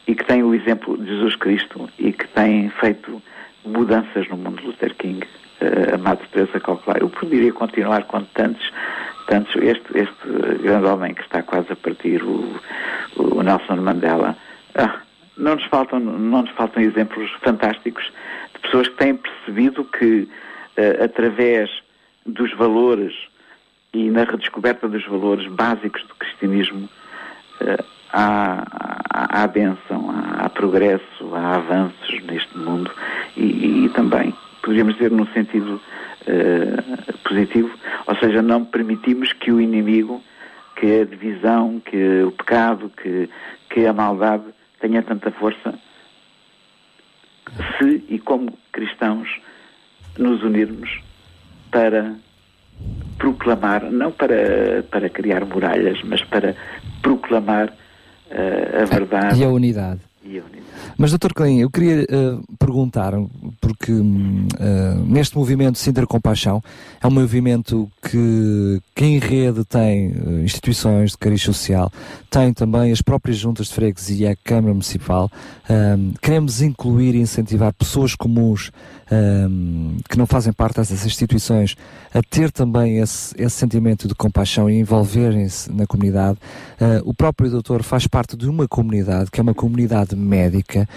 e que têm o exemplo de Jesus Cristo e que têm feito mudanças no mundo. Luther King, uh, Amado Teresa Calcular. Eu poderia continuar com tantos, tantos. Este, este grande homem que está quase a partir, o, o Nelson Mandela. Ah, não nos faltam, não nos faltam exemplos fantásticos de pessoas que têm percebido que uh, através dos valores e na redescoberta dos valores básicos do cristianismo uh, há, há, há bênção, há, há, progresso, há avanços neste mundo e, e também, poderíamos dizer num sentido uh, positivo, ou seja, não permitimos que o inimigo, que a divisão, que o pecado, que, que a maldade tenha tanta força se e como cristãos nos unirmos para proclamar, não para, para criar muralhas, mas para proclamar uh, a verdade e a unidade. Mas, Dr. Klein, eu queria uh, perguntar, porque uh, neste movimento Sintra Compaixão é um movimento que, que em rede tem uh, instituições de cariz social, tem também as próprias juntas de freguesia, a Câmara Municipal. queremos incluir e incentivar pessoas comuns que não fazem parte dessas instituições a ter também esse, esse sentimento de compaixão e envolverem-se na comunidade. o próprio doutor faz parte de uma comunidade, que é uma comunidade médica,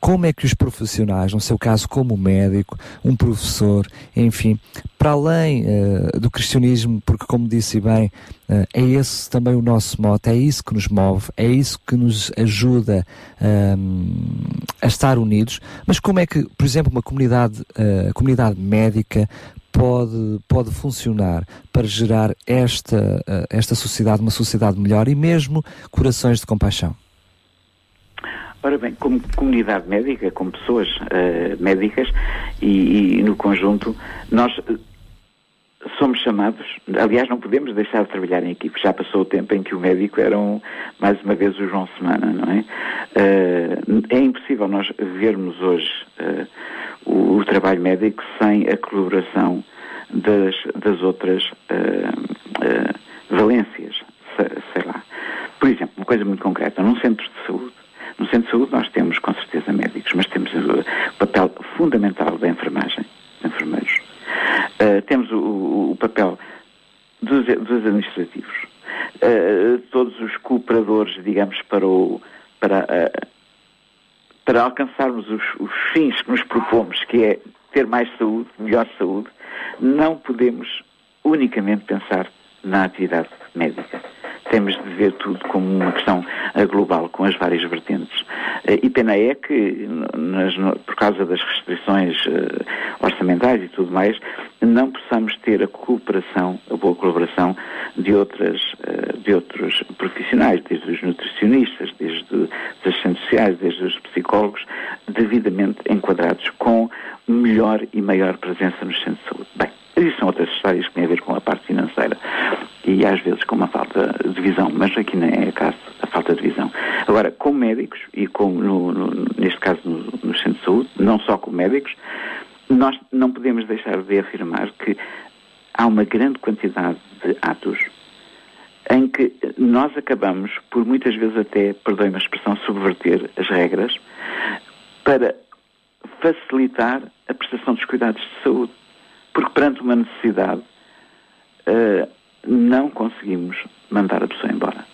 como é que os profissionais, no seu caso como médico, um professor, enfim, para além uh, do cristianismo, porque como disse bem, uh, é esse também o nosso mote, é isso que nos move, é isso que nos ajuda uh, a estar unidos, mas como é que, por exemplo, uma comunidade, comunidade médica pode, pode funcionar para gerar esta, esta sociedade, uma sociedade melhor e mesmo corações de compaixão? Ora bem, como comunidade médica, como pessoas uh, médicas e, e, no conjunto, nós somos chamados, aliás, não podemos deixar de trabalhar em equipe. Já passou o tempo em que o médico era, um, mais uma vez, o João Semana, não é? Uh, é impossível nós vermos hoje uh, o, o, trabalho médico sem a colaboração das, das outras valências, sei, sei lá. Por exemplo, uma coisa muito concreta, num centro de saúde, no centro de saúde nós temos, com certeza, médicos, mas temos o papel fundamental da enfermagem, dos enfermeiros. Uh, temos o, o papel dos, dos administrativos. Uh, todos os cooperadores, digamos, para, o, para, uh, para alcançarmos os, os fins que nos propomos, que é ter mais saúde, melhor saúde, não podemos unicamente pensar na atividade médica temos de ver tudo como uma questão global, com as várias vertentes. E pena é que, nas, por causa das restrições orçamentais e tudo mais, não possamos ter a cooperação, a boa colaboração de, outras, de outros profissionais, desde os nutricionistas, desde os assistentes sociais, desde os psicólogos, devidamente enquadrados com melhor e maior presença nos centros de saúde. Bem, isso são outras histórias que têm a ver com a parte financeira e às vezes com uma falta de visão, mas aqui não é caso a falta de visão. Agora, como médicos e como no, no, neste caso no, no centro de saúde, não só como médicos, nós não podemos deixar de afirmar que há uma grande quantidade de atos em que nós acabamos, por muitas vezes até, perdoem-me a expressão, subverter as regras para facilitar a prestação dos cuidados de saúde. Porque perante uma necessidade, uh, não conseguimos mandar a pessoa embora.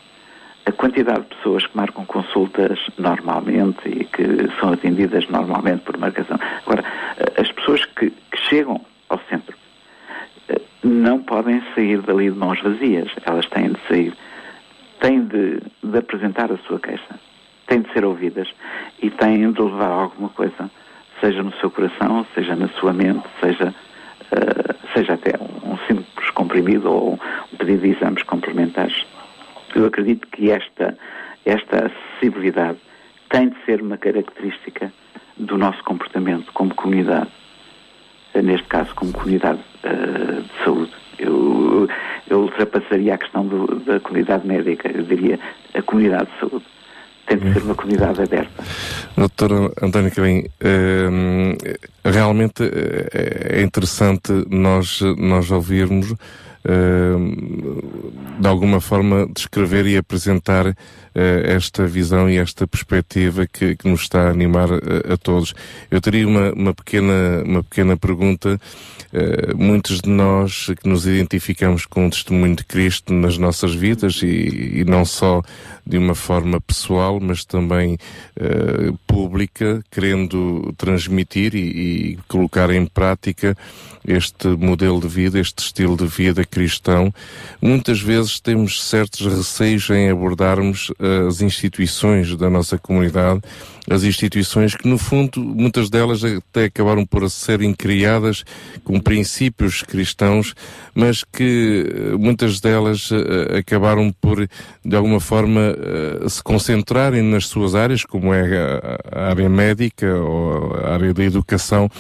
A quantidade de pessoas que marcam consultas normalmente e que são atendidas normalmente por marcação. Agora, as pessoas que, que chegam ao centro não podem sair dali de mãos vazias. Elas têm de sair, têm de, de apresentar a sua queixa, têm de ser ouvidas e têm de levar alguma coisa, seja no seu coração, seja na sua mente, seja seja até um, simples comprimido ou um pedido de exames complementares. Eu acredito que esta, esta acessibilidade tem de ser uma característica do nosso comportamento como comunidade, eh, neste caso como comunidade eh, de saúde. Eu, eu ultrapassaria a questão do- da comunidade médica, eu diria a comunidade de saúde. Tem de ser uma comunidade aberta. Doutor António Carim, hum, realmente eh, é interessante nós, nós ouvirmos de alguma forma descrever e apresentar eh, esta visão e esta perspectiva que, que nos está a animar a, a todos. Eu teria uma, uma, pequena, uma pequena pergunta. Eh, muitos de nós que nos identificamos com o testemunho de Cristo nas nossas vidas e, e não só de uma forma pessoal, mas também eh, pública, querendo transmitir e, e colocar em prática este modelo de vida, este estilo de vida cristão. Muitas vezes temos certos receios em abordarmos eh, as instituições da nossa comunidade, as instituições que, no fundo, muitas delas até acabaram por serem criadas com princípios cristãos, mas que eh, muitas delas eh, acabaram por, de alguma forma, se concentrarem nas suas áreas, como é a área médica ou a área da educação.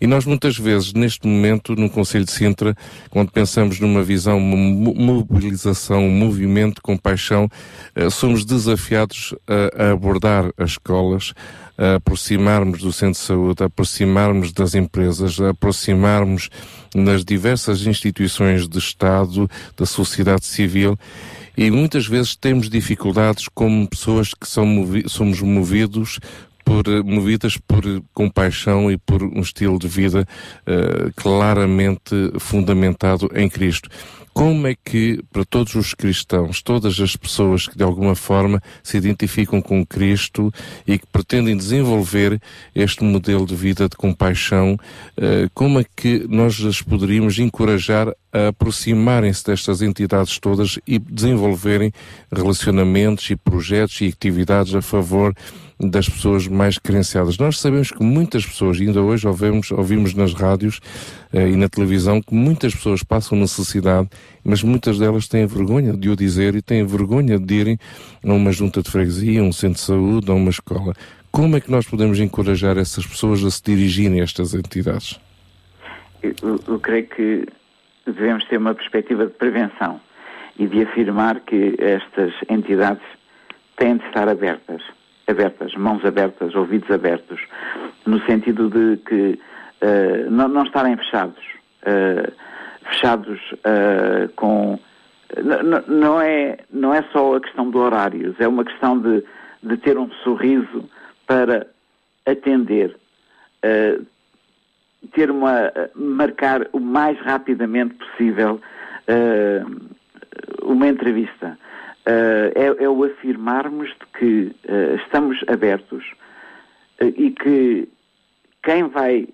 E nós muitas vezes, neste momento, no Conselho de Sintra, quando pensamos numa visão, uma mo- mobilização, um movimento com paixão, eh, somos desafiados a, a abordar as escolas, a aproximarmos do centro de saúde, a aproximarmos das empresas, a aproximarmos nas diversas instituições de Estado, da sociedade civil, e muitas vezes temos dificuldades como pessoas que são movi somos movidos por, movidas por compaixão e por um estilo de vida eh, claramente fundamentado em Cristo. Como é que, para todos os cristãos, todas as pessoas que de alguma forma se identificam com Cristo e que pretendem desenvolver este modelo de vida de compaixão, eh, como é que nós as poderíamos encorajar a aproximarem-se destas entidades todas e desenvolverem relacionamentos e projetos e atividades a favor das pessoas mais carenciadas. Nós sabemos que muitas pessoas, ainda hoje ouvimos, ouvimos nas rádios eh, e na televisão, que muitas pessoas passam necessidade, mas muitas delas têm vergonha de o dizer e têm vergonha de irem a uma junta de freguesia, a um centro de saúde, a uma escola. Como é que nós podemos encorajar essas pessoas a se dirigirem a estas entidades? Eu, eu creio que devemos ter uma perspectiva de prevenção e de afirmar que estas entidades têm de estar abertas, abertas, mãos abertas, ouvidos abertos, no sentido de que eh, não, não estarem fechados, eh, fechados eh, com n- n- não é não é só a questão de horários, é uma questão de, de ter um sorriso para atender, ter uma marcar o mais rapidamente possível uma entrevista. Eh, é, é o afirmarmos de que eh, estamos abertos eh, e que quem vai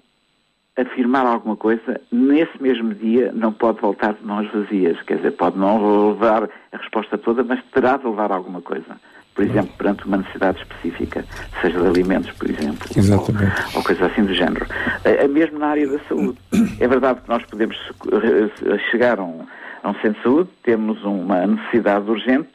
afirmar alguma coisa, nesse mesmo dia não pode voltar de mãos vazias. Quer dizer, pode não levar a resposta toda, mas terá de levar alguma coisa. Por exemplo, perante uma necessidade específica, seja de alimentos, por exemplo, Exatamente. ou coisa assim do género. Eh, mesmo na área da saúde. É verdade que nós podemos chegar a um, a um centro de saúde, temos uma necessidade urgente,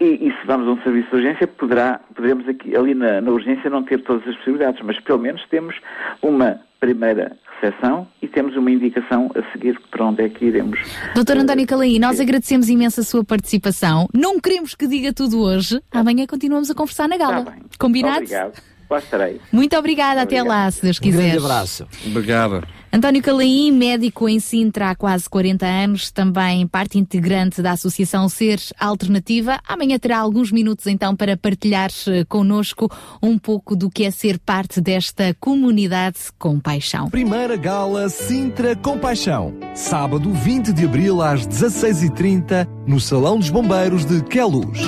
e, e se vamos a um serviço de urgência, poderá, poderemos aqui, ali na, na urgência não ter todas as possibilidades, mas pelo menos temos uma primeira recepção e temos uma indicação a seguir para onde é que iremos. Doutor António Calaí, nós agradecemos imenso a sua participação. Não queremos que diga tudo hoje. Amanhã continuamos a conversar na gala. Combinado? Obrigado. Lá estarei. Muito obrigada. Até lá, se Deus quiser. Obrigada. António Calaim, médico em Sintra há quase 40 anos, também parte integrante da Associação Seres Alternativa. Amanhã terá alguns minutos então para partilhar eh, connosco um pouco do que é ser parte desta comunidade com paixão. Primeira Gala Sintra Compaixão. Sábado 20 de abril às 16h30 no Salão dos Bombeiros de Queluz.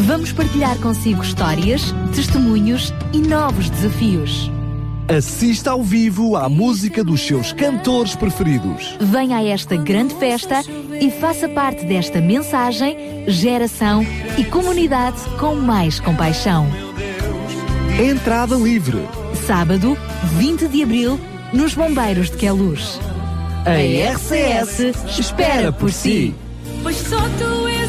Vamos partilhar consigo histórias, testemunhos e novos desafios. Assista ao vivo à música dos seus cantores preferidos. Venha a esta grande festa e faça parte desta mensagem, geração e comunidade com mais compaixão. Entrada livre. Sábado, 20 de abril, nos Bombeiros de Queluz. A RCS espera por si. Pois só tu és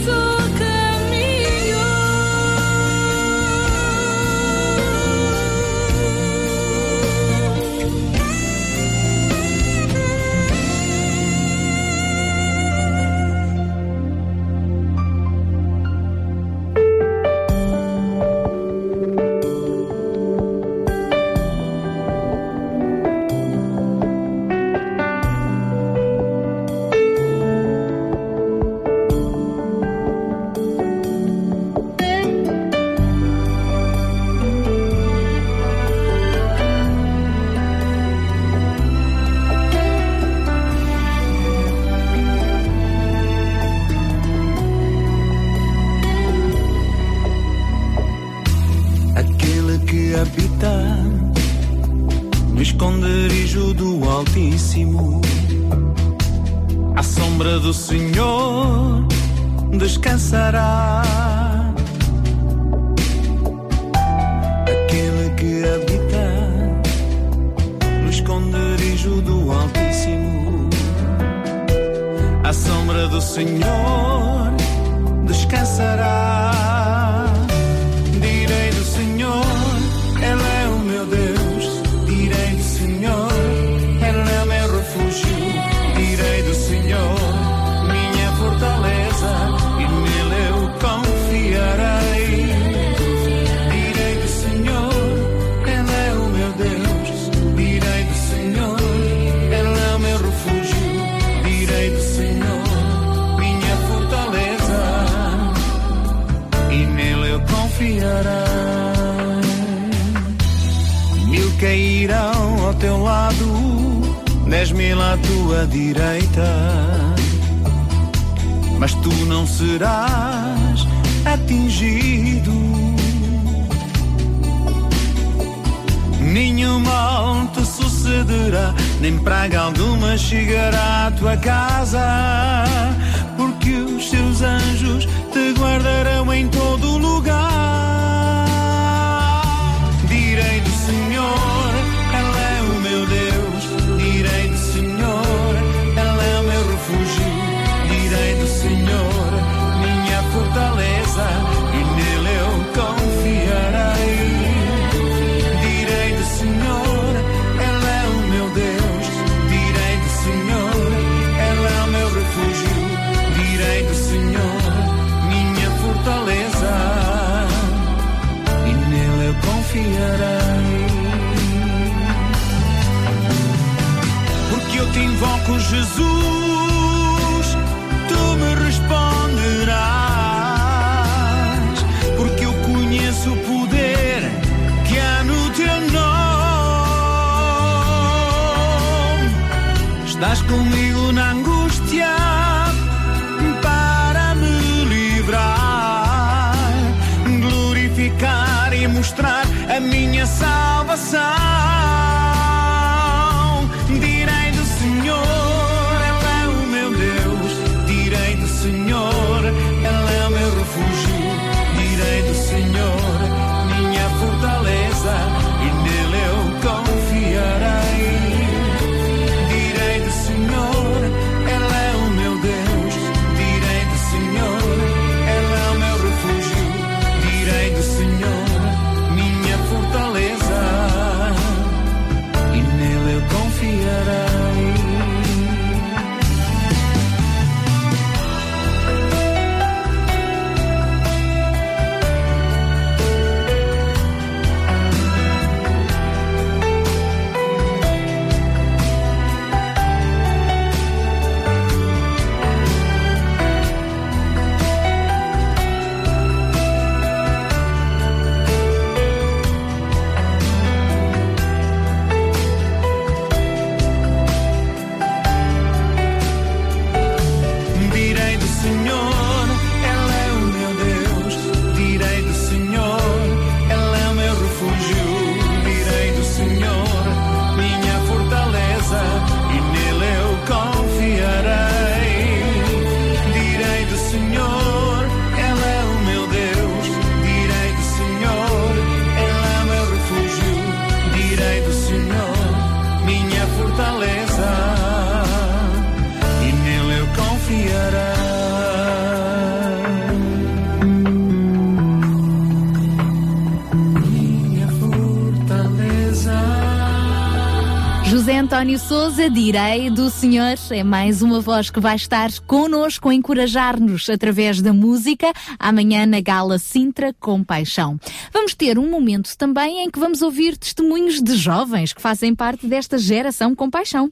António Souza, direi do Senhor, é mais uma voz que vai estar connosco a encorajar-nos através da música, amanhã na Gala Sintra com Paixão. Vamos ter um momento também em que vamos ouvir testemunhos de jovens que fazem parte desta geração com paixão.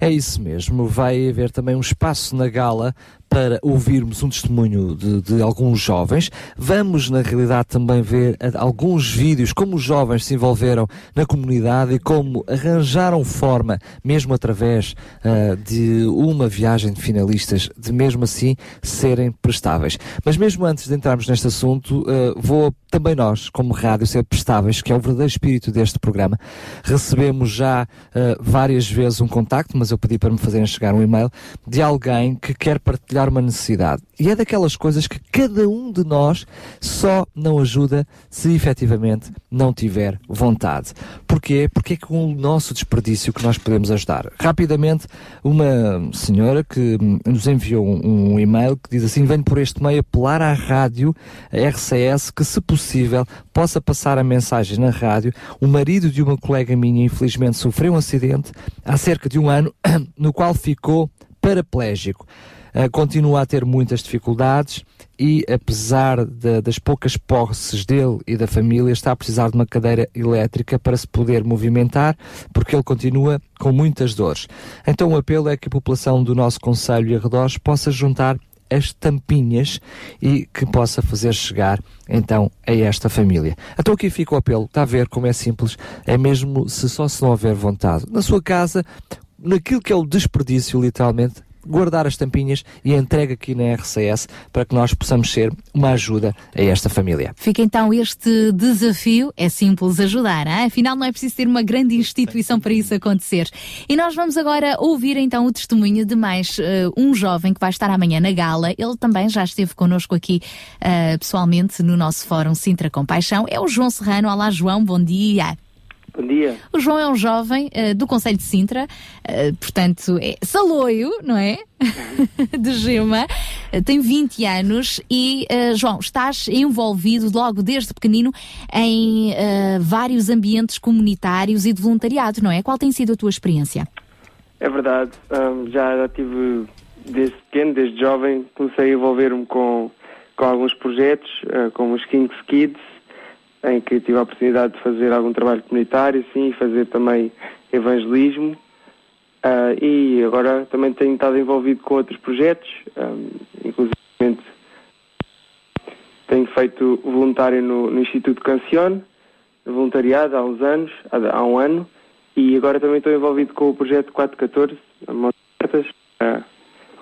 É isso mesmo. Vai haver também um espaço na gala para ouvirmos um testemunho de, de alguns jovens. Vamos, na realidade, também ver alguns vídeos como os jovens se envolveram na comunidade e como arranjaram forma, mesmo através ah, de uma viagem de finalistas, de mesmo assim serem prestáveis. Mas mesmo antes de entrarmos neste assunto, ah, vou também nós, como rádio, ser prestáveis, que é o verdadeiro espírito deste programa. Recebemos já ah, várias vezes um contacto, mas eu pedi para me fazerem chegar um e-mail de alguém que quer partilhar uma necessidade. E é daquelas coisas que cada um de nós só não ajuda se efetivamente não tiver vontade. Porquê? Porque é com o nosso desperdício que nós podemos ajudar. Rapidamente, uma senhora que nos enviou um, um e-mail que diz assim: venho por este meio apelar à rádio, a RCS, que se possível possa passar a mensagem na rádio. O marido de uma colega minha, infelizmente, sofreu um acidente há cerca de um ano, no qual ficou paraplégico. Uh, continua a ter muitas dificuldades e, apesar de- das poucas posses dele e da família, está a precisar de uma cadeira elétrica para se poder movimentar, porque ele continua com muitas dores. Então, o apelo é que a população do nosso Conselho e arredores possa juntar as tampinhas e que possa fazer chegar então a esta família. Então aqui fica o apelo, está a ver como é simples, é mesmo se só se não houver vontade. Na sua casa, naquilo que é o desperdício, literalmente, guardar as tampinhas e a entrega aqui na RCS para que nós possamos ser uma ajuda a esta família. Fica então este desafio, é simples ajudar, hein? afinal não é preciso ter uma grande instituição para isso acontecer. E nós vamos agora ouvir então o testemunho de mais eh, um jovem que vai estar amanhã na gala. Ele também já esteve connosco aqui eh, pessoalmente no nosso fórum Sintra Compaixão. É o João Serrano. Olá João, bom dia. Bom dia. O João é um jovem eh, do Conselho de Sintra, eh, portanto, é saloio, não é? de Gema, Eh, tem 20 anos e, João, estás envolvido logo desde pequenino em vários ambientes comunitários e de voluntariado, não é? Qual tem sido a tua experiência? É verdade. Hum, já, já tive, desde pequeno, desde jovem, comecei a envolver-me com, com alguns projetos, como os Kings Kids, em que tive a oportunidade de fazer algum trabalho comunitário, sim, e fazer também evangelismo. Ah, e agora também tenho estado envolvido com outros projetos, hum, inclusive tenho feito voluntário no, no Instituto Cancione, voluntariado há uns anos, há, há um ano, e agora também estou envolvido com o projeto 414, a Mãos Abertas, ah,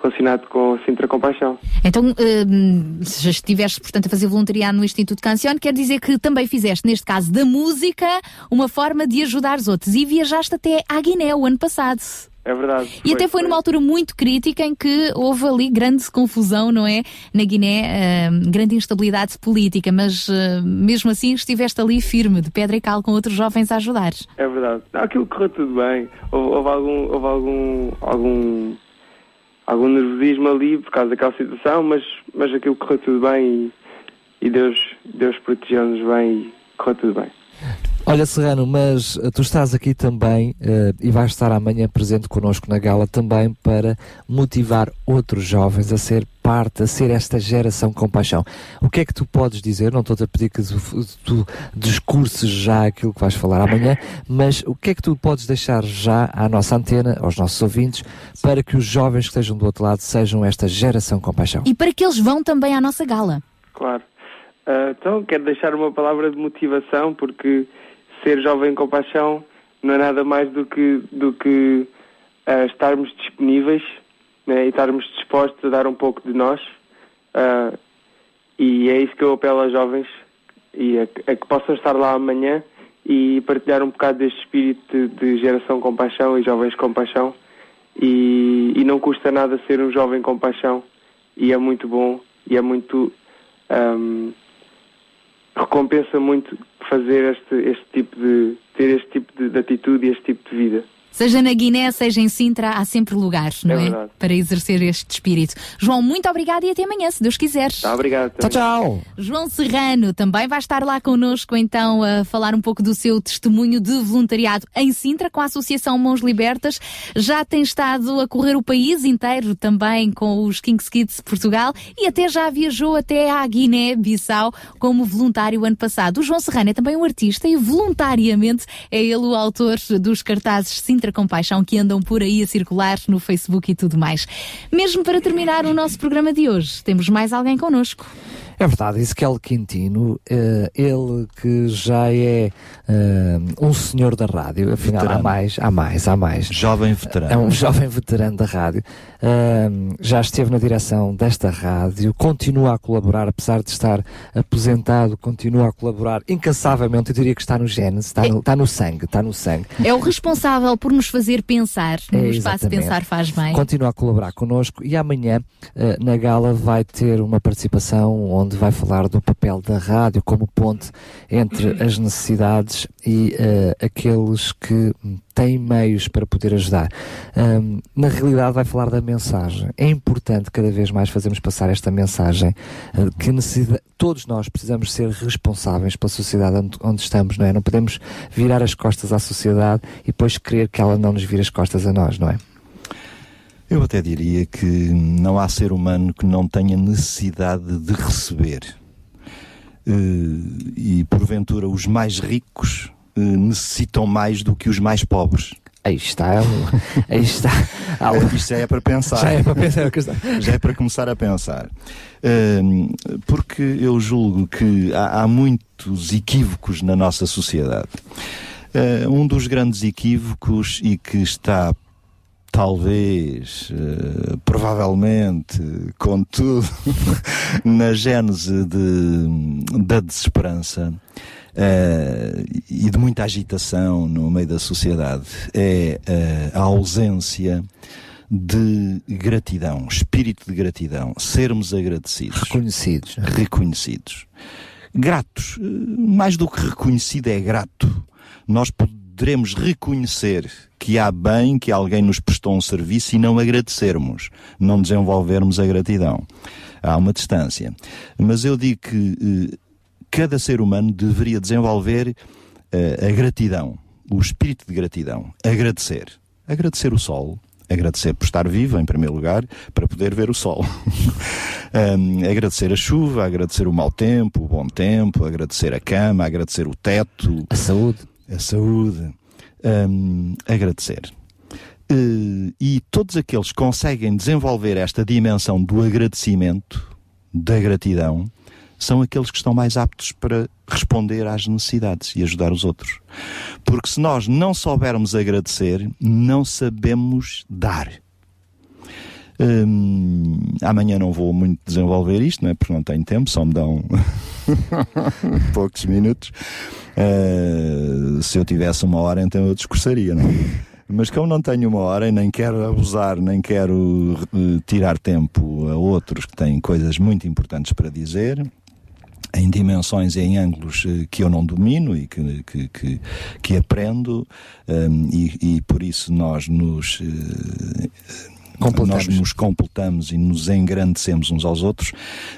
relacionado com Sintra Compaixão. Então, hum, se estiveste, portanto, a fazer voluntariado no Instituto Cancione, quer dizer que também fizeste, neste caso da música, uma forma de ajudar os outros e viajaste até à Guiné o ano passado. É verdade. E até foi numa altura muito crítica em que houve ali grande confusão, não é? Na Guiné, hum, grande instabilidade política, mas hum, mesmo assim estiveste ali firme, de pedra e cal, com outros jovens a ajudar. É verdade. Aquilo correu tudo bem. Houve, houve algum, houve algum, algum, algum nervosismo ali por causa daquela situação, mas, mas aquilo correu tudo bem e, e Deus, Deus protegeu-nos bem e correu tudo bem. Olha, Serrano, mas eh, tu estás aqui também eh, e vais estar amanhã presente connosco na gala também para motivar outros jovens a ser parte, a ser esta geração com paixão. O que é que tu podes dizer? Não estou a pedir que tu, tu discurses já aquilo que vais falar amanhã, mas o que é que tu podes deixar já à nossa antena, aos nossos ouvintes, para que os jovens que estejam do outro lado sejam esta geração com paixão? E para que eles vão também à nossa gala. Claro. Ah, então, quero deixar uma palavra de motivação, porque ser jovem com paixão não é nada mais do que, do que ah, estarmos disponíveis né, e estarmos dispostos a dar um pouco de nós. Ah, e é isso que eu apelo aos jovens, e a, a que possam estar lá amanhã e partilhar um bocado deste espírito de, de geração com paixão e jovens com paixão. E, e não custa nada ser um jovem com paixão, e é muito bom, e é muito. ahm, recompensa muito fazer este, este tipo de. ter este tipo de, de atitude e este tipo de vida. Seja na Guiné, seja em Sintra, há sempre lugares, não É é? verdade. Para exercer este espírito. João, muito obrigado e até amanhã, se Deus quiser. Tá, obrigado. Tchau, tchau. João Serrano também vai estar lá connosco então a falar um pouco do seu testemunho de voluntariado em Sintra com a Associação Mãos Libertas. Já tem estado a correr o país inteiro também com os Kings Kids Portugal e até já viajou até à Guiné-Bissau como voluntário ano passado. O João Serrano é também um artista e voluntariamente é ele o autor dos cartazes Sintra Sintra Compaixão que andam por aí a circular no Facebook e tudo mais. Mesmo para terminar o nosso programa de hoje, temos mais alguém connosco. É verdade, Ezequiel Quintino, eh, ele que já é eh, um senhor da rádio, afinal há Veterano. mais, há mais, há mais. Jovem veterano. É um jovem veterano da rádio. Eh, já esteve na direção desta rádio, continua a colaborar, apesar de estar aposentado, continua a colaborar incansavelmente. Eu diria que está no genes, está no, está no sangue, está no sangue. É o responsável por nos fazer pensar. No É, espaço exatamente. Pensar Faz Bem. Continua a colaborar connosco e amanhã na gala vai ter uma participação onde vai falar do papel da rádio como ponte entre as necessidades e eh, aqueles que têm meios para poder ajudar. Ahm, na realidade vai falar da mensagem. É importante cada vez mais fazermos passar esta mensagem eh, que todos nós precisamos ser responsáveis pela sociedade onde, onde estamos, não é? Não podemos virar as costas à sociedade e depois querer que ela não nos vire as costas a nós, não é? Eu até diria que não há ser humano que não tenha necessidade de receber. Eh, e porventura os mais ricos eh, necessitam mais do que os mais pobres. Aí está, aí está. Isto já é para pensar. Já é para pensar. Já é para começar a pensar. Hum, porque eu julgo que há, há muitos equívocos na nossa sociedade. Eh, um dos grandes equívocos e que está talvez, eh, provavelmente, contudo, na gênese de- da desesperança eh, e de muita agitação no meio da sociedade é eh, a ausência de gratidão, espírito de gratidão, sermos agradecidos. Reconhecidos. Reconhecidos. Gratos. Mais do que reconhecido é grato. Nós poderemos reconhecer que há bem que alguém nos prestou um serviço e não agradecermos, não desenvolvermos a gratidão. Há uma distância. Mas eu digo que eh, cada ser humano deveria desenvolver eh, a gratidão, o espírito de gratidão, agradecer. Agradecer o sol, agradecer por estar vivo, em primeiro lugar, para poder ver o sol. Um, agradecer a chuva, agradecer o mau tempo, o bom tempo, agradecer a cama, agradecer o teto. A saúde. A saúde. Um, agradecer. Eh, e todos aqueles que conseguem desenvolver esta dimensão do agradecimento, da gratidão, são aqueles que estão mais aptos para responder às necessidades e ajudar os outros. Porque se nós não soubermos agradecer, não sabemos dar. Hum, amanhã não vou muito desenvolver isto, não é? porque não tenho tempo, só me dão poucos minutos. Uh, se eu tivesse uma hora, então eu discursaria, não é? Mas como não tenho uma hora e nem quero abusar, nem quero eh, tirar tempo a outros que têm coisas muito importantes para dizer, em dimensões e em ângulos eh, que eu não domino e que, que, que, que aprendo, um, e, e por isso nós nos. eh, nós nos completamos e nos engrandecemos uns aos outros,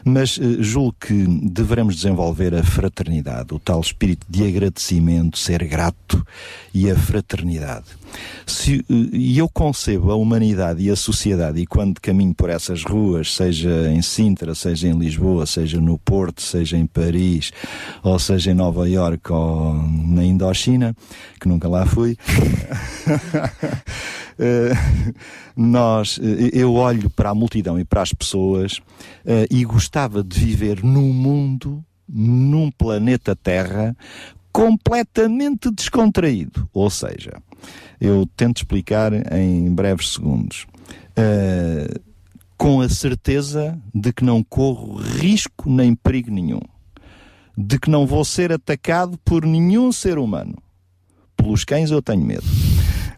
mas eh, julgo que devemos desenvolver a fraternidade, o tal espírito de agradecimento, ser grato e a fraternidade. Se, eh, e eu concebo a humanidade e a sociedade, e quando caminho por essas ruas, seja em Sintra, seja em Lisboa, seja no Porto, seja em Paris, ou seja em Nova Iorque ou na Indochina, que nunca lá fui, eh, nós, eh, eu olho para a multidão e para as pessoas e gostava de viver num mundo, num planeta Terra, completamente descontraído. Ou seja, eu tento explicar em breves segundos. Eh, com a certeza de que não corro risco nem perigo nenhum. De que não vou ser atacado por nenhum ser humano. Pelos cães eu tenho medo.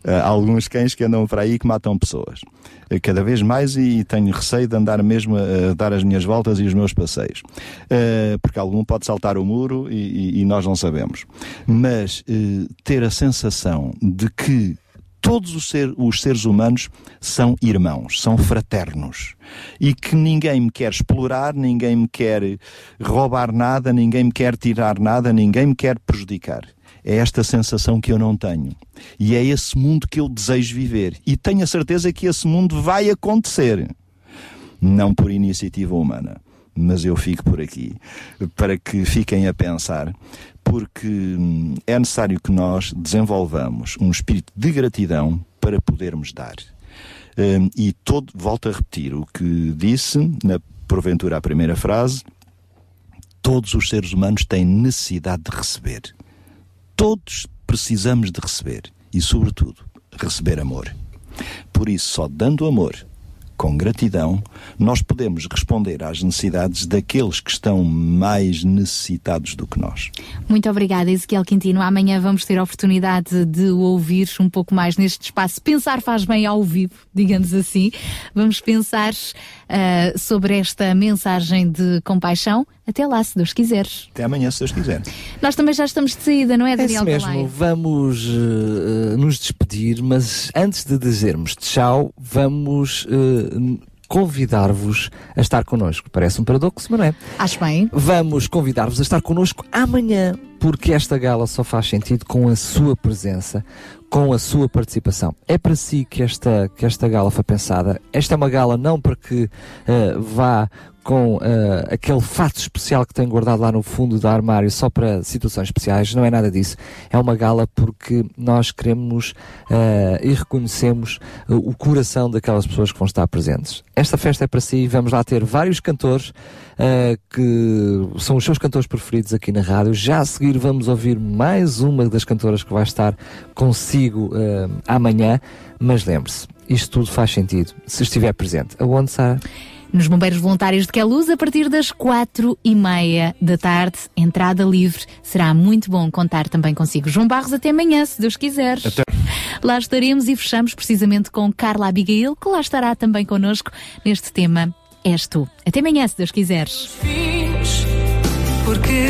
Há alguns cães que andam por aí que matam pessoas. Uh, cada vez mais e tenho receio de andar mesmo a, dar as minhas voltas e os meus passeios. Uh, porque algum pode saltar o muro e, e- nós não sabemos. Mas ter a sensação de que todos os, ser- os seres humanos são irmãos, são fraternos. E que ninguém me quer explorar, ninguém me quer roubar nada, ninguém me quer tirar nada, ninguém me quer prejudicar. É esta sensação que eu não tenho. E é esse mundo que eu desejo viver. E tenho a certeza que esse mundo vai acontecer. Não por iniciativa humana. Mas eu fico por aqui para que fiquem a pensar porque hum, é necessário que nós desenvolvamos um espírito de gratidão para podermos dar. Hum, e todo, volto a repetir o que disse, na, porventura a primeira frase, todos os seres humanos têm necessidade de receber. Todos precisamos de receber. E, sobretudo, receber amor. Por isso, só dando amor, com gratidão, nós podemos responder às necessidades daqueles que estão mais necessitados do que nós. Muito obrigada, Ezequiel Quintino. Amanhã vamos ter a oportunidade de ouvir um pouco mais neste espaço. Pensar faz bem ao vivo, digamos assim. Vamos pensar ah, sobre esta mensagem de compaixão. Até lá, se Deus quiser. Até amanhã, se Deus quiser. Nós também já estamos de saída, não é, É Daniel isso mesmo, Galaio? vamos eh, nos despedir, mas antes de dizermos tchau, vamos eh, convidar-vos a estar connosco. Parece um paradoxo, mas não é? Acho bem. Vamos convidar-vos a estar connosco amanhã, porque esta gala só faz sentido com a sua presença, com a sua participação. É para si que esta, que esta gala foi pensada. Esta é uma gala não para que eh, vá com eh, aquele fato especial que tem guardado lá no fundo do armário só para situações especiais, não é nada disso. É uma gala porque nós queremos eh, e reconhecemos eh, o coração daquelas pessoas que vão estar presentes. Esta festa é para si, vamos lá ter vários cantores que são os seus cantores preferidos aqui na rádio. Já a seguir vamos ouvir mais uma das cantoras que vai estar consigo amanhã, mas lembre-se, isto tudo faz sentido se estiver presente. Aonde, Sara? Nos Bombeiros Voluntários de Queluz, a partir das quatro e meia da tarde, entrada livre. Será muito bom contar também consigo. João Barros, até amanhã, se Deus quiser. Até. Lá estaremos e fechamos precisamente com Carla Abigail, que lá estará também connosco neste tema És Tu. Até amanhã, se Deus quiseres. fiz porque